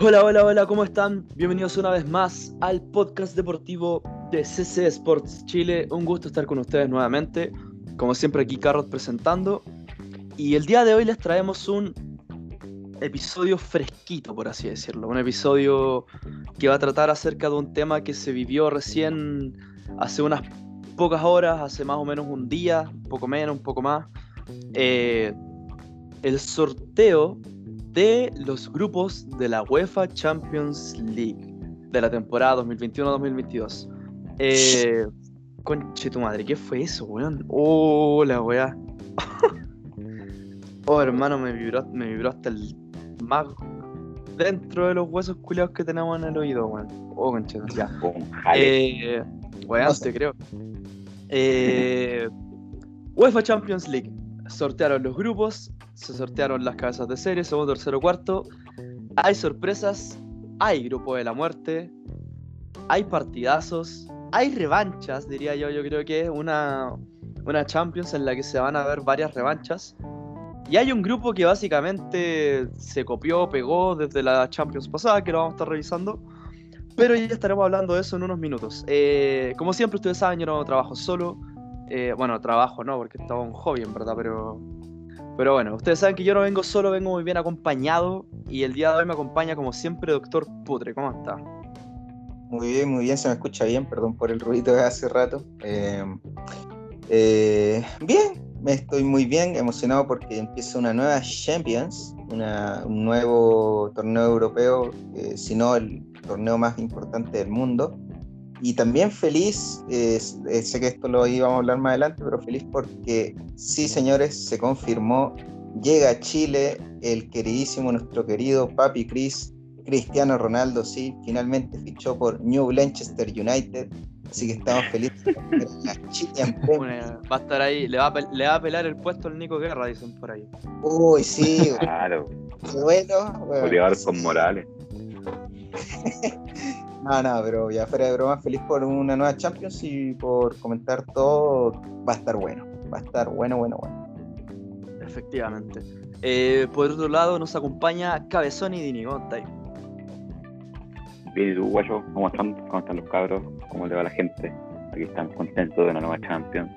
Hola, hola, hola, ¿cómo están? Bienvenidos una vez más al podcast deportivo de CC Sports Chile. Un gusto estar con ustedes nuevamente. Como siempre aquí Carrot presentando. Y el día de hoy les traemos un episodio fresquito, por así decirlo. Un episodio que va a tratar acerca de un tema que se vivió recién hace unas pocas horas, hace más o menos un día, un poco menos, un poco más. Eh, el sorteo de los grupos de la UEFA Champions League de la temporada 2021-2022. Eh, conche tu madre, ¿qué fue eso, weón? Oh, la weá. oh, hermano, me vibró, me vibró hasta el mago. Dentro de los huesos culiados que tenemos en el oído, weón. Oh, conche, ya. Eh, weón, te creo. Eh, UEFA Champions League sortearon los grupos, se sortearon las cabezas de serie, segundo, tercero, cuarto. Hay sorpresas, hay grupo de la muerte, hay partidazos, hay revanchas, diría yo. Yo creo que es una, una Champions en la que se van a ver varias revanchas. Y hay un grupo que básicamente se copió, pegó desde la Champions pasada, que lo vamos a estar revisando. Pero ya estaremos hablando de eso en unos minutos. Eh, como siempre, ustedes saben, yo no trabajo solo. Eh, bueno, trabajo no, porque estaba un hobby en verdad, pero. Pero bueno, ustedes saben que yo no vengo solo, vengo muy bien acompañado. Y el día de hoy me acompaña, como siempre, Doctor Putre. ¿Cómo está? Muy bien, muy bien, se me escucha bien, perdón por el ruido de hace rato. Eh, eh, bien, me estoy muy bien, emocionado porque empieza una nueva Champions, un nuevo torneo europeo, si no el torneo más importante del mundo. Y también feliz, eh, sé que esto lo íbamos a hablar más adelante, pero feliz porque sí, señores, se confirmó, llega a Chile el queridísimo, nuestro querido Papi Chris, Cristiano Ronaldo, sí, finalmente fichó por New Manchester United, así que estamos felices. va a estar ahí, le va a, le va a pelar el puesto al Nico Guerra, dicen por ahí. Uy, sí. Claro. Bueno, bueno. con Morales. No, no, pero ya fuera de broma, feliz por una nueva Champions y por comentar todo. Va a estar bueno, va a estar bueno, bueno, bueno. Efectivamente. Eh, por otro lado, nos acompaña Cabezón y Dinigonta. Bien, ¿y tú, guayo? ¿Cómo están? ¿Cómo están los cabros? ¿Cómo le va la gente? Aquí están contentos de una nueva Champions,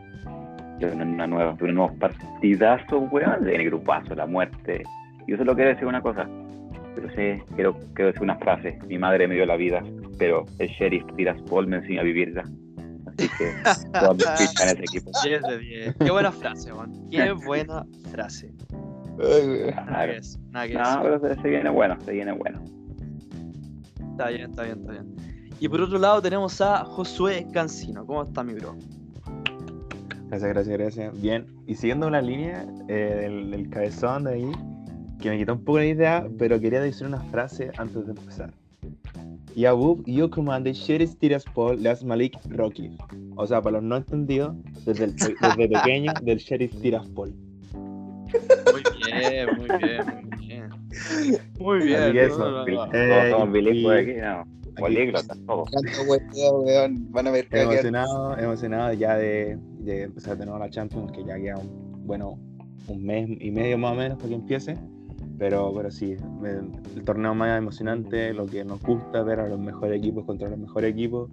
de una nueva, de un nuevo partidazo, weón, de grupazo, la muerte. Y yo solo quiero decir una cosa, pero sé, quiero, quiero decir una frase. Mi madre me dio la vida, pero el sheriff Tiraspol me enseñó a vivirla. Así que todos mis fichas en ese equipo. 10 de 10. Qué buena frase, man. Qué buena frase. Nada que es, nada que no, pero se, viene bueno, se viene bueno. Está bien, está bien, está bien. Y por otro lado tenemos a Josué Cancino. ¿Cómo está mi bro? Gracias, gracias, gracias. Bien. Y siguiendo una línea eh, del, del cabezón de ahí, que me quitó un poco la idea, pero quería decir una frase antes de empezar. Yabub, you command the Sheriff Tiraspol las Malik Rocky. O sea, para los no entendidos, desde, el, desde pequeño, del Sheriff Tiraspol. Muy bien, muy bien, muy bien. Muy bien. Así que eso. Eh, somos bilingües aquí, no. Políglotas, todos. Van a ver emocionado, emocionado ya de, de empezar de nuevo la Champions, que ya queda un, bueno, un mes y medio más o menos para que empiece. Pero, pero sí, el, torneo más emocionante, lo que nos gusta ver a los mejores equipos contra los mejores equipos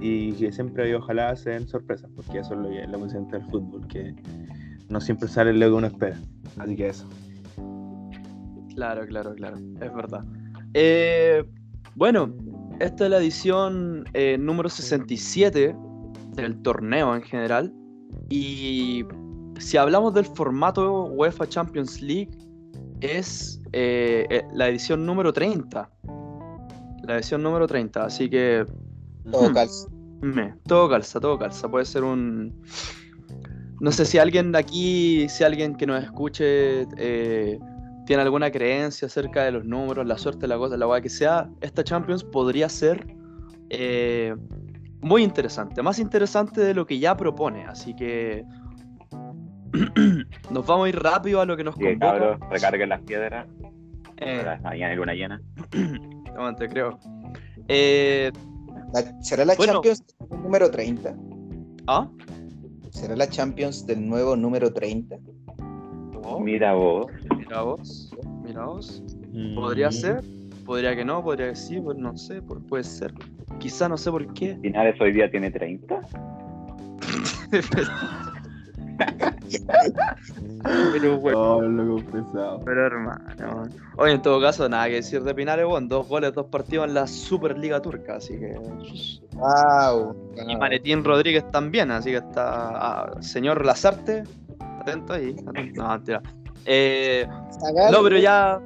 y que siempre ojalá sean sorpresas, porque eso es lo, lo emocionante del fútbol, que no siempre sale lo que uno espera. Así que eso. Claro, claro, claro, es verdad. Eh, bueno, esta es la edición eh, número 67 del torneo en general. Y si hablamos del formato UEFA Champions League, es eh, eh, la edición número 30. La edición número 30, así que... Todo calza. todo calza, todo calza. Puede ser un... No sé si alguien de aquí, si alguien que nos escuche eh, tiene alguna creencia acerca de los números, la suerte, la cosa, la guay que sea, esta Champions podría ser muy interesante, más interesante de lo que ya propone. Así que nos vamos a ir rápido a lo que nos sí, cabros, recarguen las piedras. Eh. Mañana luna llena. no, te creo. Eh, ¿Será la Champions número 30? ¿Ah? ¿Será la Champions del nuevo número 30? Mira vos. Mira vos. Mira vos. Podría mm. ser. podría que no, podría que sí, pues no sé, puede ser. Quizá no sé por qué. Finales hoy día tiene 30. pero bueno. Oh, loco pesado. Pero hermano. Oye, en todo caso, nada que decir de Pinares, bueno, dos goles, dos partidos en la Superliga Turca, así que. Wow. Y Manetín Rodríguez también, así que está. ah, señor Lazarte, atento ahí. atento. No, mentira. Eh, no, pero ya.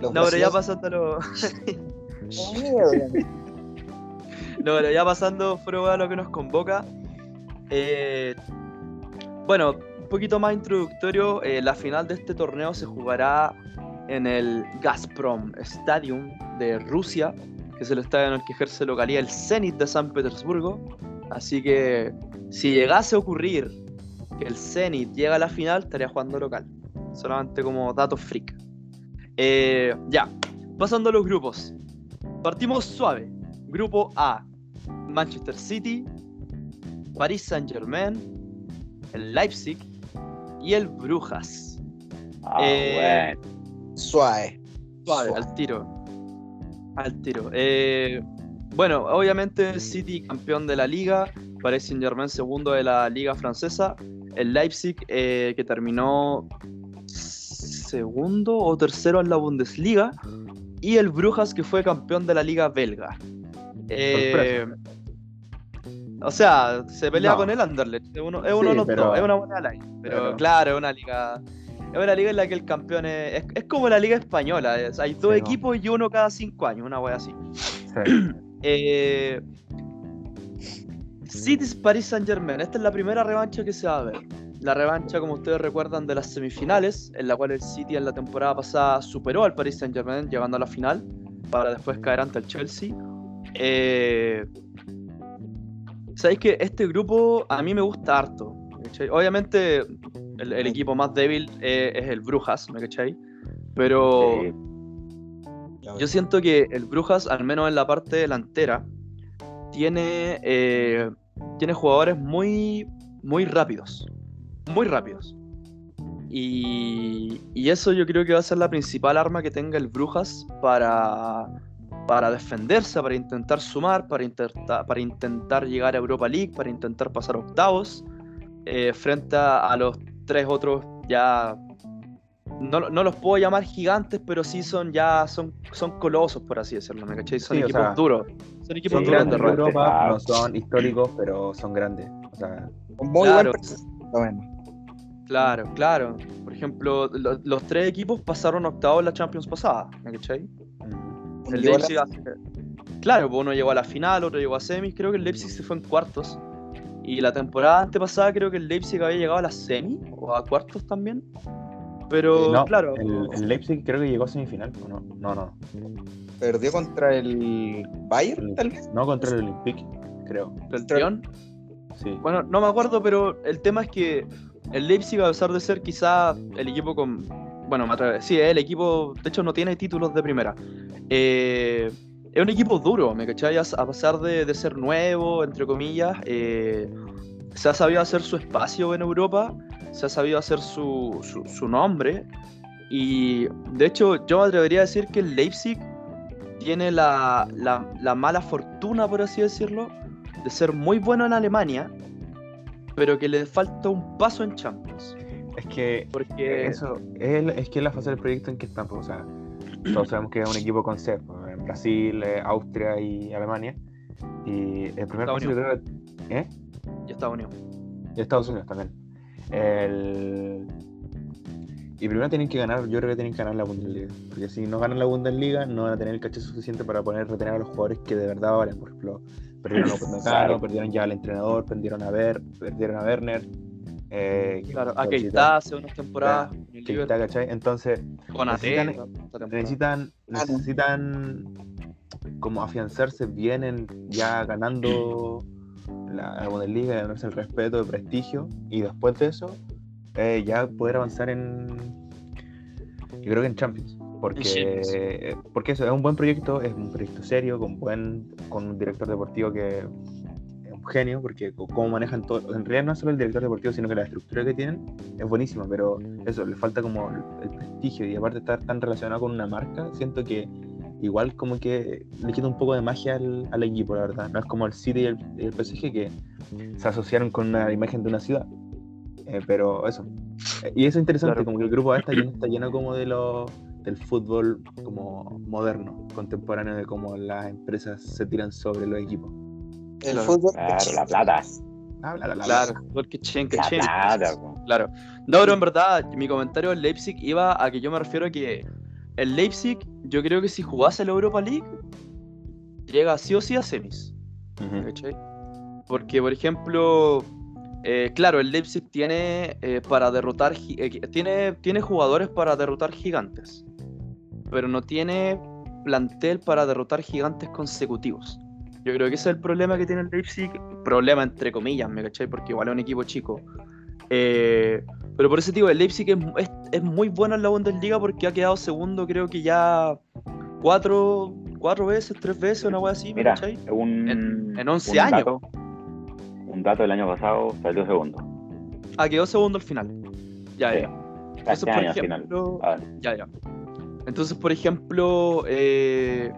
Los No, pero ya brasileños pasando a lo. con miedo, No, pero ya pasando fuera lo que nos convoca. eh, bueno, un poquito más introductorio. eh, la final de este torneo se jugará en el Gazprom Stadium de Rusia, que es el estadio en el que ejerce localidad el Zenit de San Petersburgo. Así que si llegase a ocurrir que el Zenit llega a la final, estaría jugando local. Solamente como dato freak. Eh, ya, pasando a los grupos. Partimos suave. Grupo A, Manchester City, Paris Saint Germain, el Leipzig y el Brujas. Ah, Eh, bueno. Suave. Suave, al tiro. Al tiro. Eh, bueno, obviamente el City campeón de la liga, Paris Saint Germain segundo de la liga francesa, el Leipzig eh, que terminó segundo o tercero en la Bundesliga y el Brujas que fue campeón de la liga belga. Eh, o sea, se pelea No. con el Anderlecht, es uno, es uno de los pero- dos, es una buena liga. Pero, pero- claro, es una liga. Es una liga en la que el campeón es. Es, es como la liga española. es- hay dos equipos y uno cada cinco años, una wea así. Sí. Eh, City's Paris Saint Germain. Esta es la primera revancha que se va a ver. La revancha, como ustedes recuerdan, de las semifinales, en la cual el City en la temporada pasada superó al Paris Saint Germain llegando a la final, para después caer ante el Chelsea. Eh, Sabéis que este grupo a mí me gusta harto. Obviamente, el, el equipo más débil eh, es el Brujas, ¿me cachai? Pero. Sí. Yo siento que el Brujas, al menos en la parte delantera, tiene, eh, tiene jugadores muy, muy rápidos. Muy rápidos. Y, y eso yo creo que va a ser la principal arma que tenga el Brujas para, para defenderse, para intentar sumar, para, intentar para intentar llegar a Europa League, para intentar pasar octavos, eh, frente a, a los tres otros ya no, no los puedo llamar gigantes, pero sí son ya son, son colosos, por así decirlo, ¿me cachai? Son Sí, o equipos sea, duros. Son equipos Son duros grandes de. Europa, Ah. no son históricos, pero son grandes. O sea, Muy Claro. bueno. Claro, claro. Por ejemplo, lo- los tres equipos pasaron octavos en la Champions pasada, ¿me cachai? El la- Leipzig Claro, pues uno llegó a la final, otro llegó a semis, creo que el Leipzig se fue en cuartos. Y la temporada antepasada creo que el Leipzig había llegado a la semi o a cuartos también. Pero no, claro, el, el Leipzig creo que llegó a semifinal. ¿o no? no, no. Perdió contra el Bayern, tal vez. No contra el Olympique, creo. el Lyon. Sí. Bueno, no me acuerdo, pero el tema es que el Leipzig, a pesar de ser quizá el equipo con. Bueno, sí, el equipo, de hecho, no tiene títulos de primera. Eh, es un equipo duro, ¿me cachai? A pesar de, ser nuevo, entre comillas, eh, se ha sabido hacer su espacio en Europa, se ha sabido hacer su, nombre. Y de hecho, yo me atrevería a decir que el Leipzig tiene la, la, la mala fortuna, por así decirlo, de ser muy bueno en Alemania, pero que le falta un paso en Champions. Es que Porque eso es, es que es la fase del proyecto en que están. pues, o sea, todos sabemos que es un equipo con C, pues, en Brasil, eh, Austria y Alemania. Y el primer Estados creo que- ¿eh? ya está unido. Y Estados Unidos también. El... Y primero tienen que ganar, yo creo que tienen que ganar la Bundesliga. Porque si no ganan la Bundesliga, no van a tener el caché suficiente para poder retener a los jugadores que de verdad valen. Por ejemplo, perdieron a Claro. perdieron ya al entrenador, perdieron a Ver, perdieron a Werner. Eh, Claro, a Keita, hace unas temporadas en el Keita, Liverpool, ¿cachai? Entonces, necesitan- temporada. necesitan, necesitan como afianzarse bien en ya ganando la, la Bundesliga, ganarse el respeto, el prestigio, y después de eso eh, ya poder avanzar en yo creo que en Champions. Porque, eh, porque eso es un buen proyecto, es un proyecto serio, con buen, con un director deportivo que un genio, porque cómo manejan todo, en realidad no es solo el director deportivo, sino que la estructura que tienen es buenísima, pero eso, le falta como el, el prestigio y aparte estar tan relacionado con una marca, siento que igual como que le quita un poco de magia al, equipo, la verdad. No es como el City y el, PSG que se asociaron con una imagen de una ciudad. Eh, pero eso. Y eso es interesante, como que el grupo A está lleno, está lleno como de lo, del fútbol como moderno, contemporáneo, de cómo las empresas se tiran sobre los equipos. El fútbol. Claro, la plata. Ah, claro, porque chen, que chen. Claro. No, pero en verdad, mi comentario en Leipzig iba a que yo me refiero a que el Leipzig, yo creo que si jugase la Europa League, llega sí o sí a semis. Porque, por ejemplo, eh, claro, el Leipzig tiene eh, para derrotar eh, tiene, tiene jugadores para derrotar gigantes. Pero no tiene plantel para derrotar gigantes consecutivos. Yo creo que ese es el problema que tiene el Leipzig. Problema entre comillas, ¿me cachai? Porque igual es un equipo chico. Eh, pero por ese tipo, el Leipzig es, es, muy bueno en la Bundesliga porque ha quedado segundo, creo que ya cuatro, cuatro veces, tres veces, una wea así, Mira, un, en, en 11 años. un dato del año pasado salió segundo. Ah, quedó segundo al final. Ya, ya. Entonces, por ejemplo, ah. ya, ya. Entonces, por ejemplo, eh,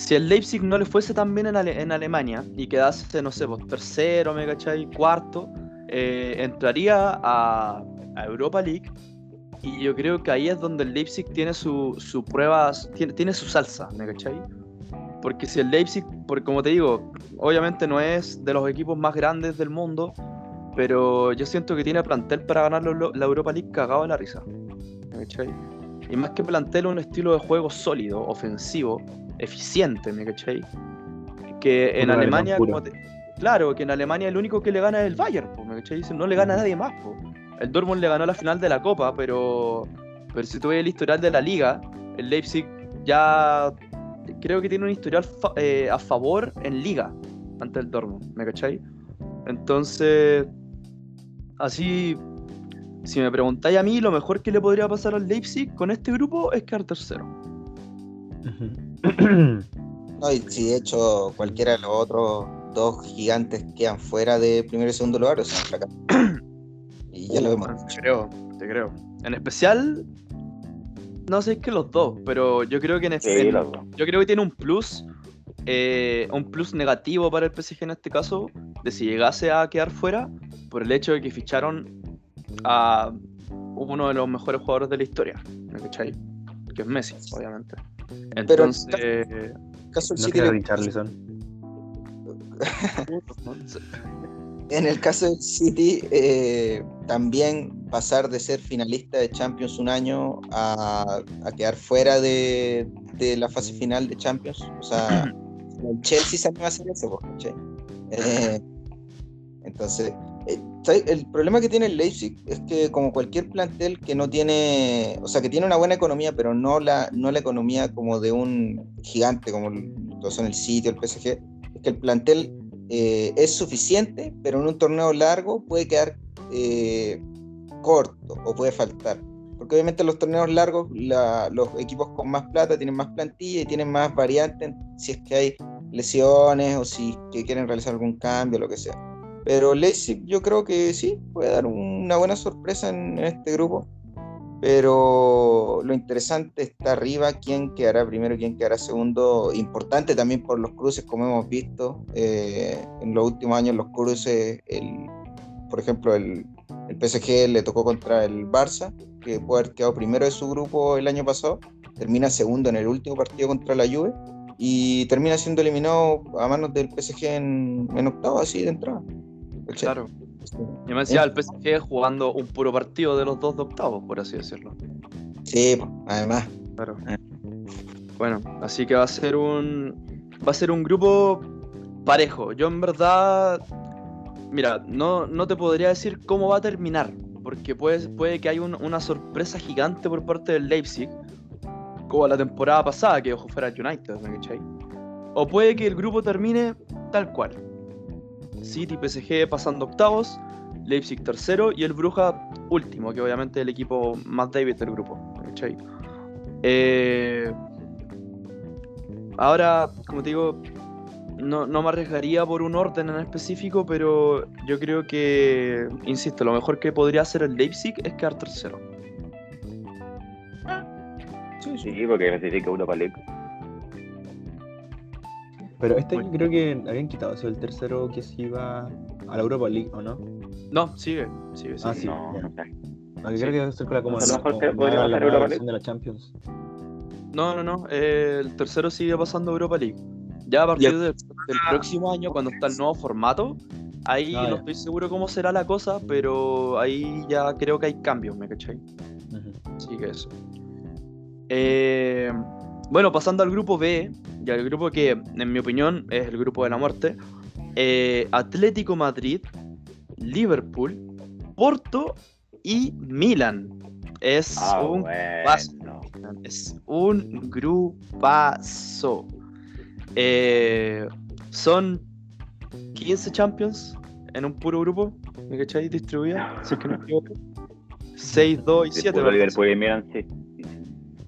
si el Leipzig no le fuese tan bien en, Alemania y quedase, no sé, pues, tercero, ¿me cachai? Cuarto, eh, entraría a, Europa League y yo creo que ahí es donde el Leipzig tiene su, su pruebas, tiene, tiene su salsa, ¿me cachai? Porque si el Leipzig, porque como te digo, obviamente no es de los equipos más grandes del mundo, pero yo siento que tiene plantel para ganar la Europa League cagado en la risa. ¿me cachai? Y más que plantel, un estilo de juego sólido, ofensivo, eficiente, ¿me cachai? Que en Alemania, claro, que en Alemania el único que le gana es el Bayern, ¿me cachai? No le gana a nadie más, El Dortmund le ganó la final de la Copa, pero, pero si tú ves el historial de la liga, el Leipzig ya creo que tiene un historial eh, a favor en liga ante el Dortmund, ¿me cachai? Entonces, así, si me preguntáis a mí, lo mejor que le podría pasar al Leipzig con este grupo es quedar tercero. No, y si de hecho cualquiera de los otros dos gigantes quedan fuera de primero y segundo lugar, o sea, Y ya lo vemos. Te creo, te creo. En especial, no sé, es que los dos, pero yo creo que en, yo creo que tiene un plus, eh, un plus negativo para el PSG en este caso, de si llegase a quedar fuera, por el hecho de que ficharon a uno de los mejores jugadores de la historia. Que es Messi, obviamente. Entonces. Pero, caso no City Richarlison. en el caso del City, eh, también pasar de ser finalista de Champions un año a, quedar fuera de, la fase final de Champions. O sea, el Chelsea se anima a hacer eso, eh, entonces, eh, el problema que tiene el Leipzig es que como cualquier plantel que no tiene, o sea, que tiene una buena economía, pero no la, no la economía como de un gigante como lo son el City o el PSG, es que el plantel eh, es suficiente, pero en un torneo largo puede quedar eh, corto o puede faltar. Porque obviamente en los torneos largos los equipos con más plata tienen más plantilla y tienen más variantes si es que hay lesiones o si que quieren realizar algún cambio, lo que sea. Pero Leipzig yo creo que sí, puede dar una buena sorpresa en, este grupo. Pero lo interesante está arriba, quién quedará primero, quién quedará segundo. Importante también por los cruces, como hemos visto eh, en los últimos años, los cruces, por ejemplo, el, el PSG le tocó contra el Barça, que puede haber quedado primero de su grupo el año pasado, termina segundo en el último partido contra la Juve y termina siendo eliminado a manos del PSG en, en octavo, así de entrada. Claro. Y me decía el PSG jugando un puro partido de los dos de octavos, por así decirlo. Sí, además. Claro. Bueno, así que va a ser un. Va a ser un grupo parejo. Yo en verdad. Mira, no, no te podría decir cómo va a terminar. Porque puede, puede que haya una sorpresa gigante por parte del Leipzig. Como la temporada pasada, que ojo fuera United, O puede que el grupo termine tal cual. City PSG pasando octavos, Leipzig tercero y el Bruja último, que obviamente es el equipo más débil del grupo. Eh, ahora, como te digo, no, me arriesgaría por un orden en específico, pero yo creo que, insisto, lo mejor que podría hacer el Leipzig es quedar tercero. Sí, sí, porque clasifica Europa League. Pero este año creo que habían quitado eso, el tercero que se iba a la Europa League, ¿o no? No, sigue, sigue, sigue. Ah, sí, No, no sé. Aunque creo que debe ser con la como, A lo mejor como- que podría pasar Europa versión de la Champions. No, no, no. eh, el tercero sigue pasando a Europa League. Ya a partir del, del próximo año, cuando está el nuevo formato, ahí Ah, no ya. estoy seguro cómo será la cosa, pero ahí ya creo que hay cambios, ¿me cachai? Ujú. Así que eso. Eh, bueno, pasando al grupo B, ya el grupo que, en mi opinión, es el grupo de la muerte. eh, Atlético Madrid, Liverpool, Porto y Milan. Es Ah, un bueno. es un grupazo. Eh, son 15 Champions en un puro grupo, ¿me cachai? Distribuida, si es que no me equivoco. 6, 2 y 7, Liverpool, ¿verdad? Liverpool y Milan, sí.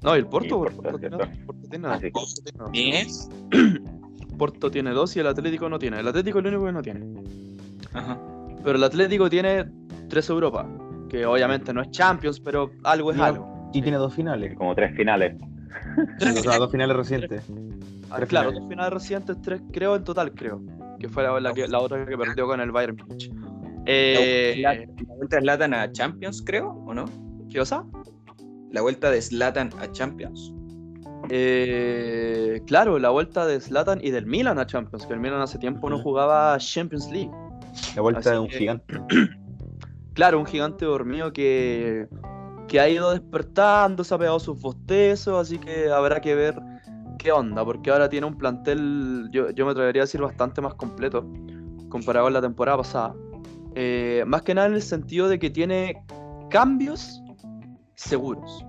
No, y el Y Porto, el Porto, tiene. Porto tiene Ah, sí. Porto tiene dos. ¿Diez? Porto tiene dos y el Atlético no tiene. El Atlético es el único que no tiene. Ajá. Pero el Atlético tiene tres Europa, que obviamente no es Champions, pero algo es No. algo. Y tiene dos finales. Como tres finales. O sea, dos finales recientes. Ah, Tres claro, finales. dos finales recientes, tres creo en total, creo. Que fue la, la que- la otra que perdió con el Bayern Munich. Eh, La, Zlatan a Champions, creo, ¿o no? ¿Qué cosa? La vuelta de Zlatan a Champions. Eh, claro, la vuelta de Zlatan y del Milan a Champions, que el Milan hace tiempo no jugaba Champions League. La vuelta Así de un que- gigante. Claro, un gigante dormido que, que ha ido despertando, se ha pegado sus bostezos, así que habrá que ver qué onda, porque ahora tiene un plantel, yo, yo me atrevería a decir, bastante más completo comparado con la temporada pasada. Eh, más que nada en el sentido de que tiene cambios seguros.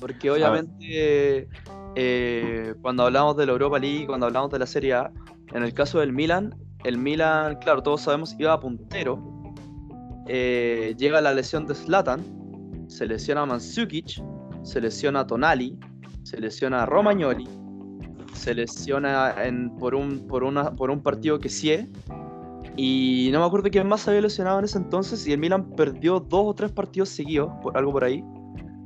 Porque obviamente eh, cuando hablamos de la Europa League, cuando hablamos de la Serie A, en el caso del Milan, el Milan, claro, todos sabemos, iba a puntero. Eh, llega la lesión de Zlatan, se lesiona a Mandzukic, se lesiona a Tonali, se lesiona a Romagnoli, se lesiona en- por, un, por, una, por un partido que sí. Y no me acuerdo quién más se había lesionado en ese entonces. Y el Milan perdió dos o tres partidos seguidos, por, algo por ahí.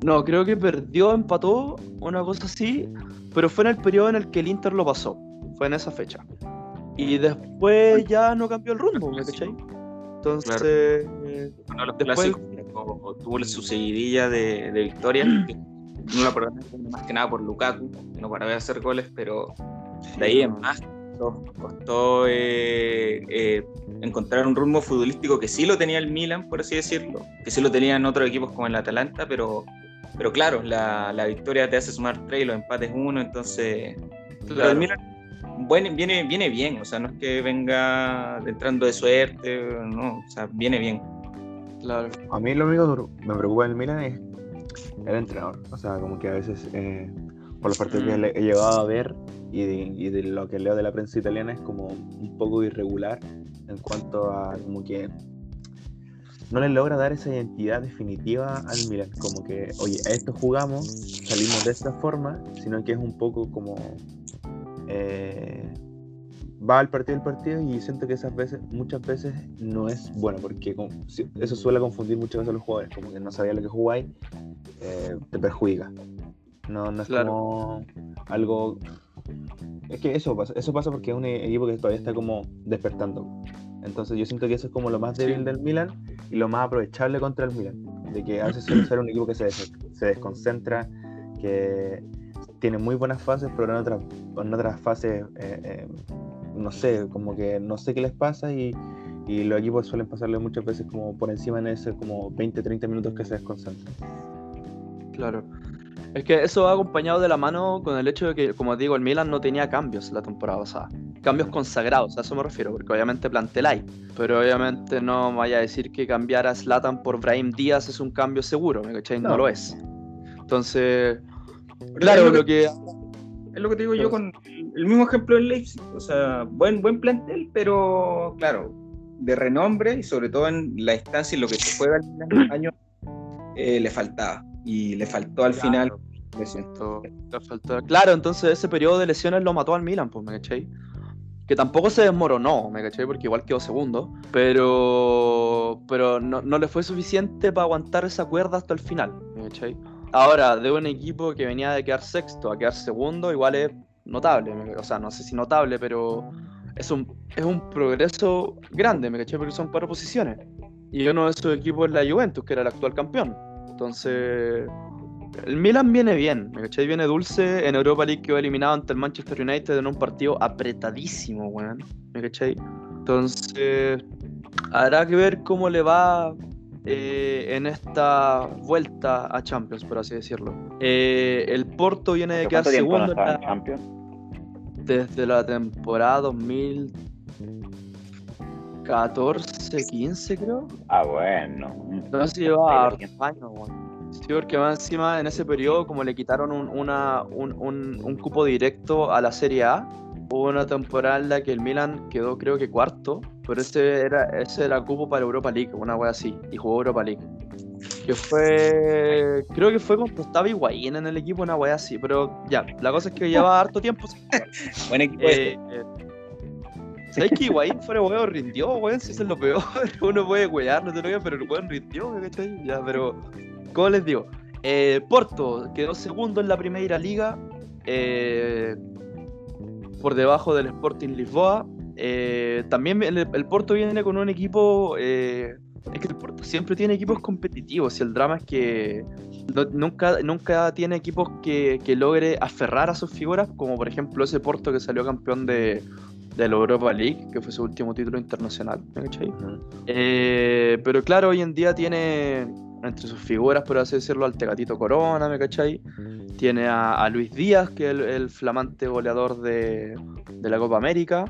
No, creo que perdió, empató, una cosa así. Pero fue en el periodo en el que el Inter lo pasó. Fue en esa fecha. Y después ya no cambió el rumbo, ¿me cachai? Entonces. eh, Uno de los Después- clásicos tuvo, su seguidilla de, de victorias. no la protagonizó más que nada por Lukaku, no paraba de hacer goles, pero de ahí en más costó, costó, eh, eh, encontrar un rumbo futbolístico que sí lo tenía el Milan, por así decirlo, que sí lo tenían otros equipos como el Atalanta, pero, pero claro, la, la victoria te hace sumar tres y los empates uno, entonces claro. el Milan bueno, viene, viene bien, o sea, no es que venga entrando de suerte, no, o sea, viene bien. Claro. A mí lo único que me preocupa del Milan es el entrenador. O sea, como que a veces, eh, por los partidos que Mm. le- he llegado a ver y de, y de lo que leo de la prensa italiana, es como un poco irregular en cuanto a como que no le logra dar esa identidad definitiva al Milan. Como que, oye, a esto jugamos, salimos de esta forma, sino que es un poco como. eh, va al partido del partido y siento que esas veces, muchas veces no es bueno, porque con- eso suele confundir muchas veces a los jugadores, como que no sabía lo que jugáis, eh, te perjudica. No, no es Claro. como algo. Es que eso pasa, eso pasa porque es un equipo que todavía está como despertando. Entonces yo siento que eso es como lo más débil Sí. del Milan y lo más aprovechable contra el Milan. De que suele ser un equipo que se, des- se desconcentra, que tiene muy buenas fases, pero en otras, en otras fases, eh, eh, no sé, como que no sé qué les pasa y, y los equipos suelen pasarle muchas veces como por encima en ese como 20, 30 minutos que se desconcentran. Claro. Es que eso va acompañado de la mano con el hecho de que, como digo, el Milan no tenía cambios la temporada pasada. Cambios consagrados, a eso me refiero, porque obviamente plantel hay. Pero obviamente no vaya a decir que cambiar a Zlatan por Brahim Díaz es un cambio seguro, ¿me cachai? No, No. lo es. Entonces, es claro, lo que... Es lo que te digo yo con el mismo ejemplo del Leipzig, o sea, buen, buen plantel, pero claro, de renombre y sobre todo en la instancia y lo que se juega el Milan año, eh, le faltaba. Y le faltó al Claro. final. Le faltó- Claro, entonces ese periodo de lesiones lo mató al Milan, pues, ¿me cachai? Que tampoco se desmoronó, ¿me cachai? Porque igual quedó segundo, pero pero no, no le fue suficiente para aguantar esa cuerda hasta el final, ¿me cachai? Ahora, de un equipo que venía de quedar sexto a quedar segundo, igual es notable, o sea, no sé si notable, pero es un, es un progreso grande, ¿me caché? Porque son cuatro posiciones. Y uno de esos equipos es la Juventus, que era el actual campeón. Entonces, el Milan viene bien, ¿me cachai? Viene dulce. En Europa League quedó eliminado ante el Manchester United en un partido apretadísimo, weón. ¿Me cachai? Entonces, habrá que ver cómo le va eh, en esta vuelta a Champions, por así decirlo. Eh, el Porto viene de quedar segundo en la... Champions? Desde la temporada 2014, 15 creo. Ah, bueno. Entonces lleva años, weón. Sí, porque más encima en ese periodo, como le quitaron un, una, un, un, cupo directo a la Serie A, hubo una temporada en la que el Milan quedó creo que cuarto, pero ese era, ese era cupo para Europa League, una wea así, y jugó Europa League. Que fue, creo que fue cuando estaba Higuaín en el equipo, una wea así, pero ya, la cosa es que lleva harto tiempo. Buen equipo. Eh, ¿Sabes que Higuaín fuera weón rindió, weón? Si eso es lo peor. Uno puede wear, no te lo digo, pero el weón rindió, ¿cachai? Ya, pero ¿Cómo les digo? Eh, Porto quedó segundo en la primera liga, eh, por debajo del Sporting Lisboa. Eh, también el, Porto viene con un equipo. es que el Porto siempre tiene equipos competitivos. Y el drama es que nunca, nunca tiene equipos que, logre aferrar a sus figuras, como por ejemplo ese Porto que salió campeón de, de la Europa League, que fue su último título internacional. pero claro, hoy en día tiene entre sus figuras, por así decirlo, al Tegatito Corona, ¿me cachai? Tiene a, Luis Díaz, que es el, flamante goleador de, la Copa América.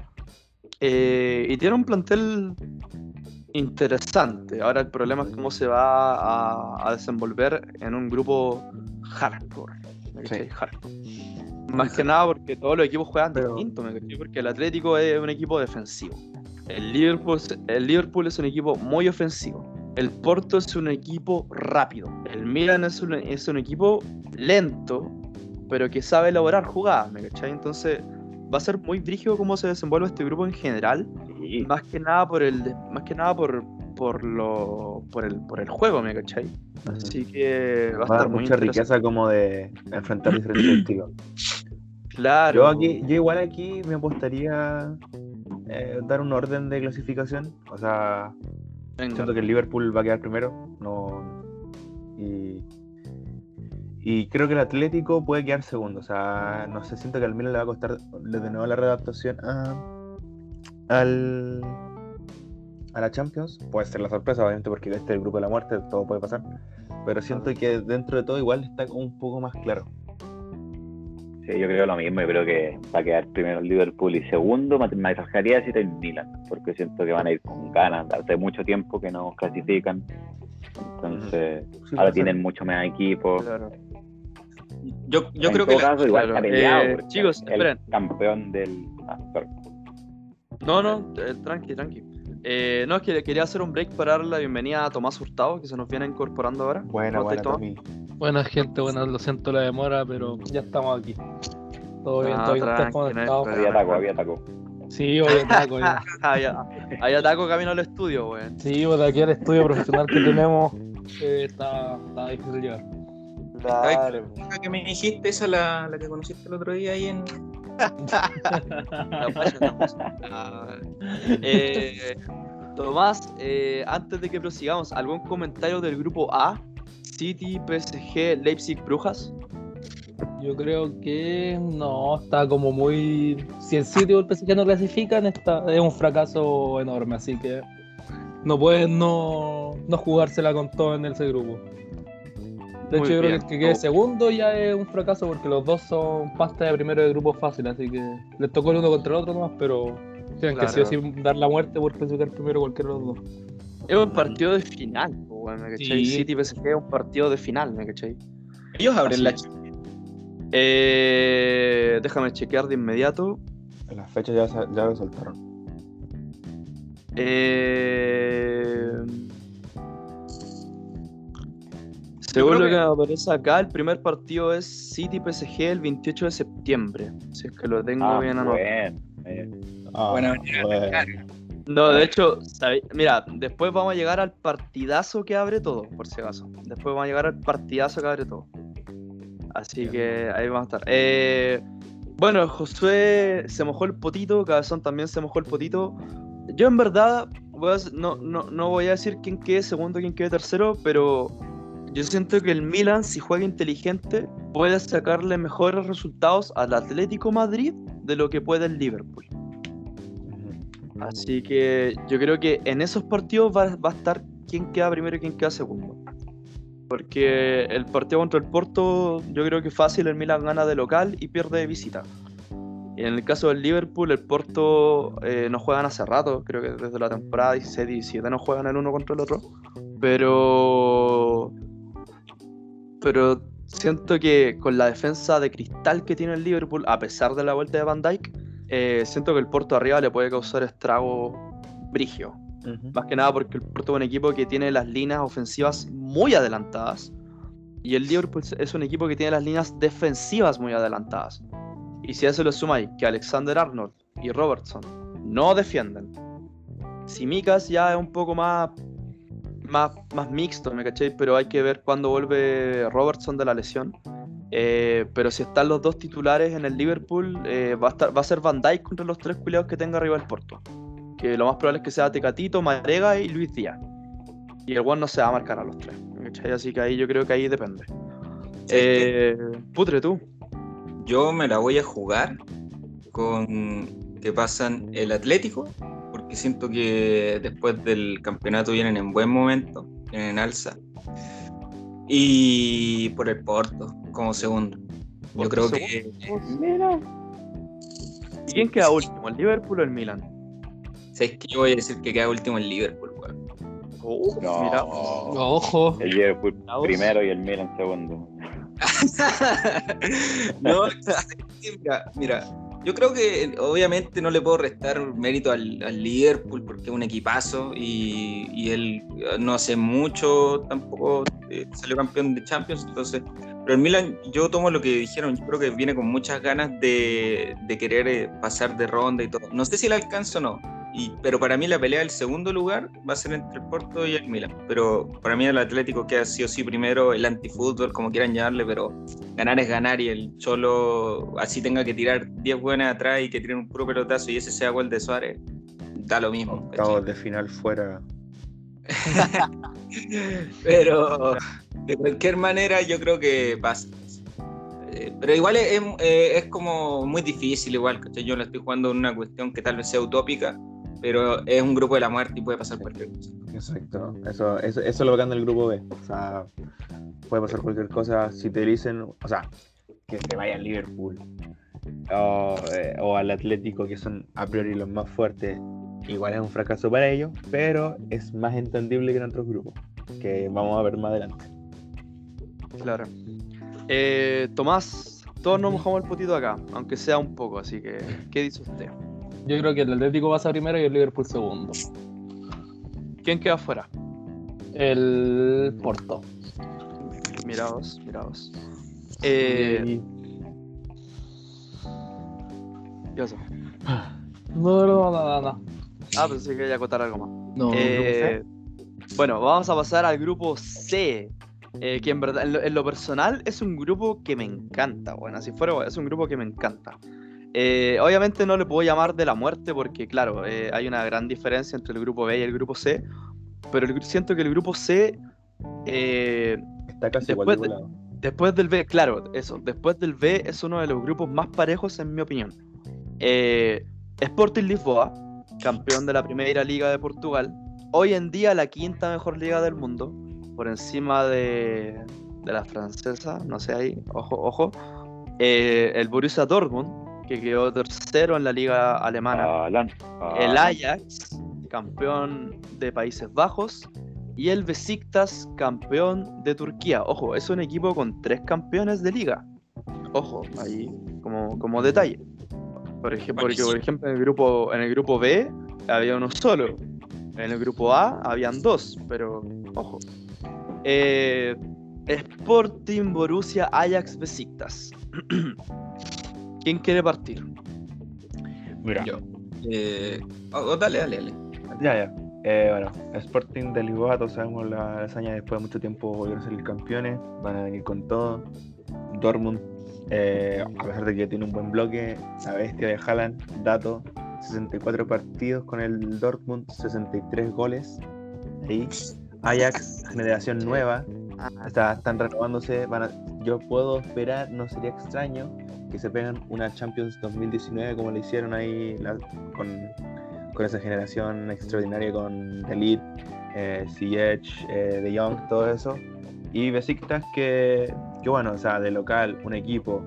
Eh, y tiene un plantel interesante. Ahora el problema es cómo se va a, desenvolver en un grupo hardcore. Más que nada porque todos los equipos juegan distinto, ¿me cachai? Porque el Atlético es un equipo defensivo. El Liverpool, el Liverpool es un equipo muy ofensivo. El Porto es un equipo rápido. El Milan es un, es un equipo lento, pero que sabe elaborar jugadas, ¿me cachai? Entonces va a ser muy brígido cómo se desenvuelve este grupo en general. Más que nada por el más que nada por, por lo por el por el juego, ¿me cachai? Así que va, a estar muy mucha riqueza como de enfrentar diferentes estilos. Claro. Yo aquí, yo igual aquí me apostaría eh, dar un orden de clasificación. O sea, Siento que el Liverpool va a quedar primero. No, y, y creo que el Atlético puede quedar segundo. O sea, no sé, siento que al Milan le va a costar de nuevo la readaptación a, al, a la Champions. Puede ser la sorpresa, obviamente, porque este es el grupo de la muerte, todo puede pasar. Pero siento que dentro de todo igual está un poco más claro. Sí, yo creo lo mismo, yo creo que va a quedar primero el Liverpool y segundo me, arriesgaría decir el Milan, porque siento que van a ir con ganas, hace mucho tiempo que no clasifican, entonces ahora tienen mucho más equipo. Yo, yo creo que caso, igual está peleado, eh, chicos, el campeón del ah, No, no, eh, tranqui, tranqui. Eh, no, es que quería hacer un break para dar la bienvenida a Tomás Hurtado, que se nos viene incorporando ahora. Buena, buena, Buena gente, buena, lo siento la demora, pero ya estamos aquí. Todo bien, ah, todo bien, Había taco, había taco. Sí, había taco, ya. había, taco camino al estudio, weón. Sí, pues aquí al estudio profesional que tenemos eh, está, está difícil llegar. Claro. La que me dijiste, esa la, la que conociste el otro día ahí en. Eh, Tomás, eh, antes de que prosigamos, ¿algún comentario del grupo A? City, PSG, Leipzig, Brujas? Yo creo que no, está como muy. Si el City o el PSG no clasifican, está, es un fracaso enorme, así que no pueden no, no jugársela con todo en ese grupo. De hecho, yo creo que el que quede segundo ya es un fracaso porque los dos son pasta de primero de grupo fácil, así que les tocó el uno contra el otro nomás, pero tienen que sí o sí dar la muerte por clasificar primero cualquiera de los dos. Es un partido de final, ¿me cachai? Sí. City PSG es un partido de final, ¿me cachai? Ellos abren la eh, déjame chequear de inmediato. En las fechas ya, ya lo soltaron. Eh... Según lo que, me aparece acá, el primer partido es City PSG el 28 de septiembre. Si es que lo tengo ah, bien anotado. Bueno, ah, bueno, no, de hecho, mira, después vamos a llegar al partidazo que abre todo, por si acaso. Después vamos a llegar al partidazo que abre todo. Así que ahí vamos a estar. Eh, Bueno, Josué se mojó el potito, Cabezón también se mojó el potito. Yo en verdad voy a- no, no, no voy a decir quién quede segundo, quién quede tercero, pero yo siento que el Milan, si juega inteligente, puede sacarle mejores resultados al Atlético Madrid de lo que puede el Liverpool. Así que yo creo que en esos partidos va, va a estar quién queda primero y quién queda segundo. Porque el partido contra el Porto, yo creo que fácil el Milan gana de local y pierde de visita. Y en el caso del Liverpool, el Porto eh, no juegan hace rato, creo que desde la temporada 16-17 no juegan el uno contra el otro. Pero. Pero siento que con la defensa de cristal que tiene el Liverpool, a pesar de la vuelta de Van Dyke, eh, siento que el Porto arriba le puede causar estrago brigio. Más que nada porque el Porto es un equipo que tiene las líneas ofensivas muy adelantadas. Y el Liverpool es un equipo que tiene las líneas defensivas muy adelantadas. Y si a eso le sumáis que Alexander Arnold y Robertson no defienden, Simicas ya es un poco más, más, más mixto, ¿me cachéis? Pero hay que ver cuándo vuelve Robertson de la lesión. Eh, pero si están los dos titulares en el Liverpool, eh, va, a estar, va a ser Van Dijk contra los tres culiados que tenga arriba el Porto. Que lo más probable es que sea Tecatito, Marega y Luis Díaz. Y el One no se va a marcar a los tres. ¿me cachai? Así que ahí yo creo que ahí depende. Eh, Putre, tú. Yo me la voy a jugar con que pasan el Atlético, porque siento que después del campeonato vienen en buen momento, vienen en alza. Y por el Porto, como segundo. Yo creo que Mira. ¿Y quién queda último, el Liverpool o el Milan? ¿sabes que yo voy a decir que queda último el Liverpool, weón? Oh, No. Mira, Ojo. El Liverpool primero y el Milan segundo. no, mira, mira, yo creo que obviamente no le puedo restar mérito al, al Liverpool porque es un equipazo y, y él eh, no hace mucho tampoco eh, salió campeón de Champions, entonces, pero el Milan yo tomo lo que dijeron, yo creo que viene con muchas ganas de, de querer eh, pasar de ronda y todo. No sé si le alcanza o no, y, pero para mí la pelea del segundo lugar va a ser entre el Porto y el Milan. Pero para mí el Atlético queda sí o sí primero, el antifútbol, como quieran llamarle, pero ganar es ganar y el Cholo así tenga que tirar 10 buenas atrás y que tiren un puro pelotazo y ese sea gol de Suárez, da lo mismo. Octavos de final fuera. Pero de cualquier manera yo creo que pasa. Eh, Pero igual es, es, eh, es como muy difícil, igual, ¿cachai? Yo la estoy jugando en una cuestión que tal vez sea utópica, pero es un grupo de la muerte y puede pasar cualquier cosa. Exacto. Eso, eso, eso es lo bacán del grupo B. O sea, puede pasar cualquier cosa. Si te dicen, o sea, que se vaya al Liverpool o, eh, o al Atlético, que son a priori los más fuertes, igual es un fracaso para ellos, pero es más entendible que en otros grupos, que vamos a ver más adelante. claro. Eh, Tomás, todos nos mojamos el potito acá, aunque sea un poco, así que, ¿qué dice usted? Yo creo que el Atlético pasa primero y el Liverpool segundo. ¿Quién queda afuera? El Porto. Miraos, miraos. Eh, Y- ¿Qué pasó? No, no, no, no, no. Ah, pensé que quería acotar algo más. No, Eh, bueno, vamos a pasar al grupo C. eh, que en verdad, en lo, en lo personal, es un grupo que me encanta. Bueno, si fuera, es un grupo que me encanta. Eh, obviamente no le puedo llamar de la muerte porque, claro, eh, hay una gran diferencia entre el grupo B y el grupo C. Pero el siento que el grupo C, eh, está casi después igual de- después del B, claro, eso, después del B es uno de los grupos más parejos en mi opinión. Eh, Sporting Lisboa, campeón de la primera liga de Portugal, hoy en día la quinta mejor liga del mundo, por encima de, de la francesa, no sé ahí, ojo, ojo. Eh, el Borussia Dortmund, que quedó tercero en la liga alemana. Alan. El Ajax, campeón de Países Bajos. Y el Besiktas, campeón de Turquía. Ojo, es un equipo con tres campeones de liga. Ojo, ahí como, como detalle. Por ejemplo, porque, por ejemplo, en el, grupo, en el grupo B había uno solo. En el grupo A habían dos, pero ojo. Eh, Sporting, Borussia, Ajax, Besiktas. ¿Quién quiere partir? Mira, Yo. Eh, oh, oh, dale, dale, dale. ya, ya. Eh, bueno, Sporting de Lisboa, todos sabemos la hazaña después de mucho tiempo volvieron a salir campeones, van a venir con todo. Dortmund Eh, a pesar de que tiene un buen bloque, la bestia de Haaland, dato, 64 partidos con el Dortmund, 63 goles. Ahí, Ajax, generación nueva, está, están renovándose. Van yo puedo esperar, no sería extraño, que se peguen una Champions 2019 como lo hicieron ahí con, con, esa generación extraordinaria con Elite, eh, eh, De Jong, todo eso. Y Besiktas que, que, bueno, o sea, de local, un equipo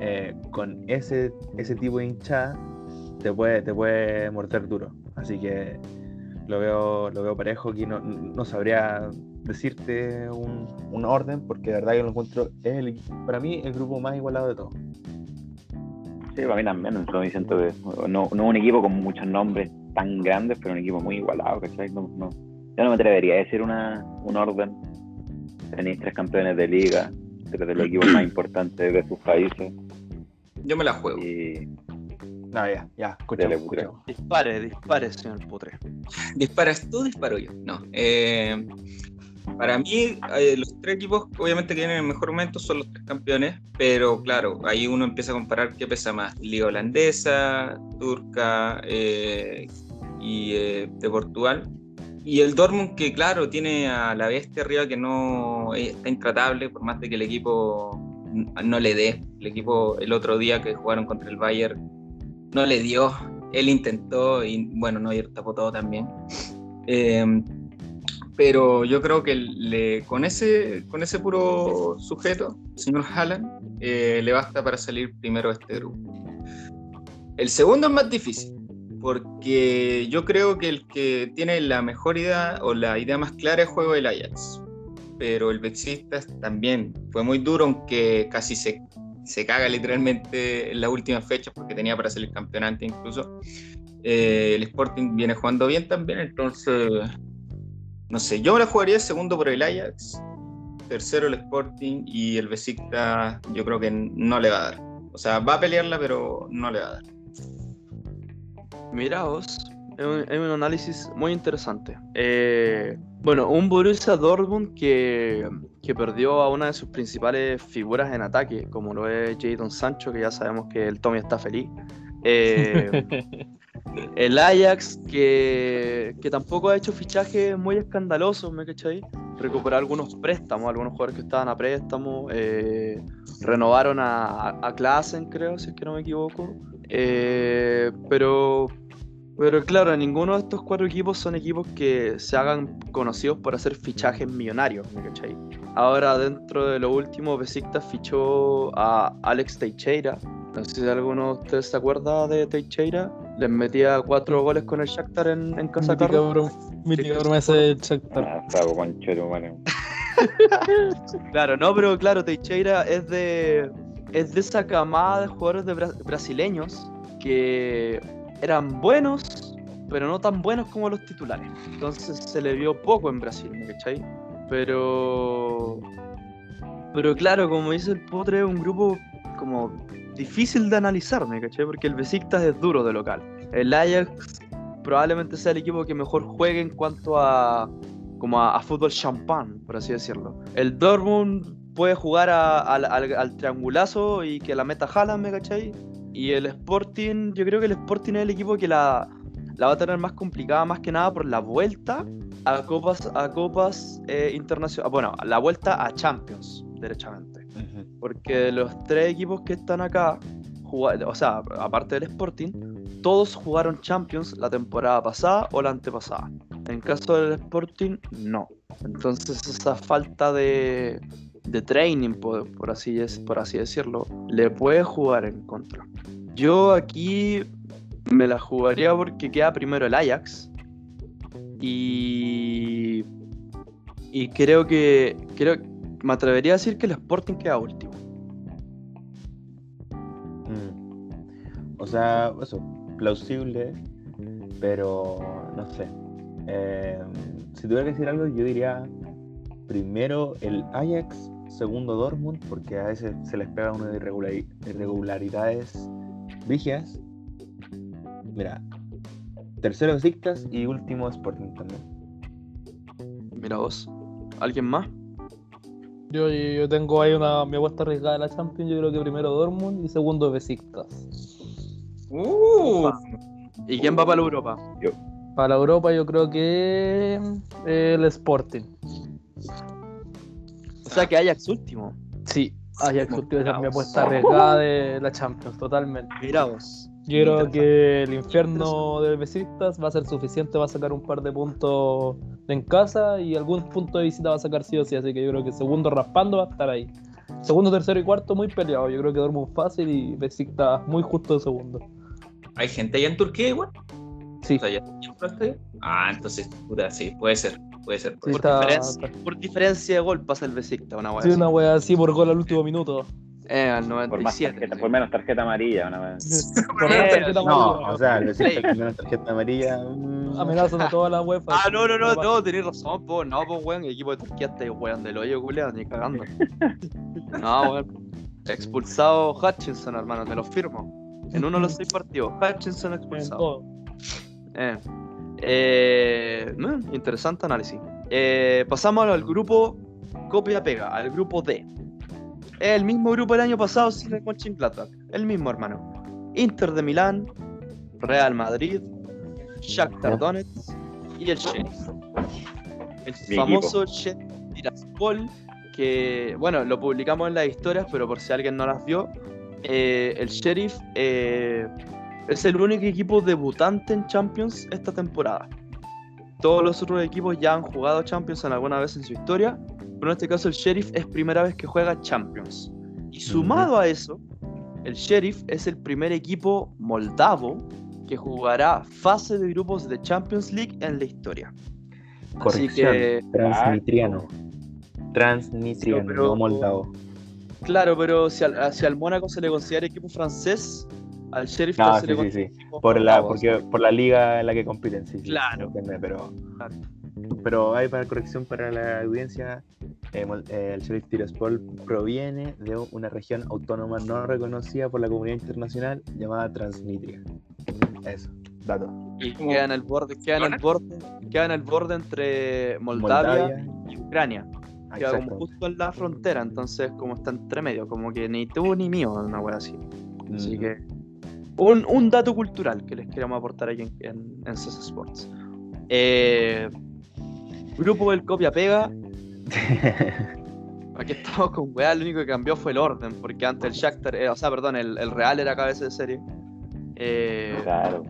eh, con ese, ese tipo de hinchada te puede, te puede morder duro. Así que lo veo, lo veo parejo aquí, no, no sabría decirte un, un, orden, porque de verdad yo lo encuentro, es el, para mí el grupo más igualado de todos. Sí, para mí también, no, siento que no, no un equipo con muchos nombres tan grandes, pero un equipo muy igualado, ¿cachai? No, no, yo no me atrevería a decir una, un orden. Tenéis tres campeones de liga, tres de los equipos más importantes de sus países. Yo me la juego. Y... No, ya, ya, escúchame, Dispare, dispare, señor Putre. ¿Disparas tú, disparo yo? No. Eh, para mí, eh, los tres equipos obviamente que tienen el mejor momento son los tres campeones, pero claro, ahí uno empieza a comparar qué pesa más, liga holandesa, turca eh, y eh, de Portugal. Y el Dortmund que claro, tiene a la bestia arriba que no está intratable, por más de que el equipo no le dé. El equipo el otro día que jugaron contra el Bayern no le dio, él intentó y bueno, no tapó todo también pero yo creo que le, con, ese, con ese puro sujeto, señor Haaland, eh, le basta para salir primero de este grupo. El segundo es más difícil, porque yo creo que el que tiene la mejor idea o la idea más clara es el juego del Ajax. Pero el Besiktas también fue muy duro, aunque casi se, se caga literalmente en las últimas fechas, porque tenía para salir campeonante incluso. Eh, el Sporting viene jugando bien también, entonces no sé, yo me la jugaría segundo por el Ajax, tercero el Sporting y el Besiktas yo creo que no le va a dar. O sea, va a pelearla, pero no le va a dar. Miraos, es un, es un análisis muy interesante. Eh, bueno, un Borussia Dortmund que, que, perdió a una de sus principales figuras en ataque, como lo es Jadon Sancho, que ya sabemos que el Tommy está feliz. Eh, El Ajax, que, tampoco ha hecho fichajes muy escandalosos, ¿me cachai? Recuperar algunos préstamos, algunos jugadores que estaban a préstamo. Eh, renovaron a, a Klassen, creo, si es que no me equivoco. Eh, pero, pero claro, ninguno de estos cuatro equipos son equipos que se hagan conocidos por hacer fichajes millonarios, ¿me cachai? Ahora, dentro de lo último, Besiktas fichó a Alex Teixeira. No sé si alguno de ustedes se acuerda de Teixeira les metía cuatro goles con el Shakhtar en, en Casa. Mítica promesa del Shakhtar. claro, no, pero claro, Teixeira es de es de esa camada de jugadores de brasileños que eran buenos, pero no tan buenos como los titulares. Entonces se le vio poco en Brasil, ¿me cachai? Pero pero claro, como dice el Potre, un grupo como difícil de analizar, ¿me caché? Porque el Besiktas es duro de local. El Ajax probablemente sea el equipo que mejor juegue en cuanto a como a, fútbol champán, por así decirlo. El Dortmund puede jugar al, triangulazo y que la meta jala, ¿me cachai? Y el Sporting, yo creo que el Sporting es el equipo que la, la va a tener más complicada, más que nada por la vuelta a copas, a copas eh, internacionales. Bueno, la vuelta a Champions, derechamente. Porque los tres equipos que están acá, o sea, aparte del Sporting, todos jugaron Champions la temporada pasada o la antepasada. En caso del Sporting, no. Entonces esa falta de, de training, por, así, por así decirlo, le puede jugar en contra. Yo aquí me la jugaría porque queda primero el Ajax. Y, y creo que creo, me atrevería a decir que el Sporting queda último. Mm. O sea, eso, plausible, pero no sé. Eh, si tuviera que decir algo, yo diría primero el Ajax, segundo Dortmund, porque a veces se les pega una de irregularidades rígidas. Mira, tercero Besiktas y último Sporting también. Mira vos, ¿alguien más? Yo, yo tengo ahí una mi apuesta arriesgada de la Champions. Yo creo que primero Dortmund y segundo Besiktas. Uh, ¿Y quién va para la Europa? Para la Europa yo creo que eh, el Sporting. O sea que Ajax último. Sí, Ajax último, esa es mi apuesta arriesgada de la Champions, totalmente. Mira vos. Yo creo que el infierno del Besiktas va a ser suficiente, va a sacar un par de puntos en casa y algún punto de visita va a sacar sí o sí, así que yo creo que segundo raspando va a estar ahí. Segundo, tercero y cuarto muy peleado, yo creo que Dortmund fácil y Besiktas muy justo de segundo. ¿hay gente allá en Turquía igual? Sí, O sea, ¿ya compraste? Ah, entonces, puta, sí, puede ser, puede ser. Sí, Por, está- diferencia, está- por diferencia de gol pasa el Besiktas, una wea sí, así. una wea así por gol al último minuto. Eh, al Por, más 97. tarjeta, sí. por menos tarjeta amarilla, una vez. Por la tarjeta No, amarilla. o sea, el Besiktas con una tarjeta amarilla. mm, amenazan a toda la UEFA. Ah, no, no, no, no, tenés razón, po. No, pues, weón, el equipo de Turquía está weón del hoyo, culiao, ni cagando. No, weón. Expulsado Hutchinson, hermano, te lo firmo. En uno de los seis partidos, Hutchinson expulsado. Eh. Eh, interesante análisis. Eh, pasamos al grupo copia-pega, al grupo D. Es el mismo grupo del año pasado sin el Mönchengladbach. El mismo, hermano. Inter de Milán, Real Madrid, Shakhtar Donetsk y el Sheriff. El Mi famoso Sheriff Tiraspol, que, bueno, lo publicamos en las historias, pero por si alguien no las vio, eh, el Sheriff eh, es el único equipo debutante en Champions esta temporada. Todos los otros equipos ya han jugado Champions en alguna vez en su historia, pero en este caso el Sheriff es primera vez que juega Champions. Y sumado a eso, el Sheriff es el primer equipo moldavo que jugará fase de grupos de Champions League en la historia. Así Corrección. que, Transnitriano. Transnitriano, Sí, pero- no moldavo. claro, pero si al, si al Mónaco se le considera equipo francés, al Sheriff No, sí, sí, sí. Por la, porque, por la liga en la que compiten, sí. Claro. entiende, pero, Claro. pero hay para corrección para la audiencia. eh, eh, el Sheriff Tiraspol proviene de una región autónoma no reconocida por la comunidad internacional llamada Transnistria. Eso, dato. Y queda en el borde, queda en el borde, queda en el borde entre Moldavia, y Ucrania. Ah, Queda como exacto. justo en la frontera, entonces como está entre medio, como que ni tú ni mío, una wea así. Así Mm. que un, un dato cultural que les queremos aportar aquí en, en, en CS Sports. Eh, grupo del copia pega. Aquí estamos con weá, lo único que cambió fue el orden, porque antes el Shakhtar, eh, o sea, perdón, el, el Real era cabeza de serie. Eh, Claro.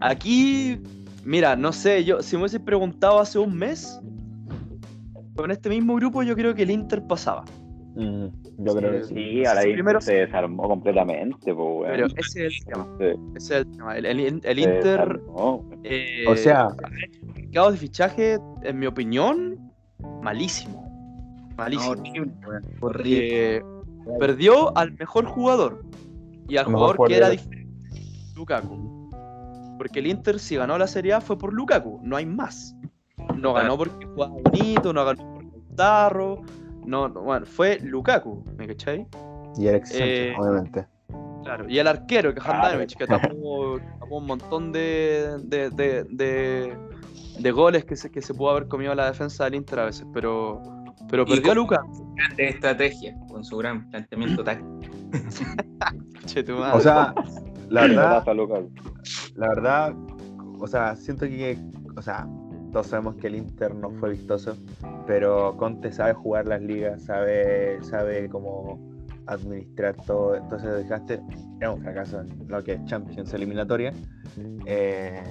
Aquí, mira, no sé, yo si me hubiese preguntado hace un mes, con este mismo grupo yo creo que el Inter pasaba. Mm, yo creo que sí. Sí, ahora Sí, ahí primero- se desarmó completamente, pues. Pero ese es el tema. Se- Ese es el tema. El, el- el Inter, eh, O sea, mercado de fichaje, en mi opinión, malísimo. Malísimo. horrible. Porque perdió al mejor jugador y al jugador que era diferente, Lukaku. Porque el Inter, si ganó la Serie A, fue por Lukaku, no hay más. No ganó porque jugaba bonito, no ganó por Tarro, no, no, bueno, fue Lukaku, ¿me cachai? y Alex Sánchez, eh, obviamente. Claro, y el arquero, que Claro. Handanovic, que tapó, tapó un montón de, de, de, de, de goles que se, que se pudo haber comido la defensa del Inter a veces, pero, pero Y perdió a Lukaku. Grande estrategia, con su gran planteamiento táctico. O sea, la verdad, Lucas. la verdad, o sea, siento que, o sea, todos sabemos que el Inter no fue vistoso, pero Conte sabe jugar las ligas, sabe, sabe cómo administrar todo, entonces dejaste, era un fracaso en lo que es Champions eliminatoria, eh,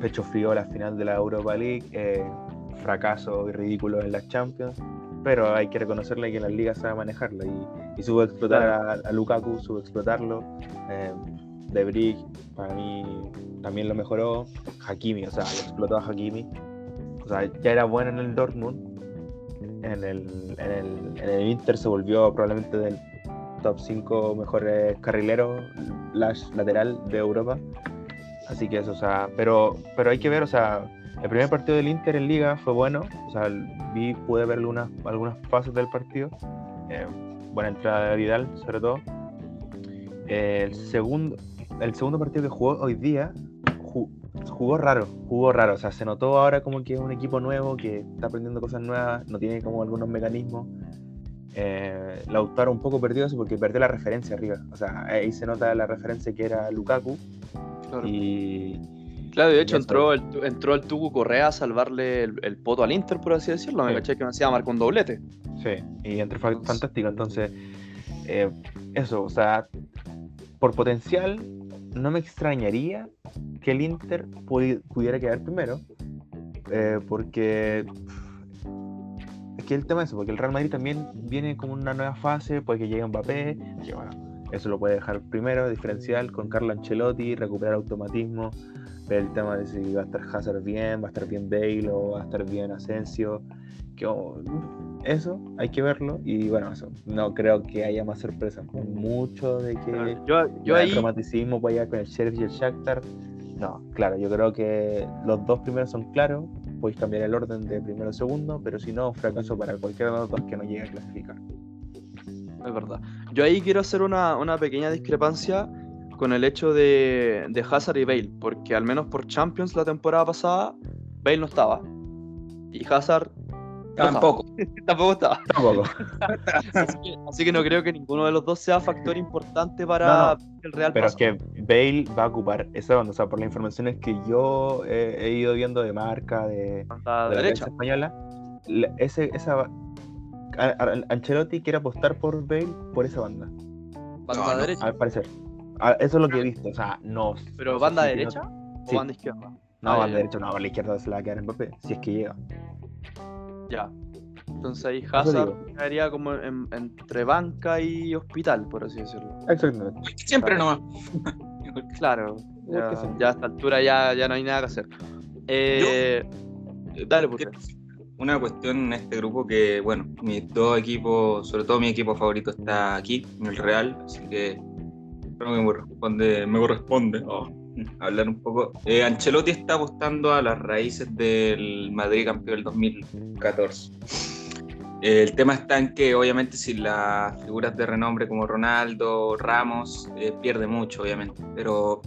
pecho frío la final de la Europa League, eh, fracaso y ridículo en las Champions, pero hay que reconocerle que en las ligas sabe manejarlo y, y supo explotar a, a Lukaku, supo explotarlo. eh, de Brick, para mí también lo mejoró. Hakimi, o sea, lo explotó a Hakimi. Sea, ya era bueno en el Dortmund. En el, en el, en el Inter se volvió probablemente del top 5 mejores carrileros, lateral de Europa. Así que eso, o sea, pero, pero hay que ver, o sea, el primer partido del Inter en Liga fue bueno. O sea, vi, pude ver algunas, algunas fases del partido. Eh, buena entrada de Vidal, sobre todo. Eh, el segundo, el segundo partido que jugó hoy día ju- jugó raro, jugó raro, o sea, se notó ahora como que es un equipo nuevo que está aprendiendo cosas nuevas, no tiene como algunos mecanismos Eh, Lautaro un poco perdió eso porque perdió la referencia arriba. O sea, ahí se nota la referencia que era Lukaku. Claro. Y. Claro, de hecho entró el, entró el Tugu Correa a salvarle el, el poto al Inter, por así decirlo. Me Sí. caché que me hacía marcar un doblete. Sí, y entró fa- fantástico. Entonces, eh, eso, o sea, por potencial, no me extrañaría que el Inter pudi- pudiera quedar primero. eh, porque. Es que el tema es eso, porque el Real Madrid también viene con una nueva fase, puede que llegue Mbappé, que eso lo puede dejar primero, diferencial con Carlo Ancelotti, recuperar automatismo, ver el tema de si va a estar Hazard bien, va a estar bien Bale o va a estar bien Asensio, que oh, eso hay que verlo y bueno, eso, no creo que haya más sorpresas, mucho de que Yo, yo el ahí, romanticismo vaya con el Sheriff y el Shakhtar, no, claro, yo creo que los dos primeros son claros, podéis cambiar el orden de primero a segundo, pero si no, fracaso para cualquiera de los dos que no llegue a clasificar. es verdad. Yo ahí quiero hacer una, una pequeña discrepancia con el hecho de, de Hazard y Bale, porque al menos por Champions la temporada pasada, Bale no estaba. Y Hazard Tampoco. tampoco estaba. Tampoco. Así que, así que no creo que ninguno de los dos sea factor importante para el Real Pero es que Bale va a ocupar esa banda, o sea, por las informaciones que yo he ido viendo de marca, de, Banda de la derecha. prensa española, la- ese, esa, a- a- Ancelotti quiere apostar por Bale por esa banda, Banda No, no. derecha. al parecer. A- Eso es lo que he visto, o sea, no. Pero no banda si- derecha o banda izquierda. No, Ah, banda ya, derecha, no, la izquierda se la va a quedar Mbappé, si es que llega. Ya. Entonces ahí Hazard quedaría como en- entre banca y hospital, por así decirlo. Exactamente. Siempre nomás. Claro, ya, ya a esta altura ya, ya no hay nada que hacer. Eh, dale, decir Una cuestión en este grupo que, bueno, mis dos equipos, sobre todo mi equipo favorito está aquí, en el Real, así que me corresponde, me corresponde oh, hablar un poco. Eh, Ancelotti está apostando a las raíces del Madrid campeón del 2014. Eh, el tema está en que obviamente si las figuras de renombre como Ronaldo, Ramos, eh, pierde mucho obviamente, pero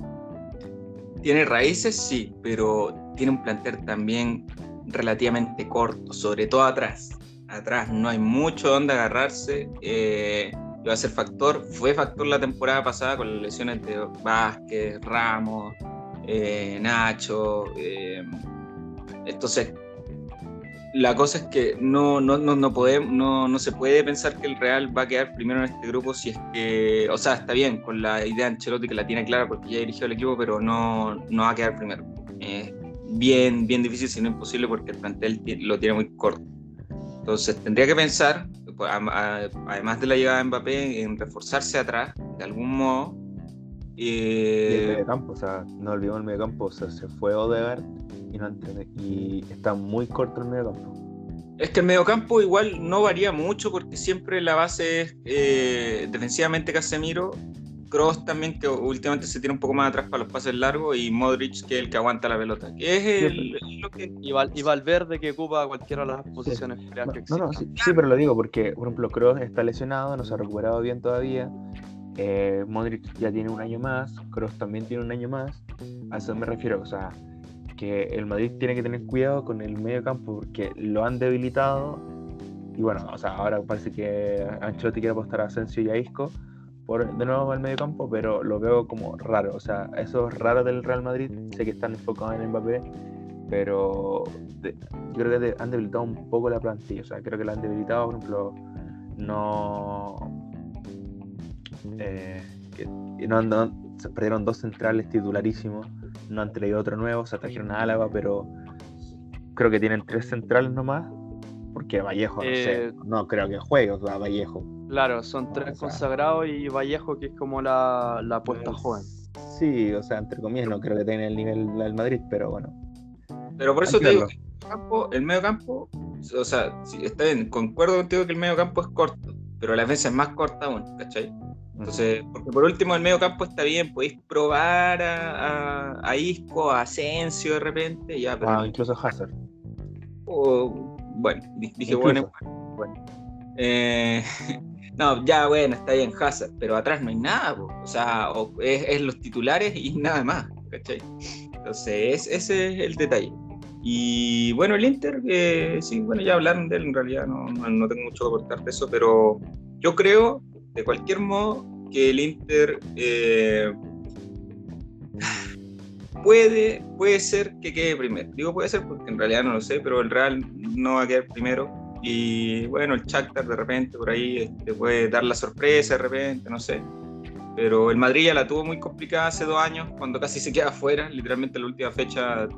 tiene raíces, sí, pero tiene un plantel también relativamente corto, sobre todo atrás. Atrás no hay mucho donde agarrarse. eh, va a ser factor, fue factor la temporada pasada con las lesiones de Vázquez, Ramos, eh, Nacho. eh, entonces, la cosa es que no, no, no, no, podemos, no, no se puede pensar que el Real va a quedar primero en este grupo si es que, o sea, está bien con la idea de Ancelotti que la tiene clara porque ya dirigió el equipo, pero no, no va a quedar primero. Eh, bien, bien difícil, si no imposible, porque el plantel lo tiene muy corto. Entonces tendría que pensar, además de la llegada de Mbappé, en reforzarse atrás, de algún modo. Y el Eh, mediocampo, o sea, no olvidemos el mediocampo, o sea, se fue Odegaard y, no y está muy corto el mediocampo. Es que el mediocampo igual no varía mucho porque siempre la base es eh, defensivamente Casemiro, Cross también que últimamente se tira un poco más atrás para los pases largos y Modric que es el que aguanta la pelota, que es el- lo que Y, Val- y Valverde que ocupa cualquiera de las posiciones creas No, que no, sí, sí, pero lo digo porque, por ejemplo, Kroos está lesionado, no se ha recuperado bien todavía. Eh, Modric ya tiene un año más, Kroos también tiene un año más. A eso me refiero, o sea, que el Madrid tiene que tener cuidado con el medio campo porque lo han debilitado. Y bueno, o sea, ahora parece que Ancelotti quiere apostar a Asensio y a Isco de nuevo al medio campo, pero lo veo como raro. O sea, eso es raro del Real Madrid. Sé que están enfocados en Mbappé, pero yo creo que han debilitado un poco la plantilla. O sea, creo que la han debilitado, por ejemplo, no. eh, no, se perdieron dos centrales titularísimos, no han traído otro nuevo, se trajeron a Álava, pero creo que tienen tres centrales nomás, porque Vallejo, no sé, Eh, no creo que juegue, sea, Vallejo. Claro, son tres O sea- consagrados y Vallejo que es como la, la apuesta joven. Sí, o sea, entre comillas, no creo que tenga el nivel del Madrid, pero bueno. Pero por eso te digo, el campo, el medio campo, o sea, sí, está bien, concuerdo contigo que el medio campo es corto, pero la defensa es más corta aún, ¿cachai? Entonces, porque por último el medio campo está bien, podéis probar a, a, a Isco, a Asensio de repente, ya, pero Ah, incluso Hazard. o- bueno, di- dije bueno, bueno. Eh, no, ya bueno, está bien Hazard, pero atrás no hay nada, po. o sea, o es, es los titulares y nada más, ¿cachai? Entonces, es- ese es el detalle. Y bueno, el Inter, eh, sí, bueno, ya hablaron de él, en realidad no, no, no tengo mucho que aportar de eso, pero yo creo, de cualquier modo, que el Inter eh, puede, puede ser que quede primero. Digo puede ser porque en realidad no lo sé, pero el Real no va a quedar primero. Y bueno, el Shakhtar de repente por ahí este, puede dar la sorpresa de repente, no sé. Pero el Madrid ya la tuvo muy complicada hace dos años, cuando casi se queda afuera. Literalmente la última fecha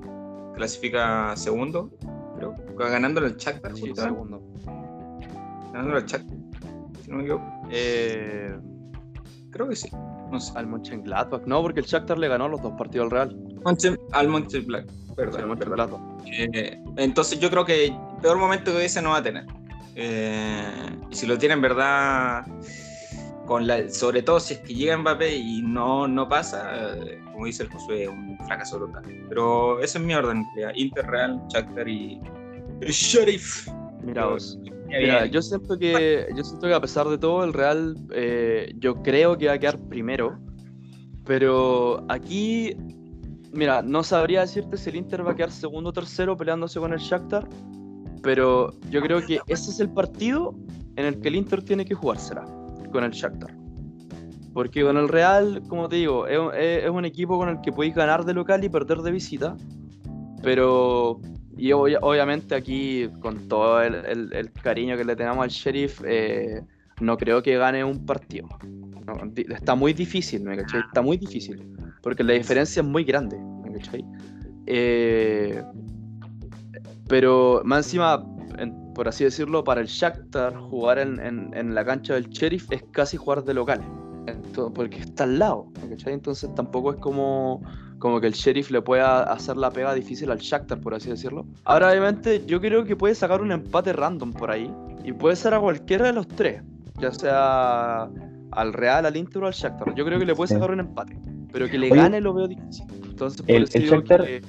clasifica segundo, pero ganándole el Shakhtar. Sí, ¿verdad? segundo. Ganándole el Shakhtar, si no me equivoco. Eh, Creo que sí. No sé. al Mönchengladbach. No, porque el Shakhtar le ganó los dos partidos al Real. Monche- al Mönchengladbach, perdón, perdón. Eh, entonces yo creo que el peor momento que ese no va a tener. Eh, y si lo tiene en verdad, con la, sobre todo si es que llega Mbappé y no, no pasa, eh, como dice el Josué, un fracaso total. Pero ese es mi orden. Inter, Real, Shakhtar y el Sheriff. Mira vos. Mira, yo siento que yo siento que a pesar de todo el Real eh, yo creo que va a quedar primero, pero aquí mira, no sabría decirte si el Inter va a quedar segundo o tercero peleándose con el Shakhtar, pero yo creo que ese es el partido en el que el Inter tiene que jugársela con el Shakhtar. Porque con el Real, como te digo, es- es un equipo con el que podéis ganar de local y perder de visita. Pero, y obvia- obviamente aquí, con todo el, cariño que le tenemos al Sheriff, eh, no creo que gane un partido. No, está muy difícil, ¿me cachai? Está muy difícil. Porque la diferencia es muy grande, ¿me cachai? Eh, pero más encima, en- por así decirlo, para el Shakhtar jugar en, la cancha del Sheriff es casi jugar de local. Porque está al lado, ¿me cachai? Entonces tampoco es como, como que el Sheriff le pueda hacer la pega difícil al Shakhtar, por así decirlo. Ahora, obviamente, yo creo que puede sacar un empate random por ahí. Y puede ser a cualquiera de los tres. Ya sea al Real, al Inter o al Shakhtar. Yo creo que le puede Sí. sacar un empate. Pero que le Oye, gane lo veo difícil. Entonces, por el- eso el digo Shakhtar- que,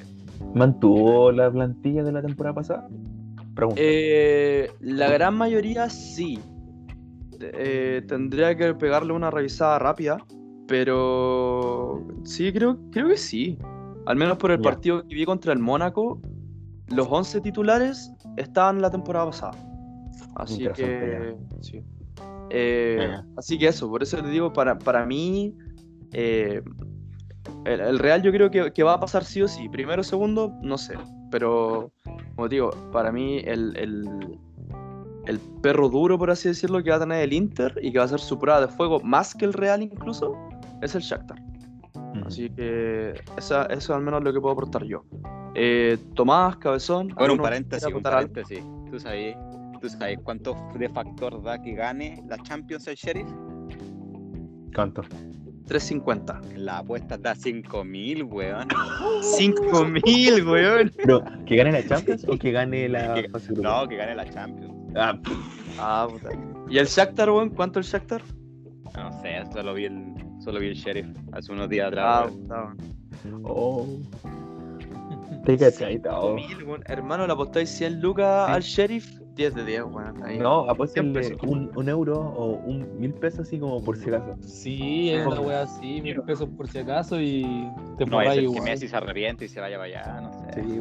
¿Mantuvo la plantilla de la temporada pasada? Pregunta. Eh, la gran mayoría sí. Eh, tendría que pegarle una revisada rápida, pero sí, creo, creo que sí. Al menos por el partido que vi contra el Mónaco, los 11 titulares estaban la temporada pasada. Así que, sí. Eh, así que eso, por eso te digo, para, para mí, eh, el, el Real yo creo que, que va a pasar sí o sí. Primero, segundo, no sé. Pero, como te digo, para mí el, el, el perro duro, por así decirlo, que va a tener el Inter y que va a ser su prueba de fuego más que el Real incluso, es el Shakhtar. Así que esa- eso es al menos lo que puedo aportar yo. Eh, Tomás, Cabezón. Bueno, un ¿alguno paréntesis, un algo? paréntesis. ¿Tú sabes, ¿Tú sabes cuánto de factor da que gane la Champions el Sheriff? ¿Cuánto? 350. La apuesta da 5000, weón. 5000, weón. Pero, ¿que gane la Champions o que gane la Que-? No, que gane la Champions. Ah, Ah, puta. ¿Y el Shakhtar, weón? ¿Cuánto el Shakhtar? No sé, solo vi el, solo vi el Sheriff hace unos días atrás. Ah, oh. Te cachai, todo. 5000, weón. Hermano, le apostáis 100 lucas Sí. al sheriff, 10 de 10, weón. Ahí. No, 100 apuéstenle pesos. un, un euro o un mil pesos así como por si acaso. Sí, es una wea así, mil pesos por si acaso y te No es el que igual. Messi se arrepiente y se vaya para allá, no sé. Sí,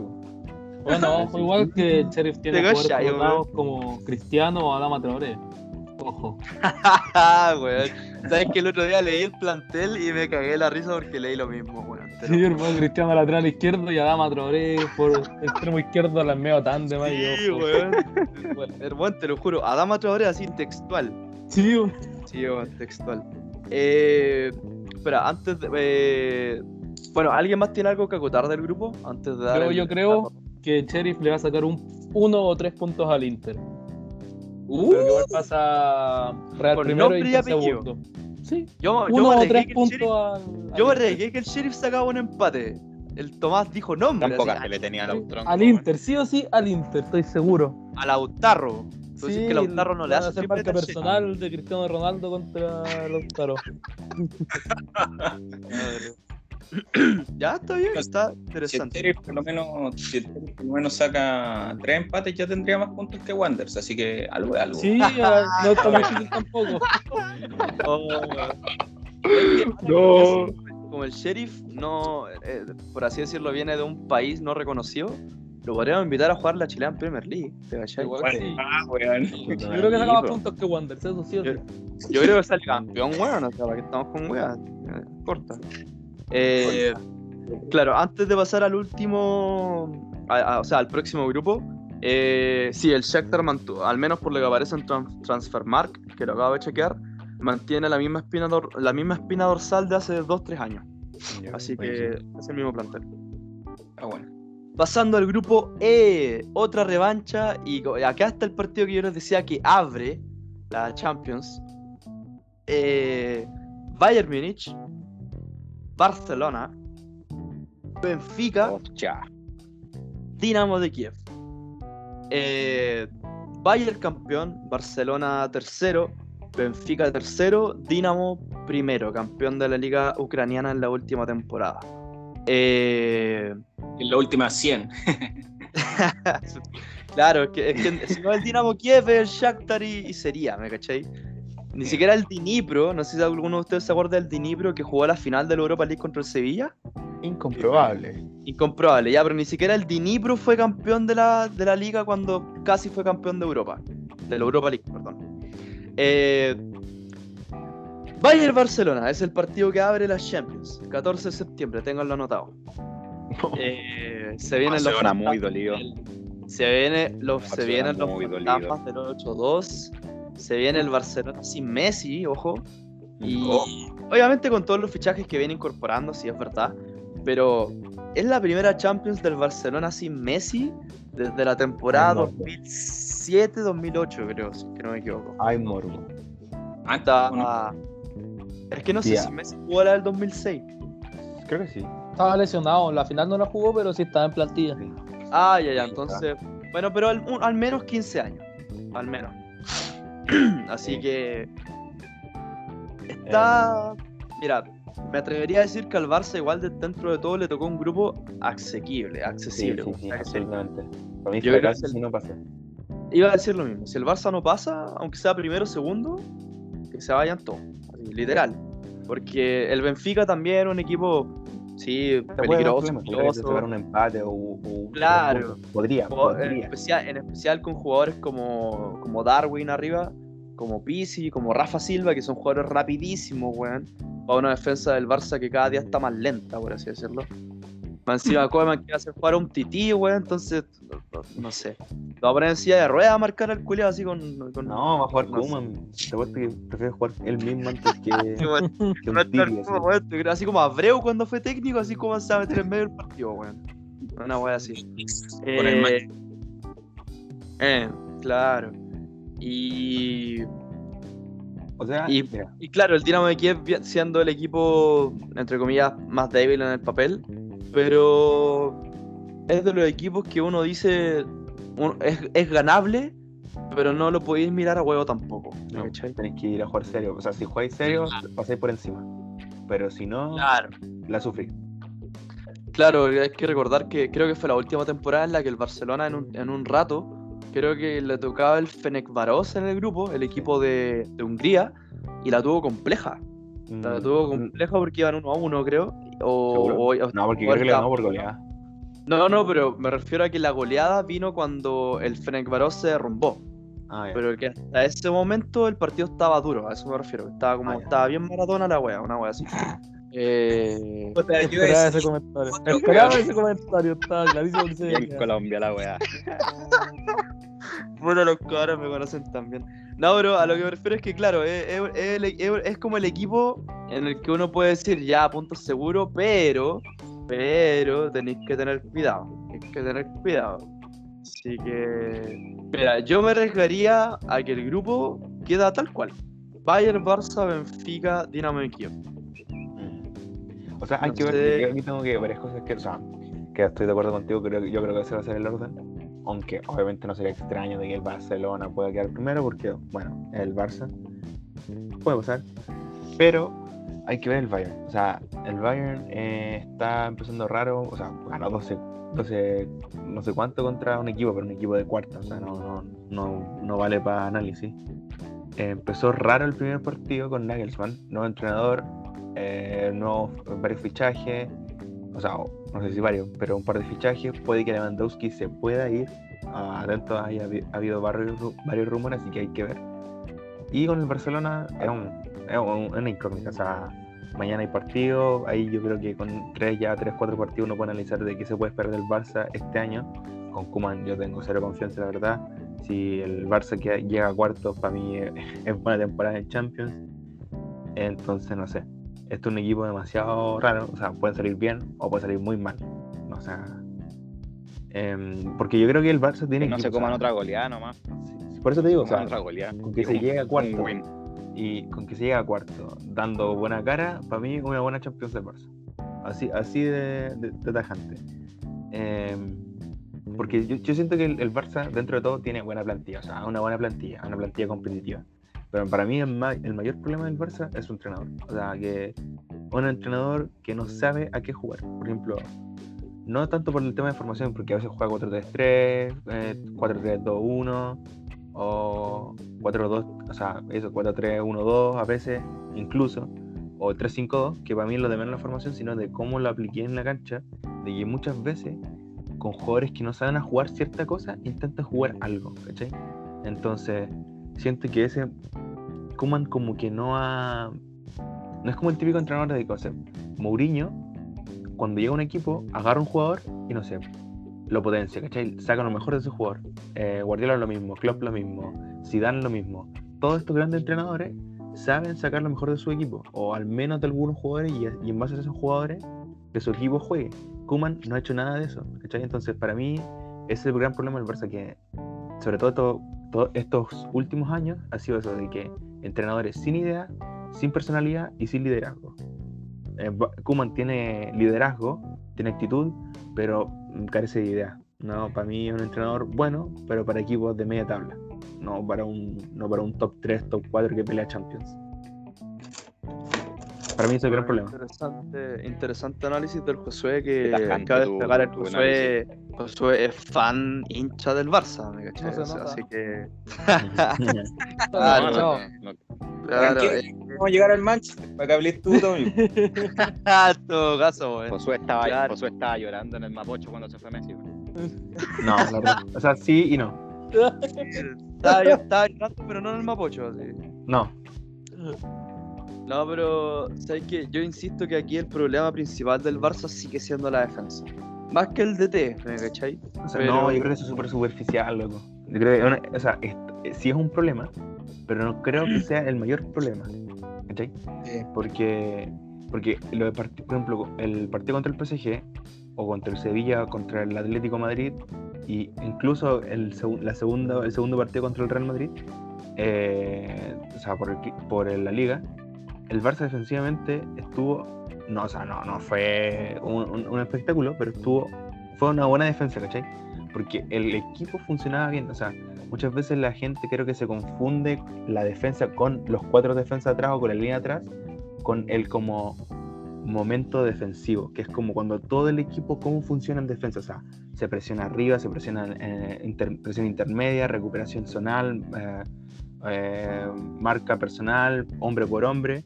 Bueno, ojo, igual que el Sheriff tiene jugadores como Cristiano o Adama Traoré. Ojo. Weón. Sabes que el otro día leí el plantel y me cagué la risa porque leí lo mismo, weón. Sí, hermano, Cristiano lateral izquierdo y Adama Traoré por extremo izquierdo al medio tándem ahí, Sí, weón. Hermano, te lo juro. Adama Traoré así textual. Sí, weón. Sí, weón, textual. Eh, espera, antes de. eh, bueno, ¿alguien más tiene algo que acotar del grupo? Antes de dar. Yo- el- yo creo que Sheriff le va a sacar un uno o tres puntos al Inter. Uh, Pero igual pasa Real Con primero nombre y y segundo. Sí, yo, yo uno me o tres que el puntos sheriff- al, al Yo me arriesgué que el sheriff sacaba un empate. El Tomás dijo nombre. Tan pocas así, que le tenía al Autron. Al Inter, sí o sí, al Inter, estoy seguro. a Lautaro. Entonces que Lautaro no le hace hacer marca al personal de Cristiano Ronaldo contra Lautaro. Ya está bien, está Si el interesante. Sheriff por lo menos, si el Sheriff por lo menos saca tres empates, ya tendría más puntos que Wanderers, así que algo es algo. Sí, eh, no está muy difícil tampoco. Oh, No. Como el sheriff no, eh, por así decirlo, viene de un país no reconocido, lo podríamos invitar a jugar la Chilean Premier League. ¿te cachai? Igual Sí. Ah, weón. Yo creo que saca más puntos que Wanderers, eso sí. o sí. Yo creo que sale campeón, weón, o sea, para que estamos con weas, no importa. Eh, claro, antes de pasar al último, a- a- o sea, al próximo grupo, eh, sí, el Shakhtar mantuvo, al menos por lo que aparece en Tran- Transfermarkt, que lo acabo de chequear, mantiene la misma espina, dor- la misma espina dorsal de hace 2-3 años. Así buenísimo. que es el mismo plantel. Ah, bueno. Pasando al grupo E, otra revancha. Y acá está el partido que yo les decía que abre la Champions. Eh, Bayern Múnich, Barcelona, Benfica, Hostia. Dinamo de Kiev. Eh, Bayern campeón, Barcelona tercero, Benfica tercero, Dinamo primero, campeón de la liga ucraniana en la última temporada. Eh, En la última 100. Claro, es que, es que si no el Dinamo Kiev, el Shakhtar y, y sería, ¿me cachai? Ni siquiera el Dinipro, no sé si alguno de ustedes se acuerda del Dinipro que jugó la final de la Europa League contra el Sevilla. Incomprobable. Incomprobable, ya, pero ni siquiera el Dinipro fue campeón de la, de la liga cuando casi fue campeón de Europa. De la Europa League, perdón. Eh, Bayern Barcelona es el partido que abre las Champions. 14 de septiembre, tenganlo anotado. Eh, se vienen los Barcelona muy fantasmas dolido. del- Se, viene los, se vienen los muy fantasmas del 8-2. Se viene el Barcelona sin Messi, ojo. Y Oh. obviamente con todos los fichajes que viene incorporando, sí es verdad. Pero es la primera Champions del Barcelona sin Messi desde la temporada Ay, morbo. 2007-2008, creo, si es que no me equivoco. Hay morbo. Está- Bueno, Es que no sé si Messi jugó la del 2006. Creo que sí. Estaba lesionado, la final no la jugó, pero sí estaba en plantilla. Ah, ya, ya, Sí, entonces. Bueno, pero al, un- al menos 15 años. Al menos. Así Sí. que. Está. Mira, me atrevería a decir que al Barça, igual de- dentro de todo, le tocó un grupo asequible, Sí, accesible. sí, sí, se- absolutamente. Para mí Yo fue creo casi que el- si no pasa. Iba a decir lo mismo. Si el Barça no pasa, aunque sea primero o segundo, que se vayan todos. literal. Porque el Benfica también era un equipo, sí, peligroso. podría sacar un empate o, o- Claro. Podría, en, podría. especial, en especial con jugadores como, como Darwin arriba, como Pizzi, como Rafa Silva, que son jugadores rapidísimos, weón. Para una defensa del Barça que cada día está más lenta, por así decirlo. Más encima Koeman quiere hacer jugar a un tití, weón, entonces, no, no- no sé. Lo va a poner en silla de ruedas a marcar al culiado así con... con- No, va a jugar. Koeman. Te apuesto que prefiero jugar él mismo antes que, que no un Tiri. así. como, weón, te creo así como Abreu cuando fue técnico, así como se va a meter en medio del partido, weón. Una wea así. Con el Eh, eh, claro. Y, O sea, Y- y claro, el Dinamo de Kiev siendo el equipo, entre comillas, más débil en el papel, pero es de los equipos que uno dice es, es ganable, pero no lo podéis mirar a huevo tampoco. tenéis que ir a jugar serio. O sea, si jugáis serio, pasáis por encima. Pero si no, Claro. la sufrí. Claro, hay que recordar que creo que fue la última temporada en la que el Barcelona en un, en un rato, creo que le tocaba el Fenerbahce en el grupo, el equipo de, de Hungría, y la tuvo compleja. La Mm, tuvo mm, compleja porque iban uno a uno, creo. O, o- No, porque o creo que le ganó por goleada. No, no, pero me refiero a que la goleada vino cuando el Fenerbahce se derrumbó. Ah. Pero que hasta ese momento el partido estaba duro, a eso me refiero. Estaba como, Ah, estaba bien maratona la wea, una wea así. Eh, Esperaba ese comentario. Esperaba ese comentario, estaba clarísimo en. Colombia la weá. bueno, los cabros me conocen también. No, pero a lo que me refiero es que, claro, es, es- es el- es- es como el equipo en el que uno puede decir ya puntos seguros, pero, pero tenéis que tener cuidado. Tenéis que tener cuidado. Así que, mira, yo me arriesgaría a que el grupo queda tal cual. Bayern, Barça, Benfica, Dinamo de Kiev. O sea, hay No que ver, yo aquí tengo que varias cosas que, o sea, que estoy de acuerdo contigo, creo, yo creo que ese va a ser el orden. Aunque obviamente no sería extraño de que el Barcelona pueda quedar primero, porque, bueno, el Barça puede pasar. Pero hay que ver el Bayern. O sea, el Bayern eh, está empezando raro, o sea, ganó 12, 12, no sé cuánto contra un equipo, pero un equipo de cuarta, o sea, no, no, no, no vale para análisis. Eh, empezó raro el primer partido con Nagelsmann, nuevo entrenador, eh, nuevos, varios fichajes. O sea, no sé si varios, pero un par de fichajes, puede que Lewandowski se pueda ir. Atento, ha habido varios, varios rumores, así que hay que ver. Y con el Barcelona es, un, es un- una incógnita, o sea, mañana hay partido, ahí yo creo que con tres ya, tres, cuatro partidos uno puede analizar de qué se puede esperar del Barça este año. Con Kuman yo tengo cero confianza, la verdad. Si el Barça llega a cuartos, para mí es buena temporada en Champions. Entonces, no sé. Este es un equipo demasiado raro. O sea, puede salir bien o puede salir muy mal. O sea, em, porque yo creo que el Barça Que tiene no equipo, se o sea, coman otra goleada nomás. sí, Por eso te digo, o Coman sea, otra goleada. con que se llegue a cuarto y con que se llegue a cuarto dando buena cara, para mí una buena Champions del Barça. Así, así de, de- de tajante. Em, porque yo, yo siento que el, el Barça, dentro de todo, tiene buena plantilla, o sea, una buena plantilla, una plantilla competitiva. Pero para mí el, ma- el mayor problema del Barça es su entrenador. O sea, que un entrenador que no sabe a qué jugar. Por ejemplo, no tanto por el tema de formación, porque a veces juega 4-3-3, eh, 4-3-2-1 o 4-2, o sea, eso, 4-3-1-2 a veces, incluso, o 3-5-2, que para mí es lo de menos la formación, sino de cómo lo apliqué en la cancha, de que muchas veces con jugadores que no saben a jugar cierta cosa, intentan jugar algo, ¿cachai? Entonces, siento que ese Kuman como que no ha... No es como el típico entrenador de cosas. Mourinho, cuando llega un equipo, agarra un jugador y no sé, lo potencia, ¿cachai? Saca lo mejor de ese jugador. Eh, Guardiola lo mismo, Klopp lo mismo, Zidane lo mismo. Todos estos grandes entrenadores saben sacar lo mejor de su equipo, o al menos de algunos jugadores, y, y en base a esos jugadores, que su equipo juegue. Kuman no ha hecho nada de eso, ¿cachai? Entonces, para mí, ese es el gran problema del Barça, que sobre todo todo estos últimos años ha sido eso, de que entrenadores sin idea, sin personalidad y sin liderazgo. Eh, Koeman tiene liderazgo, tiene actitud, pero carece de idea. No, para mí es un entrenador bueno, pero para equipos de media tabla. No para un, no para un top 3, top 4 que pelea Champions. Para mí ese es el gran problema. Interesante, interesante análisis del Josué que cabe tu- destacar el Josué. Josué es fan hincha del Barça, ¿me cachai? No. Así que. Claro, No, no. Claro, eh, Vamos a llegar al Manchester para que hables tú, Tommy. en todo caso. Josué estaba, Claro. Josué estaba llorando en el Mapocho cuando se fue Messi. no, la verdad. O sea, sí y no. Estaba, yo estaba llorando, pero no en el Mapocho. Así. No. No, pero sabes que yo insisto que aquí el problema principal del Barça sigue siendo la defensa. Más que el DT, ¿me cachai? O sea, Pero- no, yo creo que eso es súper superficial, loco. Yo creo que, es una- o sea, es- eh, sí es un problema, pero no creo que sea el mayor problema. ¿Cachai? Sí. Porque, porque lo de part- por ejemplo, el partido contra el PSG o contra el Sevilla, contra el Atlético de Madrid, y incluso el, segu- la segunda, el segundo partido contra el Real Madrid, eh, o sea, por, el, por el- la liga, el Barça defensivamente estuvo, no, o sea, no, no fue un, espectáculo, pero estuvo, fue una buena defensa, ¿cachai? Porque el equipo funcionaba bien, o sea, muchas veces la gente creo que se confunde la defensa con los cuatro defensas atrás o con la línea atrás, con el como momento defensivo, que es como cuando todo el equipo, cómo funciona en defensa, o sea, se presiona arriba, se presiona eh, presión intermedia, recuperación zonal, eh, eh, marca personal, hombre por hombre.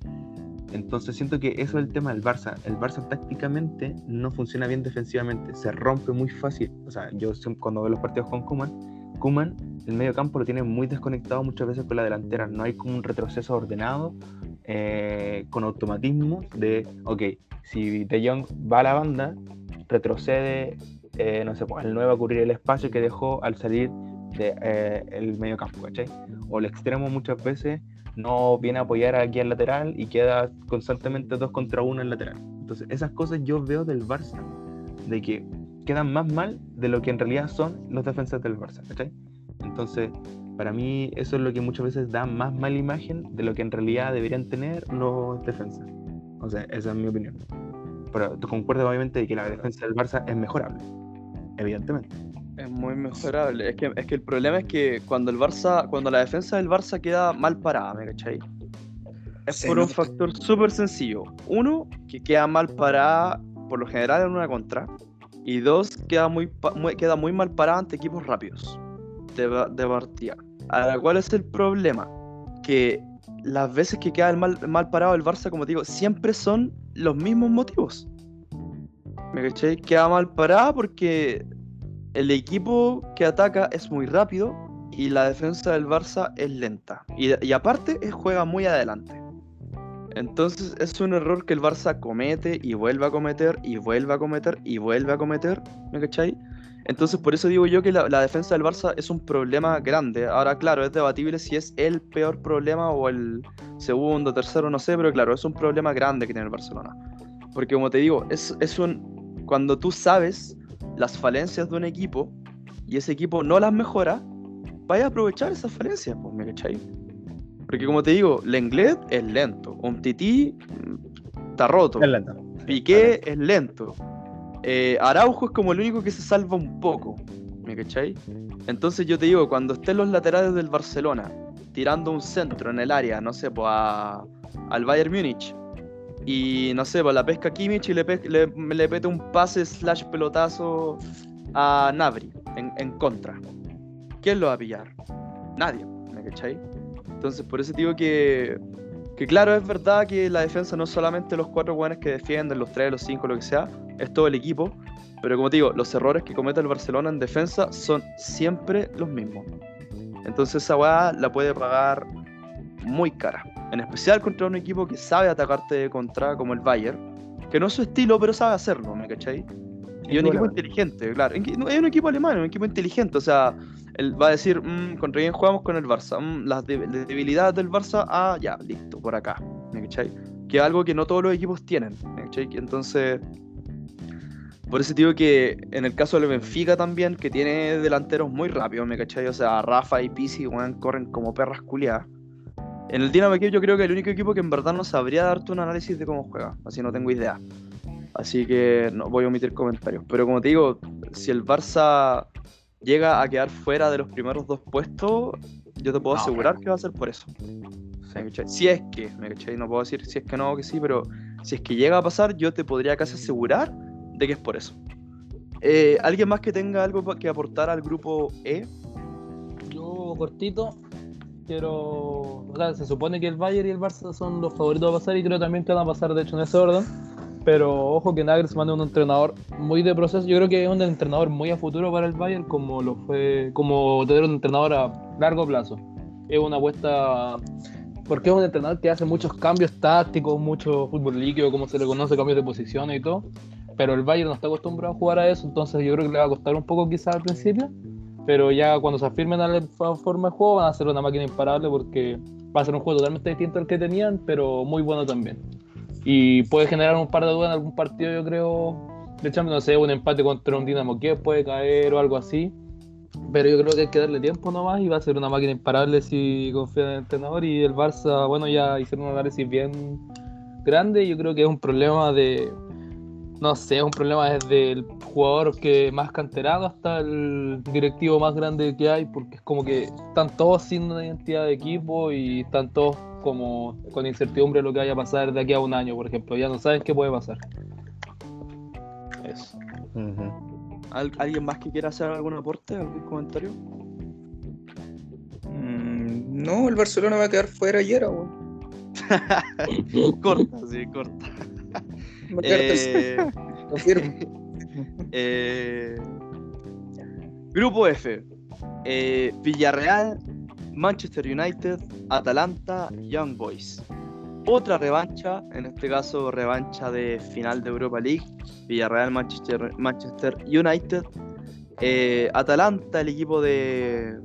Entonces siento que eso es el tema del Barça. El Barça tácticamente no funciona bien defensivamente, se rompe muy fácil. O sea, yo cuando veo los partidos con Kuman, Kuman el medio campo lo tiene muy desconectado muchas veces con la delantera. No hay como un retroceso ordenado eh, con automatismo de, ok, si De Jong va a la banda, retrocede, eh, no sé, pues el 9 a cubrir el espacio que dejó al salir de, el medio campo, ¿cachai? O el extremo muchas veces no viene a apoyar aquí al lateral y queda constantemente dos contra uno en lateral. Entonces, esas cosas yo veo del Barça, de que quedan más mal de lo que en realidad son los defensas del Barça, ¿cachai? Entonces, para mí eso es lo que muchas veces da más mala imagen de lo que en realidad deberían tener los defensas. O sea, esa es mi opinión. Pero tú concuerdas obviamente de que la defensa del Barça es mejorable, evidentemente. Es muy mejorable. Es que, es que el problema es que cuando el Barça, cuando la defensa del Barça queda mal parada, ¿me cachai? Es Se por un factor súper sencillo. Uno, que queda mal parada por lo general en una contra. Y dos, queda muy, queda muy mal parada ante equipos rápidos de, de partida. Ahora, ¿cuál es el problema? Que las veces que queda el mal, mal parado el Barça, como te digo, siempre son los mismos motivos. ¿Me caché? Queda mal parada porque el equipo que ataca es muy rápido y la defensa del Barça es lenta. Y, aparte juega muy adelante. Entonces es un error que el Barça comete y vuelve a cometer y vuelve a cometer y vuelve a cometer. ¿Me cachai? Entonces por eso digo yo que la, la defensa del Barça es un problema grande. Ahora claro, es debatible si es el peor problema o el segundo, tercero, no sé, pero claro, es un problema grande que tiene el Barcelona. Porque como te digo, es, es un... Cuando tú sabes las falencias de un equipo y ese equipo no las mejora, vaya a aprovechar esas falencias, pues, ¿me cachai? Porque como te digo, Lenglet es lento, un tití mm, está roto, Es lento. Piqué es lento, eh, Araujo es como el único que se salva un poco, ¿me cachai? Entonces yo te digo, cuando estén los laterales del Barcelona tirando un centro en el área, no sé, pues a- al Bayern Múnich, y no sé, pues la pesca Kimmich y le, le pete un pase slash pelotazo a Nabri en, en contra. ¿Quién lo va a pillar? Nadie, ¿me cachai? Entonces por eso digo que, que claro, es verdad que la defensa no es solamente los cuatro buenos que defienden, los tres, los cinco, lo que sea, es todo el equipo. Pero como te digo, los errores que comete el Barcelona en defensa son siempre los mismos. Entonces esa weá la puede pagar muy cara. En especial contra un equipo que sabe atacarte de contra, como el Bayern, que no es su estilo, pero sabe hacerlo, ¿me cachai? Y un equipo inteligente, claro. Es un equipo alemán, un equipo inteligente. O sea, él va a decir, "Mm, contra quién jugamos con el Barça. Mm, las de- de- debilidades del Barça, ah, ya, listo, por acá. ¿Me cachai? Que es algo que no todos los equipos tienen. ¿Me cachai? Entonces, por eso digo que en el caso del Benfica también, que tiene delanteros muy rápidos, ¿me cachai? O sea, Rafa y Pisi, weón, corren como perras culiadas. En el Dinamo Kiev yo creo que el único equipo que en verdad no sabría darte un análisis de cómo juega. Así no tengo idea. Así que no voy a omitir comentarios. Pero como te digo, si el Barça llega a quedar fuera de los primeros dos puestos, yo te puedo No, asegurar que va a ser por eso. Si es que, ¿me cachai? No puedo decir si es que no o que sí, pero si es que llega a pasar, yo te podría casi asegurar de que es por eso. Eh, ¿Alguien más que tenga algo que aportar al grupo E? Yo, cortito, quiero. O sea, se supone que el Bayern y el Barça son los favoritos a pasar y creo también que van a pasar, de hecho, en ese orden. Pero ojo que Nagelsmann es un entrenador muy de proceso. Yo creo que es un entrenador muy a futuro para el Bayern, como lo fue, como tener un entrenador a largo plazo. Es una apuesta porque es un entrenador que hace muchos cambios tácticos, mucho fútbol líquido, como se le conoce, cambios de posiciones y todo. Pero el Bayern no está acostumbrado a jugar a eso, entonces yo creo que le va a costar un poco quizás al principio. Pero ya cuando se afirmen a la forma de juego van a ser una máquina imparable porque va a ser un juego totalmente distinto al que tenían, pero muy bueno también. Y puede generar un par de dudas en algún partido, yo creo. De Champions, no sé, un empate contra un Dinamo Kiev puede caer o algo así. Pero yo creo que hay que darle tiempo nomás y va a ser una máquina imparable si confía en el entrenador. Y el Barça, bueno, ya hicieron un análisis bien grande. Yo creo que es un problema de. No sé, es un problema desde el jugador que más canterano hasta el directivo más grande que hay, porque es como que están todos sin una identidad de equipo y están todos como con incertidumbre de lo que vaya a pasar de aquí a un año, por ejemplo. Ya no saben qué puede pasar. Eso. Ujú. ¿Al- ¿Alguien más que quiera hacer algún aporte, algún comentario? Mm, no, el Barcelona va a quedar fuera ayer, weón. corta, sí, corta. Eh, eh, grupo F. Eh, Villarreal, Manchester United, Atalanta, Young Boys. Otra revancha, en este caso revancha de final de Europa League. Villarreal, Manchester, Manchester United. Eh, Atalanta, el equipo de,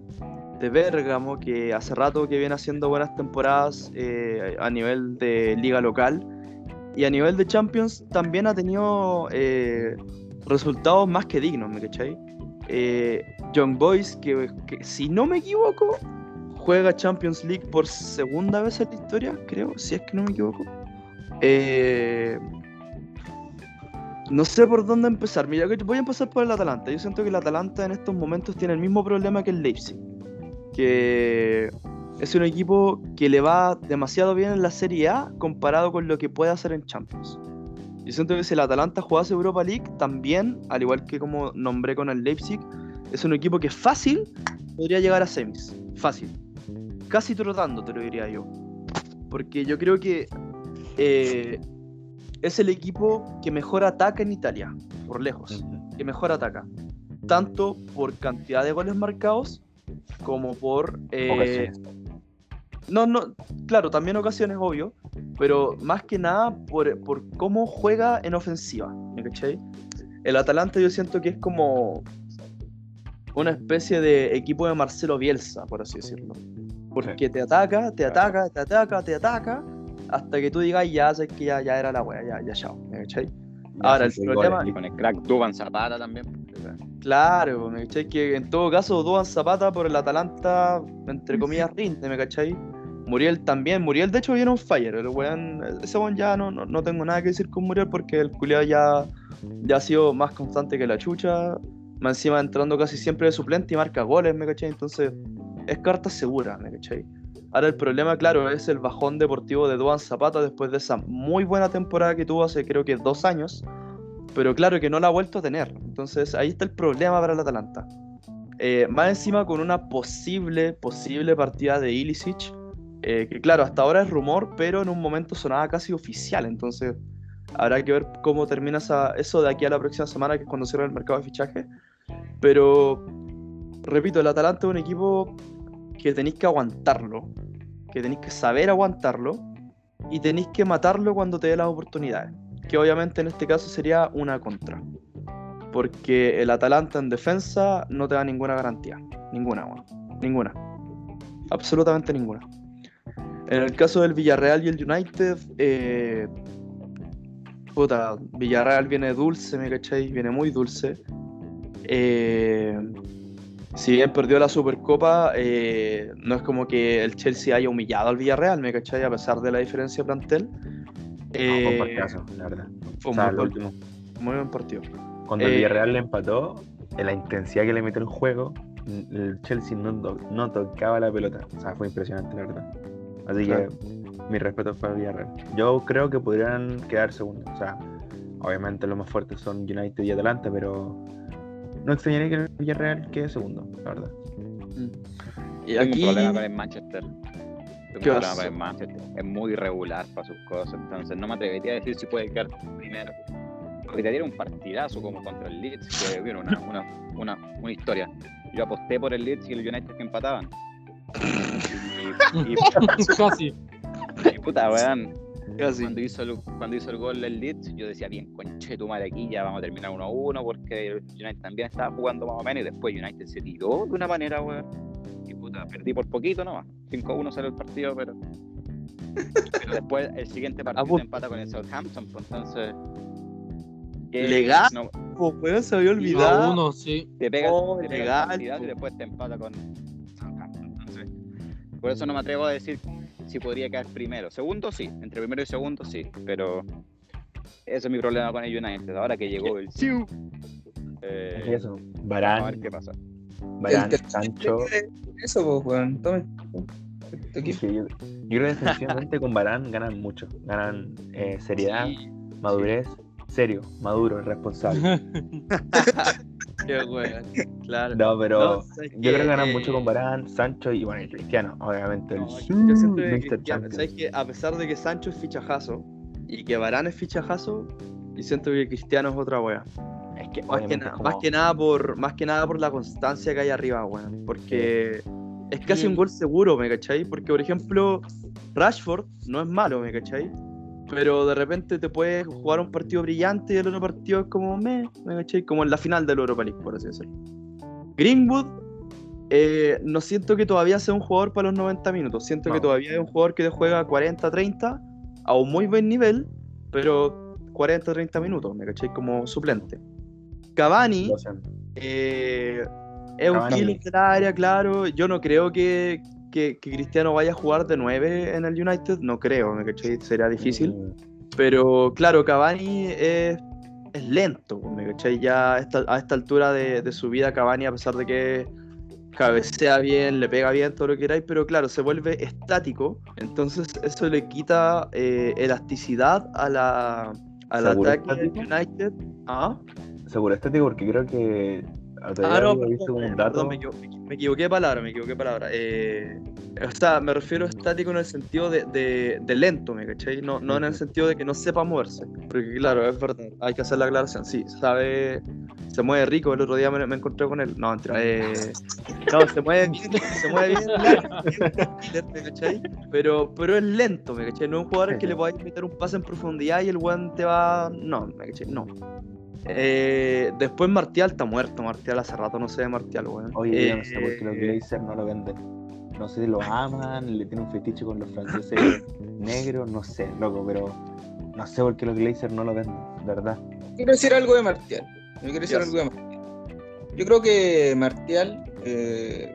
de Bérgamo, que hace rato que viene haciendo buenas temporadas eh, a nivel de liga local. Y a nivel de Champions también ha tenido eh, resultados más que dignos, ¿me cachai? Eh, Young Boys, que, si no me equivoco, juega Champions League por segunda vez en la historia, creo, si es que no me equivoco. Eh, no sé por dónde empezar. Mira, voy a empezar por el Atalanta. Yo siento que el Atalanta en estos momentos tiene el mismo problema que el Leipzig. Que es un equipo que le va demasiado bien en la Serie A comparado con lo que puede hacer en Champions. Yo siento que si el Atalanta jugase Europa League, también, al igual que como nombré con el Leipzig, es un equipo que fácil podría llegar a semis. Fácil. Casi trotando, te lo diría yo. Porque yo creo que eh, es el equipo que mejor ataca en Italia. por lejos, que mejor ataca. Tanto por cantidad de goles marcados como por... eh. No, no, claro, también ocasiones, obvio, pero más que nada por, por cómo juega en ofensiva, ¿me cachai? El Atalanta yo siento que es como una especie de equipo de Marcelo Bielsa, por así decirlo. Porque te ataca, te ataca, te ataca, te ataca, hasta que tú digas, ya, sabes que ya, ya era la wea, ya, ya, chao, ¿me cachai? Ahora, el problema-. Y con el crack Duban Zapata también. Claro, ¿me cachai? Que en todo caso, Duan Zapata por el Atalanta, entre comillas, rinde, ¿me cachai? Muriel también, Muriel de hecho viene un fire, el weón, ese weón ya no, no, no tengo nada que decir con Muriel porque el culiado ya, ya ha sido más constante que la chucha, más encima entrando casi siempre de suplente y marca goles, ¿me cachai? Entonces es carta segura, ¿me cachai? Ahora el problema, claro, es el bajón deportivo de Duan Zapata después de esa muy buena temporada que tuvo hace creo que dos años, pero claro que no la ha vuelto a tener. Entonces ahí está el problema para el Atalanta. Eh, más encima con una posible, posible partida de Ilicic, eh, que claro, hasta ahora es rumor, pero en un momento sonaba casi oficial, entonces habrá que ver cómo termina eso de aquí a la próxima semana, que es cuando cierra el mercado de fichaje. Pero, repito, el Atalanta es un equipo que tenéis que aguantarlo, que tenéis que saber aguantarlo y tenéis que matarlo cuando te dé las oportunidades, que obviamente en este caso sería una contra. Porque el Atalanta en defensa no te da ninguna garantía. Ninguna. Ninguna. Absolutamente ninguna. En el caso del Villarreal y el United, eh, puta, Villarreal viene dulce, ¿me cachai? Viene muy dulce. Eh, si bien perdió la Supercopa, eh, no es como que el Chelsea haya humillado al Villarreal, ¿me cachai? A pesar de la diferencia de plantel. No, Eh, fue un partidazo, la verdad. fue O sea, muy último. muy buen partido. Cuando Eh, el Villarreal le empató, en la intensidad que le metió el juego, el Chelsea no, no tocaba la pelota. O sea, fue impresionante, la verdad. Así Claro. que mi respeto para el Villarreal. Yo creo que podrían quedar segundos. O sea, obviamente los más fuertes son United y Atalanta, pero no extrañaría que el Villarreal quede segundo, la verdad. Y Tengo aquí, un problema con el Manchester. Tengo un ¿Qué problema con el Manchester. Es muy irregular para sus cosas. Entonces no me atrevería a decir si puede quedar primero. Porque te dieron un partidazo como contra el Leeds, que vieron una, una, una, una historia. Yo aposté por el Leeds y el United que empataban. Y, y- Casi. y puta, weón. casi. Cuando hizo, el, cuando hizo el gol del Leeds, yo decía, bien, conche tu madre aquí, ya vamos a terminar 1-1, porque el United también estaba jugando más o menos, y después United se tiró de una manera, weón. Y puta, perdí por poquito nomás. 5-1 salió el partido, pero. pero después el siguiente partido pues. se empata con el Southampton, pues entonces. Legal. No, weón, se había olvidado. uno, sí. te pega, Oh, te pega el legal, y después te empata con por eso no me atrevo a decir si podría quedar primero. Segundo sí, entre primero y segundo sí, pero ese es mi problema con el United. Ahora que llegó el Siu, eh, eso, vamos a ver Barán, qué pasa. Barán, Sancho. Eso, pues, weón. Tome. Sí, yo, yo creo que defensivamente con Barán ganan mucho. Ganan eh, seriedad, Sí, madurez, serio, maduro, responsable. qué weón. Claro. No, pero No, ¿sabes yo creo qué? que ganan mucho Eh, con Barán, Sancho y bueno, y Cristiano, obviamente. el yo siento que. Cristiano. ¿sabes qué? A pesar de que Sancho es fichajazo y que Varane es fichajazo, yo siento que Cristiano es otra wea. Es que, Más que, obviamente na- es más que nada por más que nada por la constancia que hay arriba, weón. Porque es casi Sí. un gol seguro, ¿me cachai? Porque, por ejemplo, Rashford no es malo, ¿me cachai? Pero de repente te puedes jugar un partido brillante y el otro partido es como me, ¿me cachai? Como en la final del Europa League, por así decirlo. Greenwood, eh, no siento que todavía sea un jugador para los 90 minutos. Siento que todavía es un jugador que te juega 40-30 a un muy buen nivel, pero 40-30 minutos, ¿me cachai? Como suplente. Cavani, eh, es un Cavani. killer del área, claro. Yo no creo que, que- que Cristiano vaya a jugar de 9 en el United, no creo, ¿me cachai? Sería difícil. Mm, Pero claro, Cavani es, es lento, ¿me cachai? Ya a esta, a esta altura de, de su vida, Cavani, a pesar de que cabecea bien, le pega bien, todo lo que queráis, pero claro, se vuelve estático. Entonces eso le quita eh, elasticidad a la, al ¿Seguro ataque del estático? United. ¿Ah? Seguro estético porque creo que Ah, día no, perdón, perdón, me, me equivoqué de palabra, me equivoqué de palabra. Eh, o sea, me refiero a estático en el sentido de, de, de lento, ¿me cachai? No, no en el sentido de que no sepa moverse. Porque claro, es verdad, hay que hacer la aclaración. Sí, sabe, se mueve rico, el otro día me, me encontré con él. No, mentira, eh, no, se mueve bien, se mueve bien, ¿me cachai? Pero, pero es lento, ¿me cachai? No es un jugador que le podáis meter un pase en profundidad y el weón te va... No, ¿me cachai? No. Eh, después Martial está muerto, Martial hace rato no sé de Martial, weón. Oye, Eh, no sé por qué los Glazers no lo venden. No sé si lo aman, le tienen un fetiche con los franceses negros, no sé, loco, pero no sé por qué los Glazers no lo venden, de verdad. Quiero decir algo de Martial. Yo quiero decir Yes. algo de Martial. Yo creo que Martial, eh,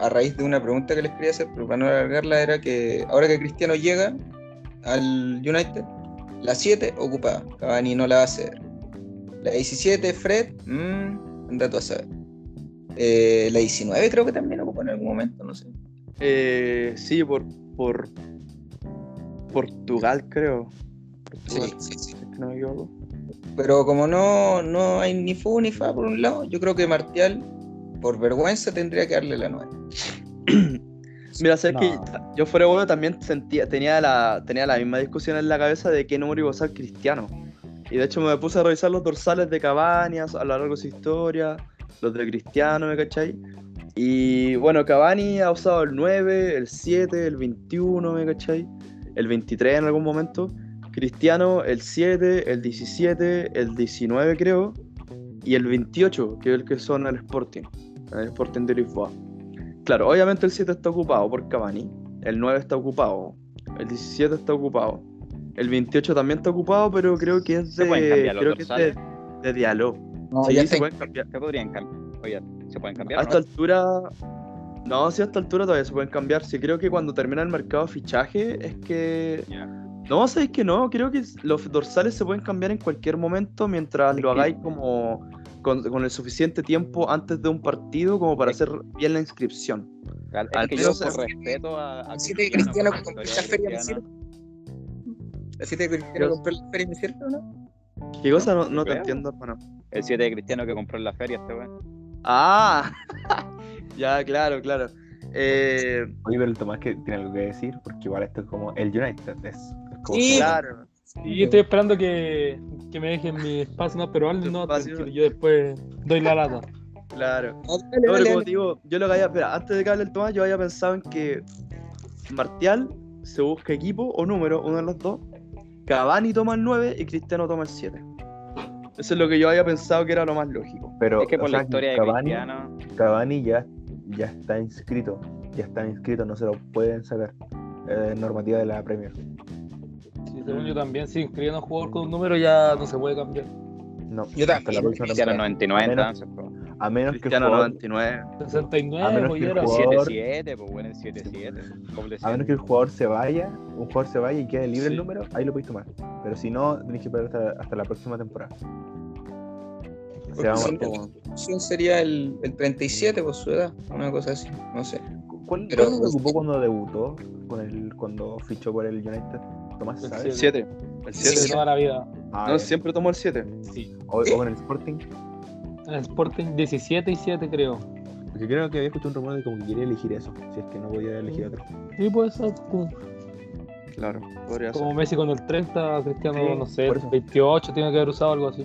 a raíz de una pregunta que les quería hacer, pero para no alargarla, era que ahora que Cristiano llega al United, la 7 ocupada, Cavani no la va a hacer. La 17, Fred, mmm, anda tú a saber. Eh, la 19 creo que también ocupó en algún momento, no sé. eh, sí, por, por Portugal, creo. Portugal, Sí, sí, sí. si es que no me equivoco. Pero como no, no hay ni fu ni fa por un lado, yo creo que Martial, por vergüenza, tendría que darle la 9. Mira, sabes No. que yo fuera bueno también sentía, tenía la, tenía la misma discusión en la cabeza de qué número iba a usar Cristiano. Y de hecho me puse a revisar los dorsales de a a lo largo de su historia, los de Cristiano, ¿me cachai? Y bueno, Cavani ha usado el 9, el 7, el 21, ¿me cachai? El 23 en algún momento. Cristiano el 7, el 17, el 19 creo. Y el 28, que es el que son el Sporting. El Sporting de Lisboa. Claro, obviamente el 7 está ocupado por Cavani. El 9 está ocupado. El 17 está ocupado. El 28 también está ocupado, pero creo que es ¿Se de. pueden cambiar los creo que es de, de Diallo. No, sí, ya se pueden cambiar. Se podrían cambiar. Oye, ¿se pueden cambiar? A esta no? altura. No, sí, a esta altura todavía se pueden cambiar. Sí, creo que cuando termina el mercado de fichaje es que. No, sabéis que no. Creo que los dorsales se pueden cambiar en cualquier momento mientras lo hagáis como. Con, con el suficiente tiempo antes de un partido como para hacer bien la inscripción. Al Es que yo por se- respeto a, a La 7 de Cristiano por con Cristiano, La 7 de Cristiano Yo- compró la feria me sirve o no? ¿Qué cosa? No, no te entiendo, hermano. El 7 de Cristiano que compró en la feria este weón. Ah, ya, claro, claro. Eh, Oye, pero el Tomás que tiene algo que decir, porque igual esto es como el United, es, es como Sí, claro. Y estoy esperando que, que me dejen mi espacio, no, pero Alden no, yo después doy la lata. Claro. No, dale, pero como dale. te digo, yo lo que había, espera, antes de que hable el Tomás, yo había pensado en que Martial se busca equipo o número, uno de los dos. Cavani toma el 9 y Cristiano toma el 7. Eso es lo que yo había pensado que era lo más lógico. Pero, Es que por la sea, historia de Cavani, Cristiano. Cavani ya, ya está inscrito, ya está inscrito, no se lo pueden sacar. Eh, normativa de la Premier. Sí, según yo también, si inscribieron a un jugador con un número ya no se puede cambiar. No, Yo hasta también, la próxima Cristiano temporada. 99 A menos- entonces. A menos que jugador, 99. A 69, menos pues que el jugador- 7-7, pues bueno, el 7-7. Doble a menos que el jugador se vaya, un jugador se vaya y quede libre el número, ahí lo podéis tomar. Pero si no, tenéis que esperar hasta, hasta la próxima temporada. Se va a- sería el, el 37 por su edad, una cosa así, no sé. ¿Cuál, Pero- se ocupó cuando debutó? Con el, cuando fichó por el United. Tomás, El ¿sabes? El 7. El Sí, 7. toda la vida. Ah, No, bien. siempre tomó el 7. Sí. o, o con el Sporting. En el Sporting 17 y 7 creo. Porque creo que había escuchado un rumor de como que quería elegir eso, si es que no podía elegir otro. Sí, puede ser. Como, Claro, podría ser. como Messi con el 30, Cristiano, Sí, no sé, por eso. 28 tiene que haber usado algo así.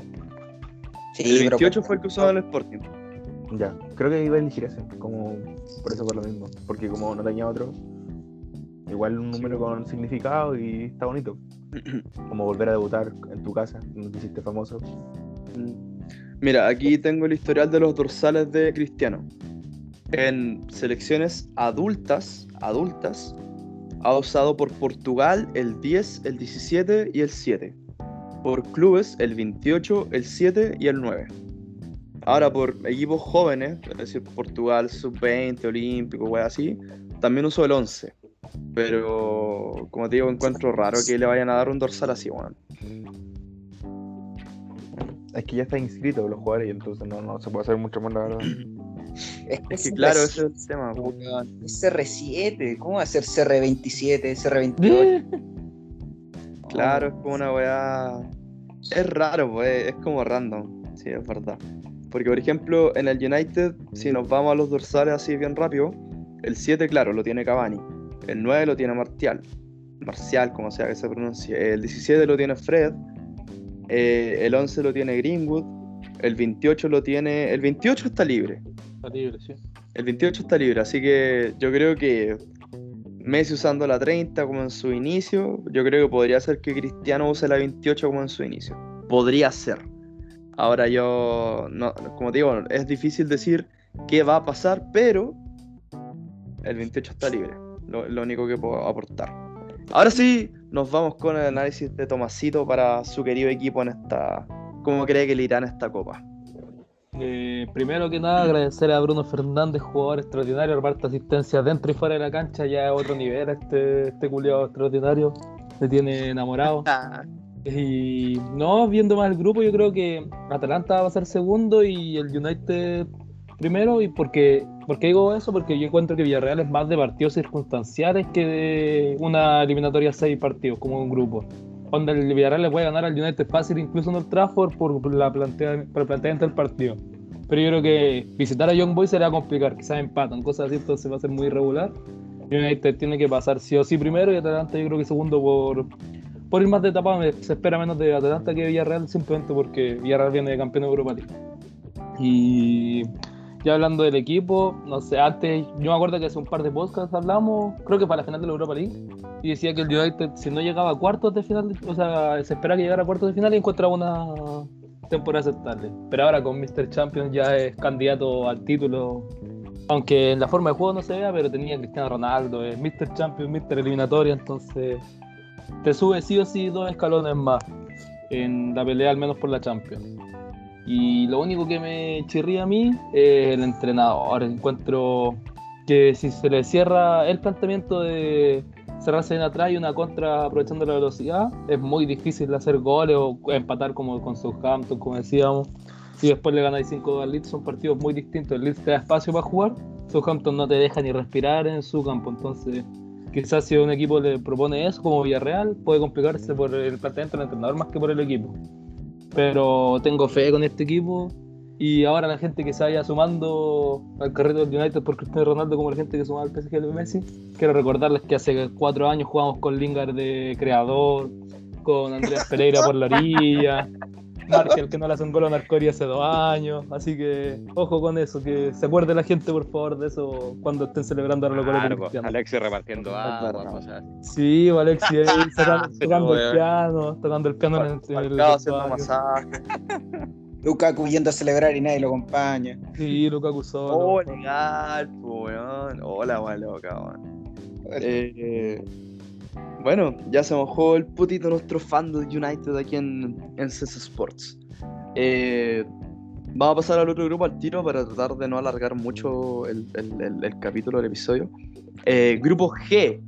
Sí, El pero 28 por- fue el que usaba el Sporting. Ya, creo que iba a elegir ese, como por eso por lo mismo, porque como no tenía otro, igual un número con significado y está bonito. Como volver a debutar en tu casa, no te hiciste famoso. Mira, aquí tengo el historial de los dorsales de Cristiano. En selecciones adultas, adultas, ha usado por Portugal el 10, el 17 y el 7. Por clubes el 28, el 7 y el 9. Ahora por equipos jóvenes, es decir, Portugal sub-20, olímpico, wey así, también usó el 11. Pero, como te digo, encuentro raro que le vayan a dar un dorsal así, weón. Es que ya está inscrito los jugadores y entonces no, no se puede hacer mucho más la verdad. Es que, Es que es claro, CR7, ese es el tema. weón. es CR7, ¿cómo va a ser CR27, CR28? Claro, es como una weá. Es raro, pues, es como random. Sí, es verdad. Porque, por ejemplo, en el United, si nos vamos a los dorsales así bien rápido, el 7, claro, lo tiene Cavani. El 9 lo tiene Martial. Marcial, como sea que se pronuncie. El 17 lo tiene Fred. Eh, el 11 lo tiene Greenwood. El 28 lo tiene. El 28 está libre. Está libre, sí. El 28 está libre, así que yo creo que Messi usando la 30 como en su inicio, yo creo que podría ser que Cristiano use la 28 como en su inicio. Podría ser. Ahora yo, no, como te digo, es difícil decir qué va a pasar, pero el 28 está libre. Lo, lo único que puedo aportar. Ahora sí, nos vamos con el análisis de Tomasito para su querido equipo en esta. ¿Cómo cree que le irá en esta copa? Eh, primero que nada, agradecer a Bruno Fernández, jugador extraordinario, reparto asistencia dentro y fuera de la cancha, ya a otro nivel este, este culiado extraordinario, me tiene enamorado. Y no, viendo más el grupo, yo creo que Atalanta va a ser segundo y el United primero. ¿Y por qué, por qué digo eso? Porque yo encuentro que Villarreal es más de partidos circunstanciales que de una eliminatoria a seis partidos, como un grupo. Donde el Villarreal le puede ganar al United fácil, incluso en el Trafford, por, la plantea, por el planteamiento del partido. Pero yo creo que visitar a Young Boys será complicar, quizás empatan, cosas así, entonces va a ser muy irregular. United tiene que pasar sí o sí primero y Atalanta yo creo que segundo por, por ir más de etapa. Se espera menos de Atalanta que Villarreal simplemente porque Villarreal viene de campeón de Europa League. Y ya hablando del equipo, no sé, antes yo me acuerdo que hace un par de podcasts hablamos, creo que para la final de la Europa League, y decía que el United si no llegaba a cuartos de final, o sea, se espera que llegara a cuartos de final y encontraba una temporada aceptable. Pero ahora con Mr. Champions ya es candidato al título, aunque en la forma de juego no se vea, pero tenía Cristiano Ronaldo, es Mr. Champions, Mr. Eliminatoria, entonces te sube sí o sí dos escalones más en la pelea, al menos por la Champions. Y lo único que me chirría a mí es el entrenador. Encuentro que si se le cierra el planteamiento de cerrarse en atrás y una contra aprovechando la velocidad, es muy difícil hacer goles o empatar como con Southampton, como decíamos. Y después le ganáis 5 al Leeds, son partidos muy distintos. El Leeds te da espacio para jugar, Southampton no te deja ni respirar en su campo. Entonces, quizás si un equipo le propone eso, como Villarreal, puede complicarse por el planteamiento del entrenador más que por el equipo. Pero tengo fe con este equipo. Y ahora la gente que se vaya sumando al carrito del United por Cristiano Ronaldo, como la gente que suma al PSG de Messi, quiero recordarles que hace cuatro años jugamos con Lingard de creador, con Andrés Pereira por la orilla, Markel que no le hace un gol a Narcori hace dos años. Así que ojo con eso, que se acuerde la gente por favor de eso cuando estén celebrando ahora los goles de Claro, pues, Cristiano. Alexis repartiendo agua, cosas. Sí, o Alexi ahí tocando, tocando el piano, tocando el piano en el, el haciendo masaje. Lukaku yendo a celebrar y nadie lo acompaña. Sí, Lukaku solo. Oh, legal, po, weón. Hola, weón, loca, weón. Eh, bueno, ya se mojó el putito nuestro fan del United aquí en, en CS Sports. Eh, vamos a pasar al otro grupo al tiro para tratar de no alargar mucho el, el- el- el capítulo del episodio. Eh, grupo G.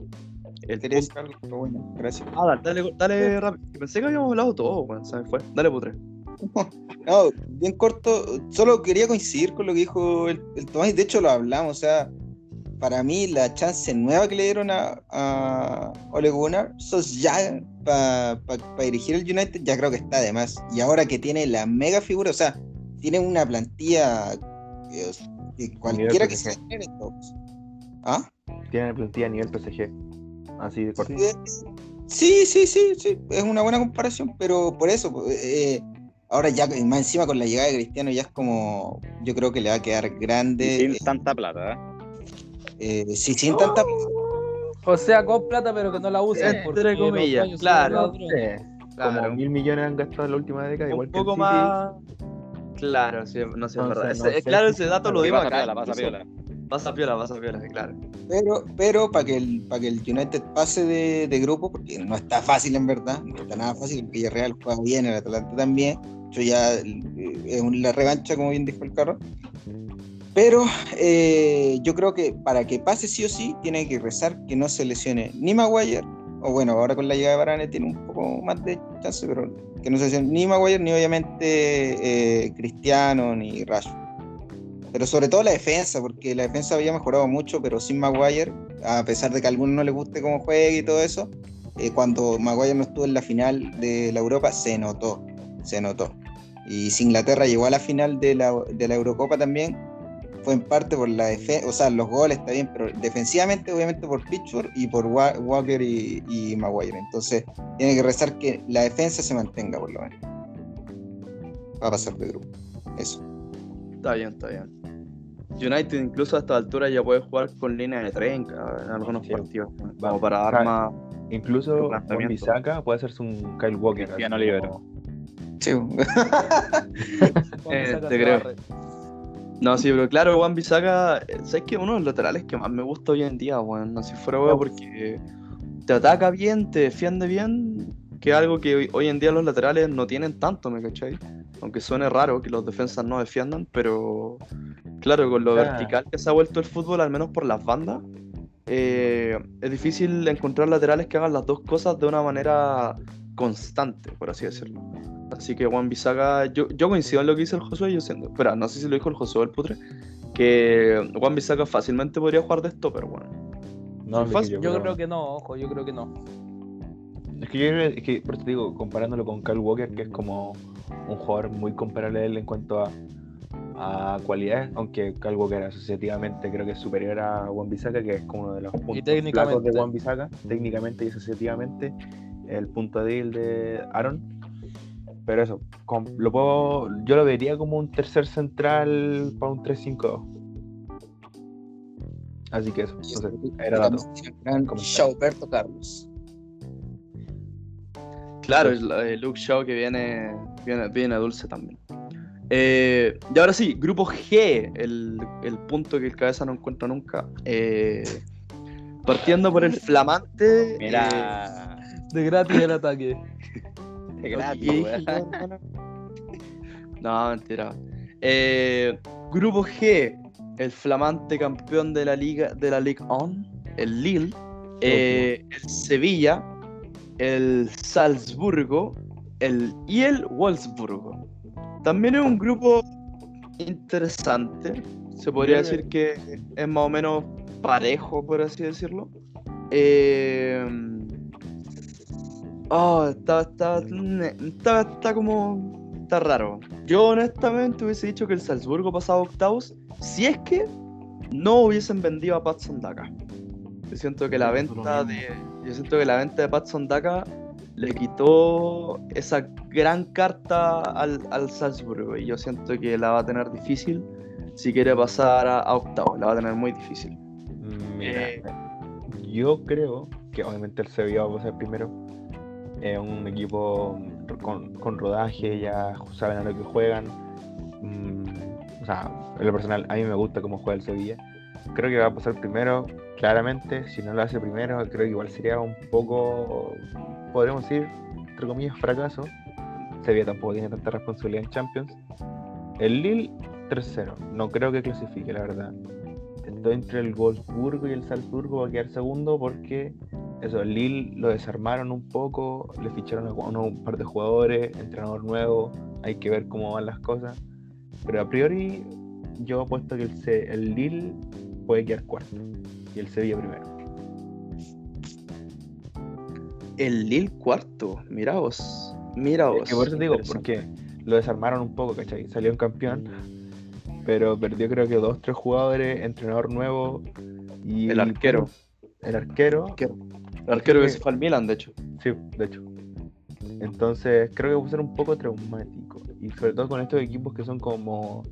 El pero bueno, gracias. Ah, dale, dale, dale rápido. Pensé que habíamos hablado todo, se me fue. Dale, putre. No, bien corto, solo quería coincidir con lo que dijo el, el Tomás, de hecho lo hablamos, o sea, para mí la chance nueva que le dieron a, a Ole Gunnar, Solskjaer, para dirigir el United, ya creo que está de más. Y ahora que tiene la mega figura, o sea, tiene una plantilla eh, que cualquiera que se genere en todos. ¿Ah? Tiene plantilla a nivel PSG. Así de corto. Eh, Sí, sí, sí, sí, es una buena comparación, pero por eso, pues, eh, ahora ya más encima con la llegada de Cristiano ya es como, yo creo que le va a quedar grande, Sin eh, tanta plata, ¿eh? Eh, sí, sin tanta... O sea, con plata, pero que no la usen. Entre comillas, claro. ladrones. Claro. Como mil millones han gastado en la última década, igual un que el poco City. más. Claro, sí, no sé, es No verdad. Ese- no sé claro, si- ese dato lo dimos pasa acá. piola, pasa piola. Pasa piola, pasa piola, claro. Pero, pero para que el, para que el United pase de, de grupo, porque no está fácil en verdad, no está nada fácil, el Villarreal juega bien, el Atalanta también, yo ya eh, es la revancha, como bien dijo el carro. Pero eh, yo creo que para que pase sí o sí, tiene que rezar que no se lesione ni Maguire, o bueno, ahora con la llegada de Varane tiene un poco más de chance, pero que no se lesione ni Maguire, ni obviamente eh, Cristiano, ni Rashford. Pero sobre todo la defensa, porque la defensa había mejorado mucho, pero sin Maguire, a pesar de que a algunos no les guste cómo juega y todo eso, eh, cuando Maguire no estuvo en la final de la Europa, se notó, se notó. Y si Inglaterra llegó a la final de la, de la Eurocopa también, fue en parte por la defensa, o sea, los goles está bien, pero defensivamente obviamente por Pitchford y por Wa- Walker y, y Maguire. Entonces tiene que rezar que la defensa se mantenga por lo menos. Va a pasar de grupo. Eso. Está bien, está bien. United incluso a esta altura ya puede jugar con línea de trenca en algunos Sí. partidos. Como Va. para dar sea, más. Incluso planteamiento. Bisaca puede hacerse un Kyle Walker. Cristiano así Libero. como- Sí. Eh, te la creo. No, sí, pero claro, Juan Bisaca, eh, ¿sabes que Uno de los laterales que más me gusta hoy en día, weón. No sé si fuera weón, porque te ataca bien, te defiende bien, que es algo que hoy, hoy en día los laterales no tienen tanto, ¿me cachai? Aunque suene raro que los defensas no defiendan, pero claro, con lo Ah. vertical que se ha vuelto el fútbol, al menos por las bandas, eh, es difícil encontrar laterales que hagan las dos cosas de una manera constante, por así decirlo. Así que Juan Bisaca, yo, yo coincido en lo que dice el Josué, yo siento, espera, no sé si lo dijo el Josué o el Putre, que Juan Bisaca fácilmente podría jugar de esto, pero bueno. No, es fácil. que Yo creo que no, ojo, yo creo que no. Es que yo creo es que, por eso te digo, comparándolo con Kyle Walker, que es como un jugador muy comparable a él en cuanto a, a cualidades, aunque Kyle Walker asociativamente creo que es superior a Juan Bisaca, que es como uno de los puntos técnicamente. flacos de Juan Bisaca, técnicamente y asociativamente, el punto débil de Aaron. Pero eso, com- lo puedo, yo lo vería como un tercer central para un 3-5-2. Así que eso, entonces, era dato. Gran Comentario. Roberto Carlos. Claro, el, el Luke Shaw que viene, viene, viene dulce también. Eh, y ahora sí, grupo G, el, el punto que el cabeza no encuentra nunca. Eh, partiendo por el flamante. eh, Mira. De gratis el ataque. ¿qué gratis, weón. No, mentira. Eh, grupo G, el flamante campeón de la liga de la Ligue 1, el Lille, eh, el Sevilla, el Salzburgo, el y el Wolfsburgo. También es un grupo interesante. Se podría decir que es más o menos parejo, por así decirlo. Eh, oh, está, está, está, está como. Está raro. Yo honestamente hubiese dicho que el Salzburgo pasaba a octavos si es que no hubiesen vendido a Patson Daka. Yo siento que la venta de. Yo siento que la venta de Patson Daka le quitó esa gran carta al, al Salzburgo. Y yo siento que la va a tener difícil si quiere pasar a, a octavos. La va a tener muy difícil. Mira, Eh, yo creo que obviamente el Sevilla va a pasar primero. Es un equipo con, con rodaje, ya saben a lo que juegan. Mm, o sea, en lo personal, a mí me gusta cómo juega el Sevilla. Creo que va a pasar primero, claramente. Si no lo hace primero, creo que igual sería un poco, podríamos decir, entre comillas, fracaso. Sevilla tampoco tiene tanta responsabilidad en Champions. El Lille, tercero. No creo que clasifique, la verdad. Estoy entre el Wolfsburgo y el Salzburgo va a quedar segundo porque eso, el Lille lo desarmaron un poco, le ficharon a un par de jugadores, entrenador nuevo, hay que ver cómo van las cosas. Pero a priori yo apuesto que el, el Lille puede quedar cuarto y el Sevilla primero. el Lille cuarto. Mira vos. Mira vos. Es que por eso te digo, porque lo desarmaron un poco, ¿cachai? Salió un campeón, pero perdió creo que dos, tres jugadores, entrenador nuevo y El arquero. El arquero, El arquero que se fue al Milan, de hecho. Sí, de hecho. Entonces, creo que va a ser un poco traumático. Y sobre todo con estos equipos que son como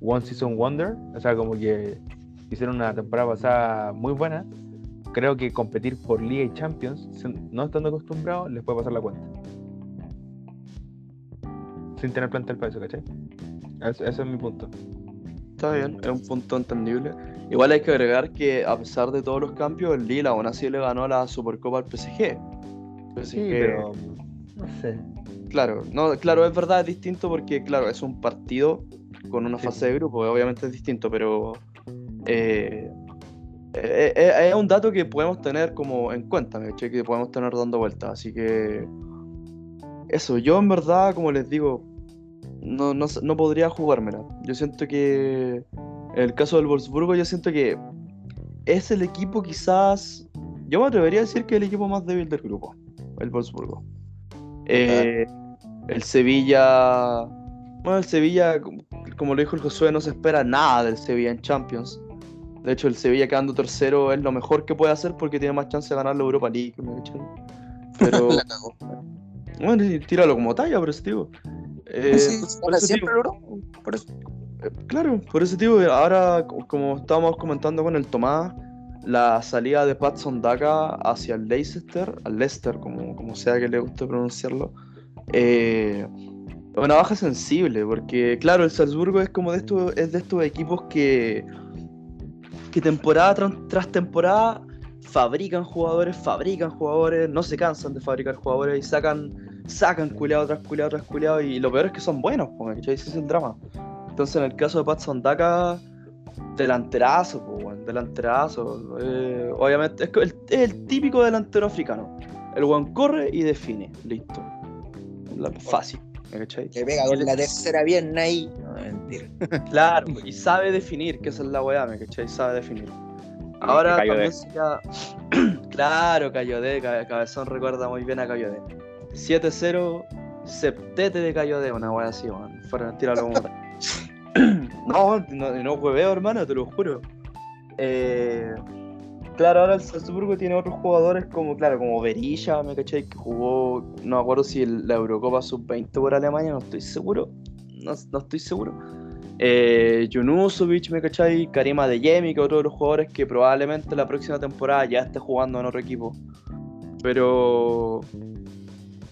One Season Wonder. O sea, como que hicieron una temporada pasada muy buena. Creo que competir por Liga y Champions, no estando acostumbrados, les puede pasar la cuenta. Sin tener plantel para eso, ¿cachai? Ese es mi punto. Está bien, es un punto entendible. Igual hay que agregar que a pesar de todos los cambios, el Lille aún así le ganó la Supercopa al PSG. PSG, Sí, pero no sé. Claro, no, claro, es verdad, es distinto porque, claro, es un partido con una Sí. fase de grupo, obviamente es distinto, pero eh, eh, eh, es un dato que podemos tener como en cuenta, ¿me cachai? Que podemos tener dando vueltas, así que eso, yo en verdad, como les digo, no, no, no podría jugármela. Yo siento que en el caso del Wolfsburgo, yo siento que es el equipo quizás, yo me atrevería a decir que es el equipo más débil del grupo, el Wolfsburgo. Eh, el Sevilla Bueno, el Sevilla, como- lo dijo el Josué, no se espera nada del Sevilla en Champions. De hecho, el Sevilla quedando tercero es lo mejor que puede hacer porque tiene más chance de ganar la Europa League. Pero, La cagó. bueno, tíralo como talla, por eso digo. Eh, Sí, por eso siempre digo. logró. Por eso. Claro, por eso digo, ahora, co- como estábamos comentando con el Tomás, la salida de Patson Daka hacia el Leicester, al Leicester, como, como sea que le guste pronunciarlo, eh, una baja sensible, porque claro, el Salzburgo es como de estos, es de estos equipos que, que temporada tras, temporada fabrican jugadores, fabrican jugadores, no se cansan de fabricar jugadores y sacan, sacan culeado tras culeado tras culeado, y lo peor es que son buenos, ¿cachai? Ese es el drama. Entonces, en el caso de Patson Daka, delanterazo, pues, weón, delanterazo. Eh, obviamente, es, el, es el típico delantero africano. El weón corre y define, listo. La- fácil, ¿me cachai? Le pega con la tercera pierna ahí. No, mentira. Claro, y sabe definir, que esa es la weá, ¿me cachai? Sabe definir. Ahora Cayo también de- sería- claro, Cayodé, Ca- Cabezón recuerda muy bien a Cayodé. 7-0, septete de Cayodé, una weá así, weón. Fuera, tíralo como. no, no, no hermano, te lo juro. Eh, claro, ahora el Salzburgo tiene otros jugadores como, claro, como Berilla, ¿me cachai? Que jugó, no me acuerdo si la Eurocopa Sub-20 por Alemania, no estoy seguro. No, estoy seguro. Eh, Junusovic, ¿me cachai? Karima de Yemi, que otro de los jugadores que probablemente la próxima temporada ya esté jugando en otro equipo. Pero.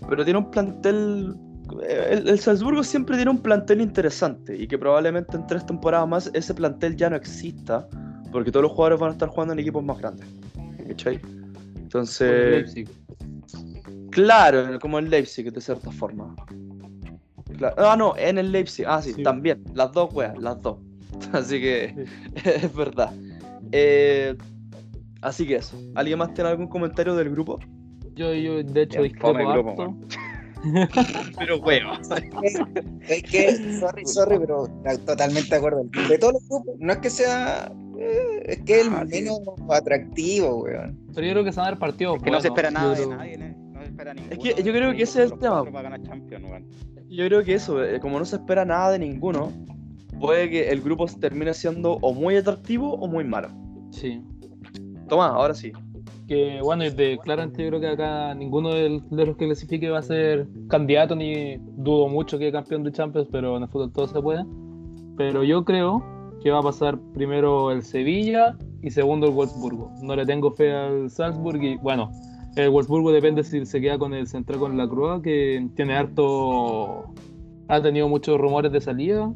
Pero tiene un plantel. El, el Salzburgo siempre tiene un plantel interesante y que probablemente en tres temporadas más ese plantel ya no exista porque todos los jugadores van a estar jugando en equipos más grandes. ¿me ¿Cachai? Entonces. Leipzig. Claro, como el Leipzig, de cierta forma. Ah, no, en el Leipzig. Ah, sí, Sí. también. Las dos, weas, las dos. Así que es verdad. Eh, así que eso. ¿Alguien más tiene algún comentario del grupo? Yo, yo, de hecho, discrepo el grupo, harto. Pero, weón. Es que, sorry, sorry, pero totalmente de acuerdo. De todos los grupos, no es que sea. eh, es que es el Ah, sí. menos atractivo, weón. Pero yo creo que se van a dar partidos Que no se espera nada de nadie, ¿no? No se espera ninguno. que yo creo que ese es el tema. Yo creo que eso, eh, como no se espera nada de ninguno, puede que el grupo termine siendo o muy atractivo o muy malo. Sí. Toma, ahora sí. Que bueno, de, claramente yo creo que acá ninguno de los que clasifique va a ser candidato, ni dudo mucho que campeón de Champions, pero en el fútbol todo se puede. Pero yo creo que va a pasar primero el Sevilla y segundo el Wolfsburgo. No le tengo fe al Salzburg y bueno, el Wolfsburgo depende si se queda con el central con la Cruz, que tiene harto. ha tenido muchos rumores de salida.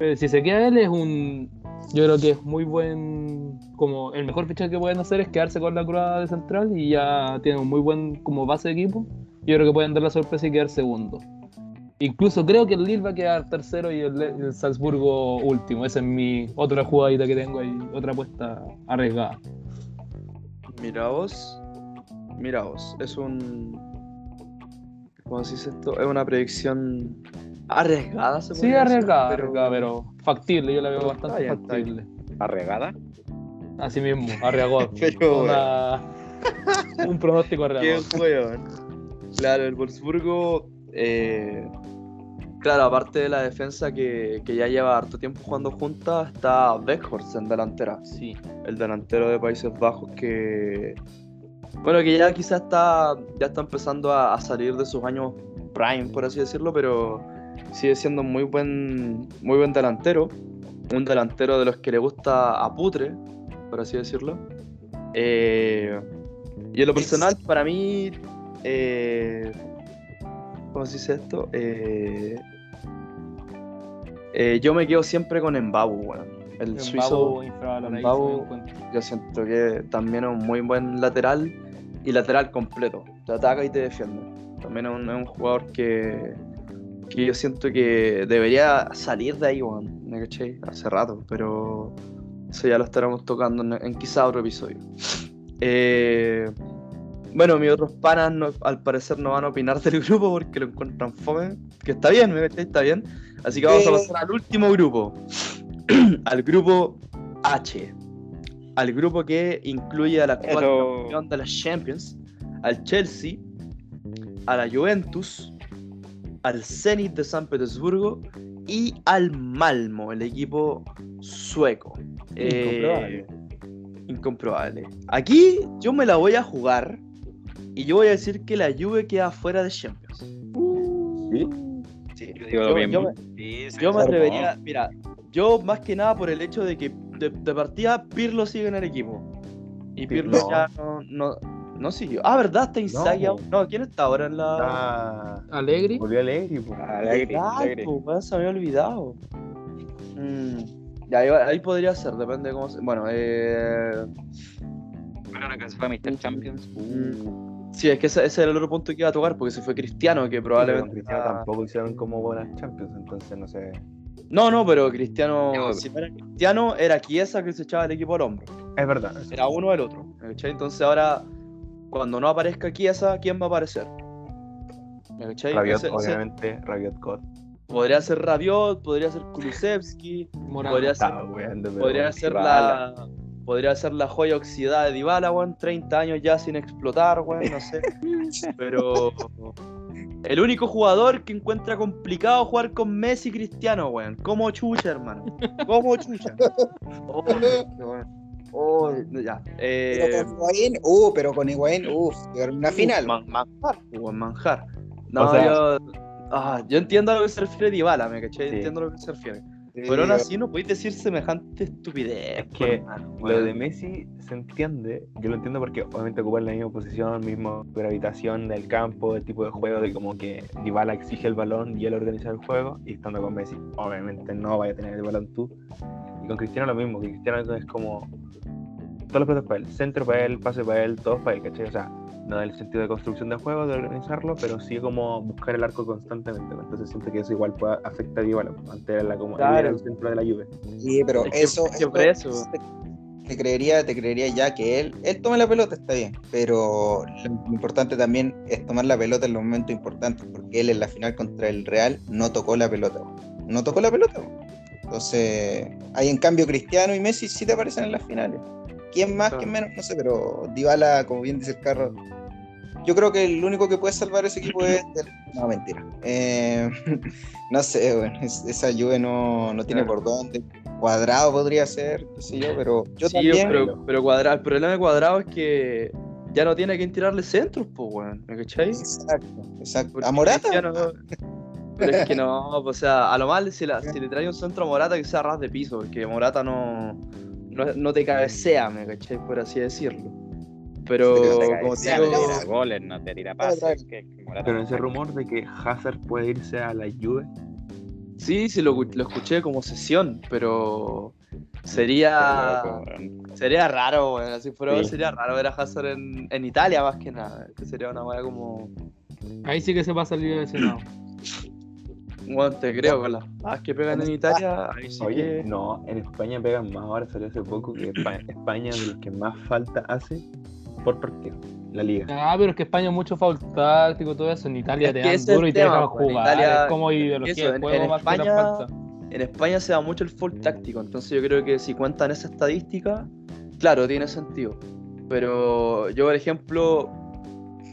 Pero si se queda él es un. Yo creo que es muy buen. Como el mejor fichaje que pueden hacer es quedarse con la Cruz de central y ya tienen un muy buen como base de equipo. Yo creo que pueden dar la sorpresa y quedar segundo. Incluso creo que el Lille va a quedar tercero y el, Salzburgo último. Esa es mi otra jugadita que tengo ahí, otra apuesta arriesgada. Mira vos. Mira vos. Es un. ¿Cómo se dice esto? Es una predicción arriesgada, se Sí, podría decir, arriesgada, arriesgada, pero factible, yo la veo Pero bastante está bien, está bien. factible. ¿Arregada? Así mismo, arriesgado. Pero, Una- un pronóstico Qué arriesgado. weón. Claro, el Wolfsburgo. eh, claro, aparte de la defensa que, que ya lleva harto tiempo jugando juntas, está Beckhorst en delantera. Sí. El delantero de Países Bajos que. Bueno, que ya quizás está, ya está empezando a, a salir de sus años prime, por así decirlo, pero sigue siendo un muy buen, muy buen delantero. Un delantero de los que le gusta a putre, por así decirlo. Eh, y en lo personal, para mí, eh, ¿cómo se dice esto? Eh, eh, yo me quedo siempre con Mbabu, weón. El El suizo, me encuentro. yo siento que también es un muy buen lateral y lateral completo. Te ataca y te defiende. También es un, es un jugador que, que yo siento que debería salir de ahí, weón. ¿Me cachai? Hace rato, pero eso ya lo estaremos tocando en, en quizá otro episodio. Eh, bueno, mis otros panas no- al parecer no van a opinar del grupo porque lo encuentran fome. Que está bien, ¿me? Está bien. Así que vamos a pasar al último grupo. al grupo H. Al grupo que incluye al actual Eso. campeón de la Champions, al Chelsea, a la Juventus, al Zenit de San Petersburgo y al Malmo, el equipo sueco. Eh, Incomprobable. incomprobable. Aquí yo me la voy a jugar y yo voy a decir que la Juve queda fuera de Champions. ¿Sí? Sí, Yo digo yo- lo mismo. yo me- Sí, sí, Yo me sí. atrevería, mira, yo más que nada por el hecho de que de, de partida Pirlo sigue en el equipo. Y Pirlo Pirlo. ya no, no, no siguió. Ah, ¿verdad? Está Inzaghi No. ¿quién está ahora en la...? Ah, Alegri. volvió Alegri, pues. Alegre, alegre. Exacto, weón, se había olvidado. Mm, ya, ahí, ahí podría ser, depende de cómo se... Bueno, eh... Bueno, que se fue Mr. Champions. mm, Sí, es que ese, ese era el otro punto que iba a tocar, porque se fue Cristiano, que probablemente... Cristiano tampoco hicieron como buenas Champions, entonces no sé. No, no, pero Cristiano... No, Si no era Cristiano, era Chiesa que se echaba el equipo al hombro. Es verdad. eso. Era uno o el otro. Entonces ahora, cuando no aparezca Chiesa, ¿quién va a aparecer? ¿Me? Rabiot, Ese- ese- obviamente, Rabiot God. podría ser Rabiot, podría ser Kulusevski, podría ser, pero podría bueno. ser la podría ser la joya oxidada de Dybala, weón, 30 años ya sin explotar, weón, no sé. Pero el único jugador que encuentra complicado jugar con Messi y Cristiano, weón. Como chucha, hermano. Como chucha. Oh, qué bueno. Oh, ya. Eh, Pero con Higuaín, uh, pero con Higuaín, uff, una final. Man- manjar, manjar. No, O sea- yo. Ah, yo entiendo a lo que se refiere Dybala, ¿me caché? Sí. Entiendo a lo que se refiere. Sí, Pero aún así no podéis decir semejante estupidez. Es que Lo de Messi se entiende, yo lo entiendo porque obviamente ocupan la misma posición, misma gravitación del campo, el tipo de juego, de como que Dybala exige el balón y él organiza el juego, y estando con Messi, obviamente no vaya a tener el balón tú. Con Cristiano lo mismo, que Cristiano es como todos los pelotas para él, centro para él, pase para él, todos para él, ¿cachai? O sea, no del sentido de construcción del juego, de organizarlo, pero sí como buscar el arco constantemente. ¿no? Entonces siento que eso igual puede afectar a Dybala, antes era como él era Claro. el centro de la lluvia. Sí, pero Es eso, por eso. Te, te creería, te creería ya que él, él tome la pelota, está bien, pero lo importante también es tomar la pelota en los momentos importantes, porque él en la final contra el Real no tocó la pelota, no tocó la pelota. Entonces, ahí en cambio Cristiano y Messi sí te aparecen en las finales. ¿Quién más, Claro. quién menos? No sé, pero Dybala, como bien dice el carro, yo creo que el único que puede salvar ese equipo es... No, mentira. Eh, no sé, bueno, es- esa Juve no, no tiene Claro. por dónde. Cuadrado podría ser, qué sé yo, pero yo Sí, también... pero, pero cuadrado, el problema de cuadrado es que ya no tiene quien tirarle centros, pues, weón. ¿Me cachai? Exacto, exacto. Porque ¿A Morata? Cristiano- Pero es que no, o sea, a lo mal si, la- si le trae un centro a Morata que sea ras de piso, porque Morata no, no, no te cabecea, me cachai, por así decirlo. Pero, Sí, no te como te digo, tira goles, no te tira pases. que- que Morata Pero ese rumor de que Hazard puede irse a la Juve, sí, sí, lo, lo escuché como sesión, pero sería sería raro, weón, así fuera, Sí. sería raro ver a Hazard en, en Italia más que nada, que sería una weá como, Ahí sí que se va a salir lesionado. bueno, te creo, con las más que pegan en Italia, ahí sí Oye, que... no, en España pegan más. Ahora salió hace poco que Espa- España es de los que más falta hace por partido. La liga. Ah, pero es que España es mucho foul táctico, todo eso. En Italia Es te dan duro y el te dejan pues, en jugar. Italia- es como ideología eso, en- juego en más que España- falta. En España se da mucho el full táctico, entonces yo creo que si cuentan esa estadística, claro, tiene sentido. Pero yo, por ejemplo,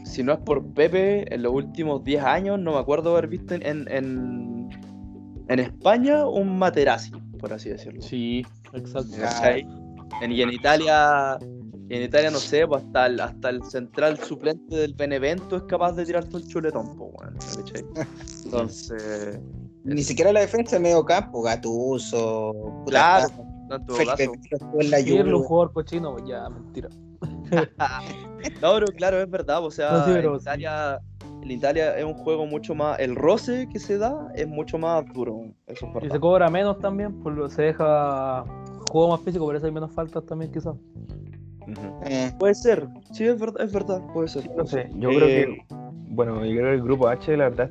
si no es por Pepe, en los últimos 10 años no me acuerdo haber visto en, en, en, España un Materazzi, por así decirlo. Sí, exacto. En- y en Italia, en Italia no sé, pues hasta el, hasta el central suplente del Benevento es capaz de tirarte un chuletón, pues, bueno, ¿cachai? Entonces, Ni siquiera la defensa, el medio campo, Gatuso, puta, claro, en la Pirlo, jugador cochino, pues ya, mentira. No, pero claro, es verdad, o sea, No, sí, pero en. Italia, en Italia es un juego mucho más, el roce que se da es mucho más duro, eso es Y se cobra menos también, por lo- se deja juego más físico, por eso hay menos faltas también quizás. Eh, Puede ser, sí, es verdad, es verdad, puede ser. Sí, no sé, yo Eh, creo que. Bueno, yo creo que el grupo H, la verdad,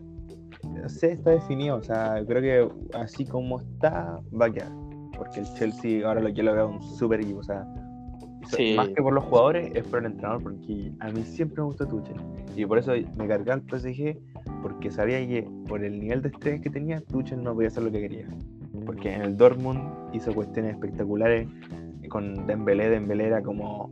no sé, está definido. O sea, yo creo que así como está, va a quedar. Porque el Chelsea ahora lo yo lo veo un super equipo. O sea, Sí. más que por los jugadores, es por el entrenador. Porque a mí siempre me gustó Tuchel. Y por eso me cargué al PSG. Porque sabía que por el nivel de estrés que tenía, Tuchel no podía hacer lo que quería. Porque en el Dortmund hizo cuestiones espectaculares con Dembélé. Dembélé era como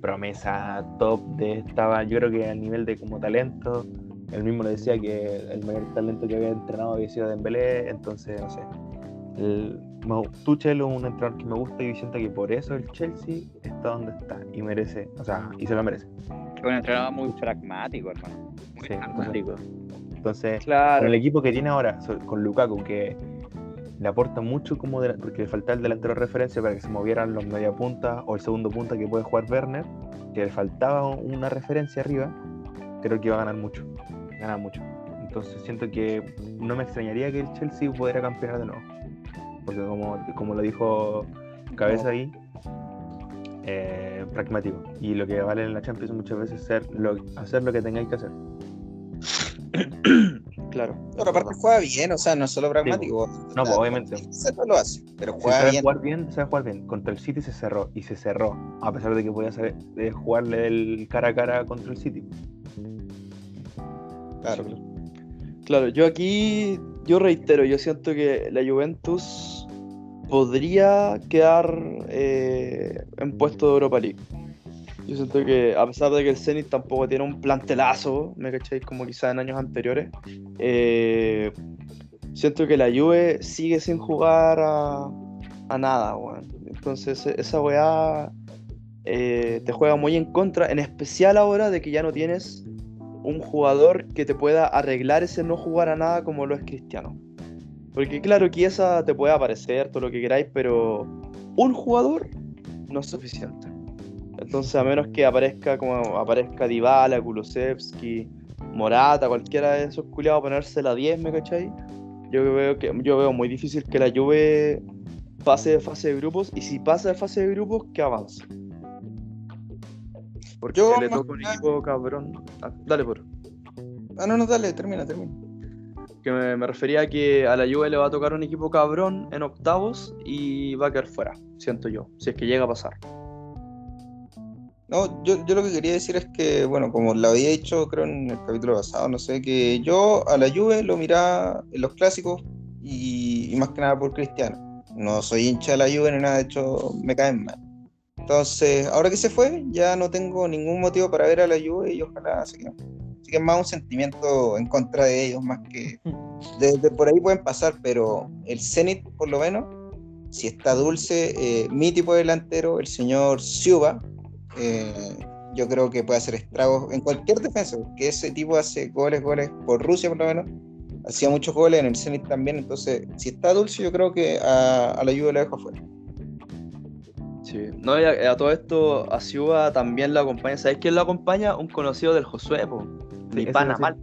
promesa top de estaba yo creo que al nivel de como talento él mismo le decía que el mayor talento que había entrenado había sido Dembélé, entonces, no sé. El, me- Tuchel es un entrenador que me gusta y siento que por eso el Chelsea está donde está y merece, o sea, y se lo merece. Es un entrenador muy pragmático, hermano. Muy Sí, pragmático. Entonces, Claro. con el equipo que tiene ahora, con Lukaku, que le aporta mucho como de- porque le faltaba el delantero de referencia para que se movieran los media punta o el segundo punta que puede jugar Werner, que le faltaba una referencia arriba, creo que va a ganar mucho. Ganar mucho. Entonces siento que no me extrañaría que el Chelsea pudiera campeonar de nuevo. Porque como, como lo dijo Cabeza ahí, eh, pragmático. Y lo que vale en la Champions muchas veces es ser lo, hacer lo que tengáis que hacer. Claro. Pero aparte juega bien, o sea, no es solo pragmático. No, pues, obviamente. Se lo hace, pero Si juega sabe bien. jugar bien, sabe jugar bien. Contra el City se cerró y se cerró, a pesar de que podía saber, de jugarle el cara a cara contra el City. Claro. Claro, yo aquí, yo reitero, yo siento que la Juventus podría quedar eh, en puesto de Europa League. Yo siento que, a pesar de que el Zenit tampoco tiene un plantelazo, ¿me cacháis? Como quizás en años anteriores, eh, siento que la Juve sigue sin jugar a, nada, weón. Entonces, e- esa weá eh, te juega muy en contra, en especial ahora de que ya no tienes un jugador que te pueda arreglar ese no jugar a nada como lo es Cristiano. Porque claro, que esa te puede aparecer, todo lo que queráis, pero un jugador no es suficiente. Entonces, a menos que aparezca como aparezca Dybala, Kulusevski, Morata, cualquiera de esos culiados ponerse la 10, ¿me cachai? Yo veo que yo veo muy difícil que la Juve pase de fase de grupos y si pasa de fase de grupos, que avance. Porque Yo le toca un equipo cabrón. Ah, dale, por. Ah, no, no, dale, termina, termina. Que me, me refería a que a la Juve le va a tocar un equipo cabrón en octavos y va a quedar fuera, siento yo, si es que llega a pasar. No, yo, yo lo que quería decir es que, bueno, como lo había dicho, creo en el capítulo pasado, no sé, que yo a la Juve lo miraba en los clásicos y, y más que nada por Cristiano. No soy hincha de la Juve ni nada, de hecho me caen mal. Entonces, ahora que se fue, ya no tengo ningún motivo para ver a la Juve y ojalá se quede. Así que es más un sentimiento en contra de ellos, más que... Desde por ahí pueden pasar, pero el Zenit, por lo menos, si está dulce, eh, mi tipo de delantero, el señor Siuba, eh, yo creo que puede hacer estragos en cualquier defensa, porque ese tipo hace goles, goles por Rusia por lo menos, hacía muchos goles en el Zenit también, entonces si está dulce yo creo que a, a la Juve la dejo fuera. Sí. No, y a, a todo esto, a Ciuba también lo acompaña. ¿Sabes quién lo acompaña? Un conocido del Josué, po. Mi eso pana iba a mal.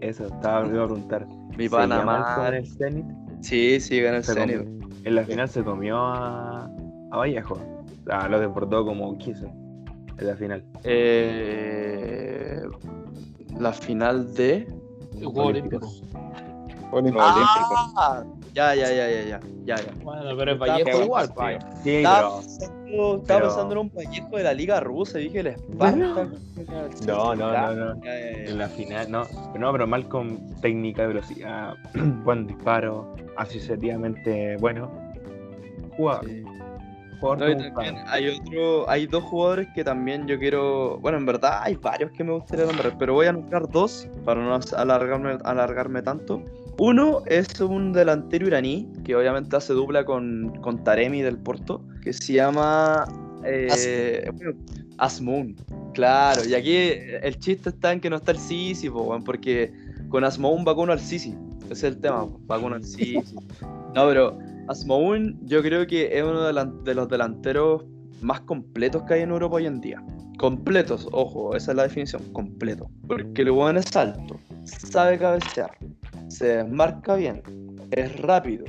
Eso, estaba iba a preguntar. Mi ¿Se pana llama el con mal. el Zenit? Sí, sí, gana el Se Zenit. En la final se comió a, a Vallejo. Sea, lo deportó como quiso. En la final. Eh, la final de. Juegos Olímpicos. Ah, ya, ya, ya, ya, ya, ya, ya. Bueno, pero es Vallejo igual, sí. pa. Estaba, pero. pensando, estaba pero- pensando en un Vallejo de la Liga Rusa y dije el Esparta. No, no, no, no. En la final, no. No, pero mal con técnica, velocidad, buen disparo, asociativamente bueno. Jugador. Sí. jugador No, y como también para- hay otro, hay dos jugadores que también yo quiero, bueno, en verdad hay varios que me gustaría nombrar, pero voy a nombrar dos para no alargarme, alargarme tanto. Uno es un delantero iraní que obviamente hace dupla con, con Taremi del Porto, que se llama eh, Asmoun. Claro, y aquí el chiste está en que no está el Sisi, porque con Asmoun va con uno al Sisi. Ese es el tema, po, va con uno al Sisi. No, pero Asmoun yo creo que es uno de los delanteros más completos que hay en Europa hoy en día. Completos, ojo, esa es la definición, completo. Porque el weón es alto, sabe cabecear, se desmarca bien, es rápido,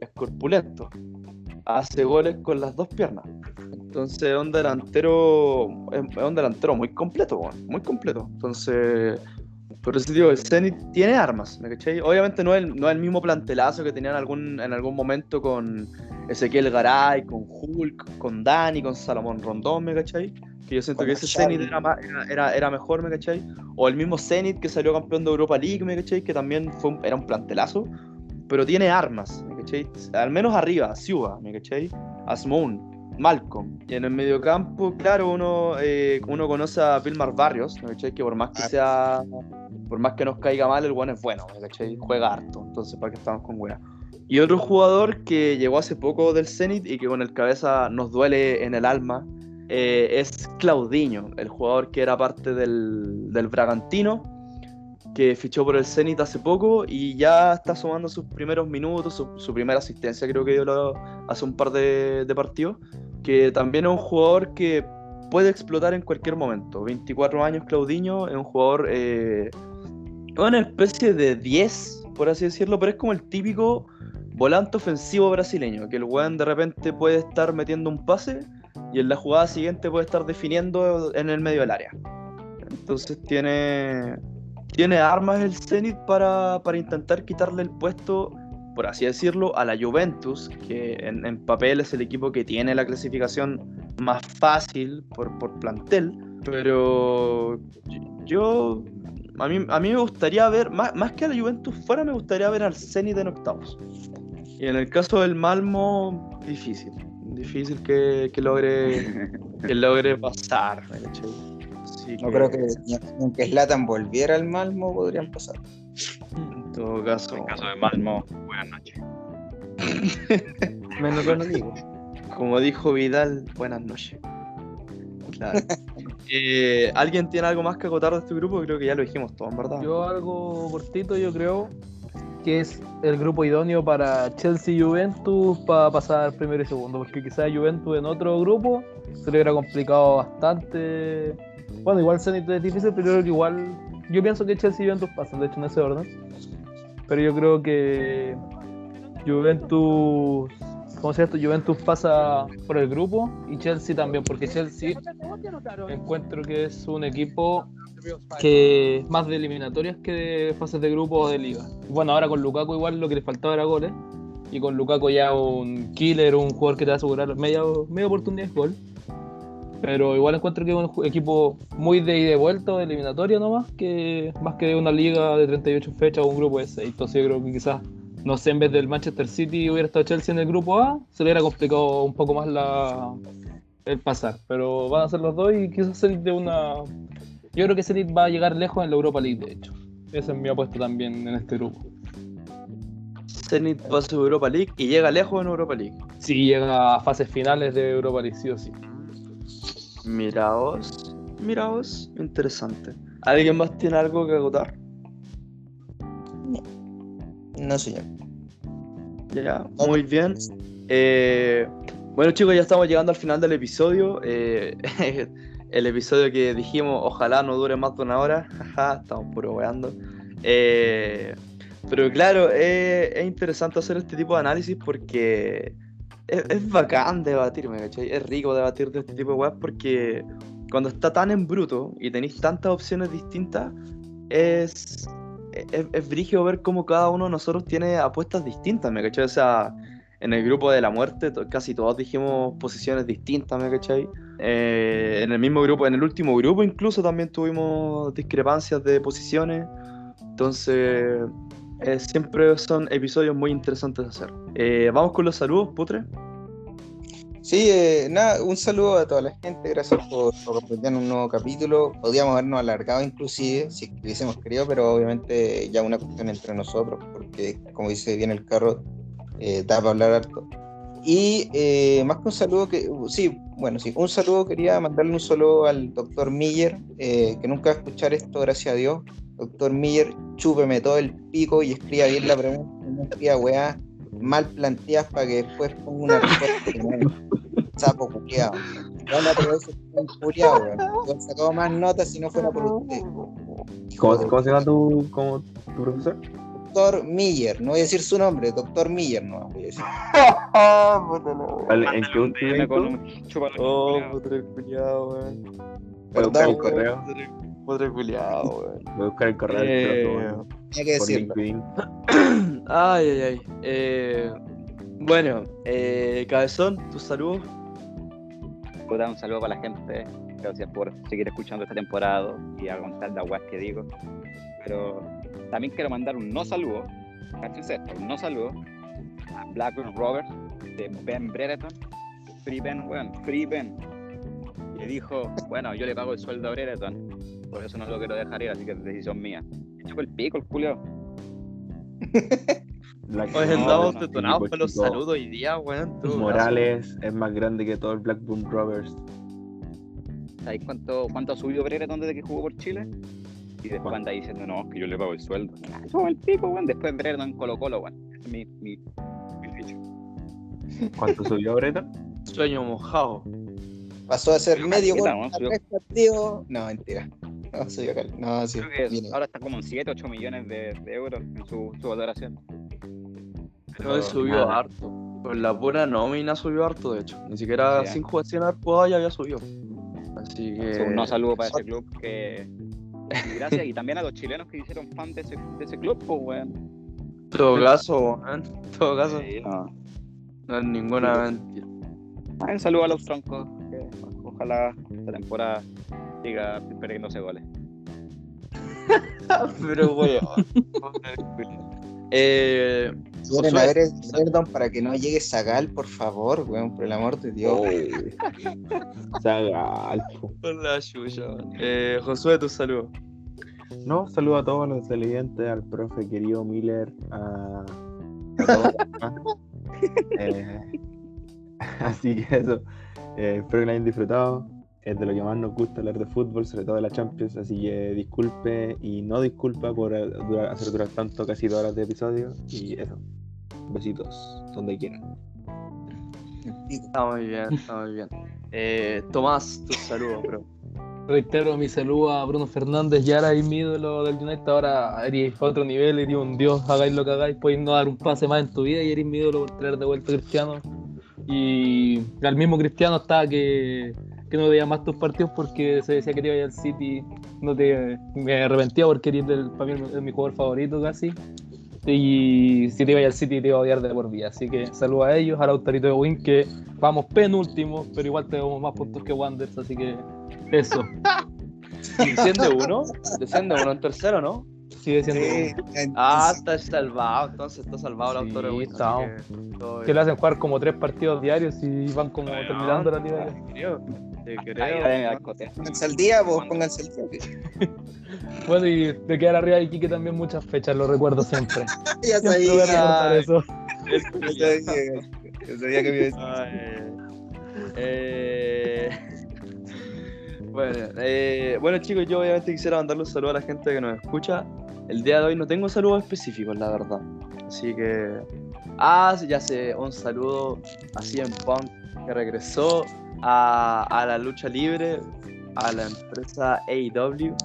es corpulento, hace goles con las dos piernas. Entonces es un delantero, es, un delantero muy completo, muy completo. Entonces, por eso digo, el Zenit tiene armas, ¿me cachai? Obviamente no es, el, no es el mismo plantelazo que tenían algún, en algún momento con Ezequiel Garay, con Hulk, con Dani, con Salomón Rondón, ¿me cachai? Que yo siento que ese. Zenit era, más- era, era, mejor, ¿me cachai? O el mismo Zenit que salió campeón de Europa League, ¿me cachai? Que también fue un- era un plantelazo, pero tiene armas, ¿me cachai? Al menos arriba, Ciuba, ¿me cachai? Asmoun. Malcolm. Y en el mediocampo, claro, uno, eh, uno conoce a Vilmar Barrios, ¿no cachai? Que por más que Ah. sea, por más que nos caiga mal, el bueno es bueno, ¿no cachai? Juega harto, entonces para que estamos con buena. Y otro jugador que llegó hace poco del Zenit y que con el cabeza nos duele en el alma eh, es Claudinho, el jugador que era parte del, del Bragantino, que fichó por el Zenit hace poco y ya está sumando sus primeros minutos, su, primera asistencia creo que dio hace un par de, de partidos, que también es un jugador que puede explotar en cualquier momento. 24 años Claudinho, es un jugador, eh, una especie de 10, por así decirlo, pero es como el típico volante ofensivo brasileño, que el weón de repente puede estar metiendo un pase y en la jugada siguiente puede estar definiendo en el medio del área. Entonces tiene, tiene armas el Zenit para, para intentar quitarle el puesto, por así decirlo, a la Juventus, que en, papel es el equipo que tiene la clasificación más fácil por, por plantel, pero yo, a mí, a mí me gustaría ver, más, más que a la Juventus fuera, me gustaría ver al Zenit en octavos. Y en el caso del Malmo, difícil. Difícil que, que logre que logre pasar. No creo que aunque Slatan volviera al Malmo podrían pasar. En todo caso. En caso de Malmo, buenas noches. Menos con amigos. Como dijo Vidal, buenas noches. Claro. Eh, ¿Alguien tiene algo más que acotar de este grupo? Creo que ya lo dijimos todo, en verdad. Yo algo cortito, yo creo que es el grupo idóneo para Chelsea y Juventus para pasar primero y segundo, porque quizás Juventus en otro grupo se le hubiera complicado bastante. Bueno, igual Zenit es difícil, pero igual yo pienso que Chelsea y Juventus pasan, de hecho en ese orden. Pero yo creo que Juventus, ¿cómo se esto? Juventus pasa por el grupo y Chelsea también, porque Chelsea encuentro que es un equipo que más de eliminatorias que de fases de grupo o de liga. Bueno, ahora con Lukaku igual lo que le faltaba era goles. Y con Lukaku ya un killer, un jugador que te va a asegurar media, media oportunidad de gol. Pero igual encuentro que es un equipo muy de ida y vuelta de eliminatoria nomás, que más que de una liga de 38 fechas o un grupo de 6. Entonces yo creo que quizás, no sé, en vez del Manchester City hubiera estado Chelsea en el grupo A, se le hubiera complicado un poco más la, el pasar. Pero van a ser los dos y quizás Zenit de una... Yo creo que Zenit va a llegar lejos en la Europa League, de hecho. Esa es mi apuesta también en este grupo. Zenit pasa a Europa League y llega lejos en Europa League. Si llega a fases finales de Europa League, sí o sí. Miraos, miraos, interesante. ¿Alguien más tiene algo que acotar? No, señor. Ya, muy bien. Eh, bueno chicos, ya estamos llegando al final del episodio. Eh, el episodio que dijimos, ojalá no dure más de una hora. Jaja, estamos puro weando. Eh, pero claro, eh, es interesante hacer este tipo de análisis porque es, es bacán debatir, ¿me cachai? Es rico debatir de este tipo de weas porque cuando está tan en bruto y tenéis tantas opciones distintas, es, es, es ver cómo cada uno de nosotros tiene apuestas distintas, ¿me cachai? O sea, en el grupo de la muerte casi todos dijimos posiciones distintas, ¿me cachai? Eh, en el mismo grupo, en el último grupo incluso también tuvimos discrepancias de posiciones. Entonces, eh, siempre son episodios muy interesantes de hacer. Eh, Vamos con los saludos, Putre. Sí, eh, nada, un saludo a toda la gente, gracias por, por un nuevo capítulo. Podríamos habernos alargado inclusive, si hubiésemos querido, pero obviamente ya una cuestión entre nosotros, porque como dice bien el carro, eh, da para hablar harto. Y eh, más que un saludo, que sí, bueno, sí, un saludo quería mandarle un saludo al doctor Miller, eh, que nunca va a escuchar esto, gracias a Dios. Doctor Miller, chúpeme todo el pico y escriba bien la pregunta, no escriba weá mal planteadas para que después ponga una respuesta como sapo culiado. Eso es un culiado, weón. Sacado más notas si no fuera por usted. ¿Cómo, cómo se llama tu, como, tu profesor? Doctor Miller, no voy a decir su nombre, doctor Miller, no voy a decir. ¿Cuál- ¿En qué un Oh, putre culiado, weón. Voy a buscar el correo. Putre culiado, weón. Voy a buscar el correo. Eh, lo subo Tenía que decirlo. Ay, ay, ay. Eh, bueno, eh, Cabezón, tus saludos. Un saludo para la gente. Gracias por seguir escuchando esta temporada y aguantar la guas que digo. Pero también quiero mandar un no saludo. Un no saludo a Blackburn Rovers de Ben Brereton, free pen, weón, free pen. Y dijo, bueno, yo le pago el sueldo a Brereton, por eso no lo quiero dejar ir, así que es decisión mía. Y chocó el pico, el culio. La Oye, no, andamos no, detonados con los saludos hoy día, weón. tú, Morales es más grande que todo el Blackburn Rovers. ¿Sabéis cuánto, cuánto ha subido Brereton desde que jugó por Chile? Y después anda diciendo, no, que yo le pago el sueldo. Ah, Eso es el pico, weón. Después Brereton en Colo Colo, weón. Ese es mi, mi, mi ficha. ¿Cuánto subió Breton? Sueño mojado. Pasó a ser medio gol ¿no? a Subió- tres partidos. No, mentira. No, subió cal- No, sí. Creo que viene. ahora está como en 7, 8 millones de, de euros en su, su valoración. No, él subió nada. harto. Con la pura nómina subió harto, de hecho. Ni siquiera sin jugar sin haber jugado ya había subido. Así que. Un no saludo para ese club que. Y gracias, y también a los chilenos que hicieron fan de ese, de ese club, pues, weón. Todo caso, weón, todo caso, Sí, no. no es ninguna mentira. Ah, Un saludo a los troncos. que ojalá esta temporada siga perdiéndose goles. Pero, weón. eh. Quieren Josué, a ver el perdón para que no llegue Zagal, por favor, weón, por el amor de Dios. Zagalpo. Con la chucha. Eh, Josué, tu saludo. No, saludo a todos los televidentes, al profe querido Miller, a, a todos. Eh, así que eso, eh, espero que lo hayan disfrutado. Es de lo que más nos gusta hablar de fútbol, sobre todo de la Champions, así que disculpe y no disculpa por eh, durar- hacer durar tanto, casi dos horas de episodio. Y eso, besitos, donde quieran. Está muy bien, está muy bien. Eh, Tomás, tu saludo, bro. Reitero mi saludo a Bruno Fernández, ya era ahí mi ídolo del United, ahora eres a otro nivel, eres un dios, hagáis lo que hagáis, podéis no dar un pase más en tu vida y eres mi ídolo por traer de vuelta a Cristiano. Y al mismo Cristiano estaba que, que no veía más tus partidos porque se decía que te iba a ir al City, no te, me arrepentía porque eres del, para mí es mi jugador favorito casi. Y si te iba a ir al City te iba a odiar de por vida. Así que saludo a ellos, a Lautarito de Win, que vamos penúltimos, pero igual tenemos más puntos que Wanderers, así que eso. Desciende uno, desciende uno en tercero, ¿no? Sigue siendo. Sí, Ah, está salvado, entonces está salvado el Sí, autor de Win. está. así que le hacen jugar como tres partidos diarios y van como Bueno, terminando la liga. Te creo, creo. Pónganse al día, vos, pónganse al día. Bueno, y de quedar arriba de Iquique también muchas fechas, lo recuerdo siempre. Ya Siempre voy a sabía, eso. ya sabía, ya sabía que me iba a decir. Eh, bueno, eh, bueno, chicos, yo obviamente quisiera mandarle un saludo a la gente que nos escucha. El día de hoy no tengo saludos específicos, la verdad. Así que. Ah, ya sé, un saludo a CM Punk que regresó a, la lucha libre, a la empresa AEW,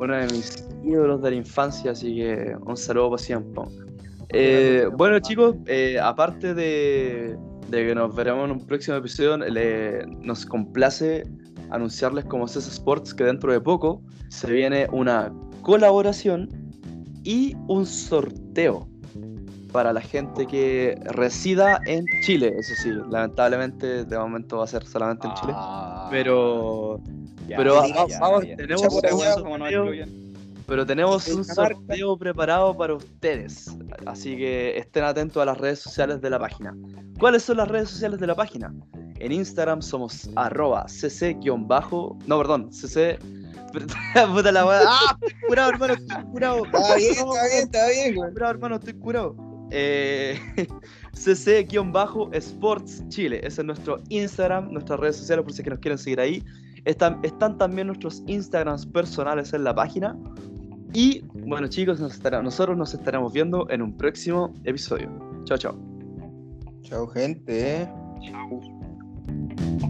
uno de mis ídolos de la infancia, así que un saludo para CM Punk. Eh, bueno chicos, eh, aparte de, que nos veremos en un próximo episodio, nos complace anunciarles como CES Sports que dentro de poco se viene una colaboración y un sorteo para la gente que resida en Chile, eso sí, lamentablemente de momento va a ser solamente en Chile, Ah, pero, ya, pero ya, va- ya, vamos, ya. tenemos un weón, ¿Cómo nos sorteo- excluyen? Pero tenemos un sorteo preparado para ustedes. Así que estén atentos a las redes sociales de la página. ¿Cuáles son las redes sociales de la página? En Instagram somos arroba cc-bajo. No, perdón, cc. Puta la. ¡Ah! Estoy curado, hermano, estoy curado. Está bien, está bien, está bien, güey. Estoy curado, hermano, estoy curado. Eh, cc-sports chile. Ese es nuestro Instagram, nuestras redes sociales, por si es que nos quieren seguir ahí. Están, están también nuestros Instagrams personales en la página. Y bueno, chicos, nosotros nos estaremos viendo en un próximo episodio. Chao, chao. Chao, gente. Chao.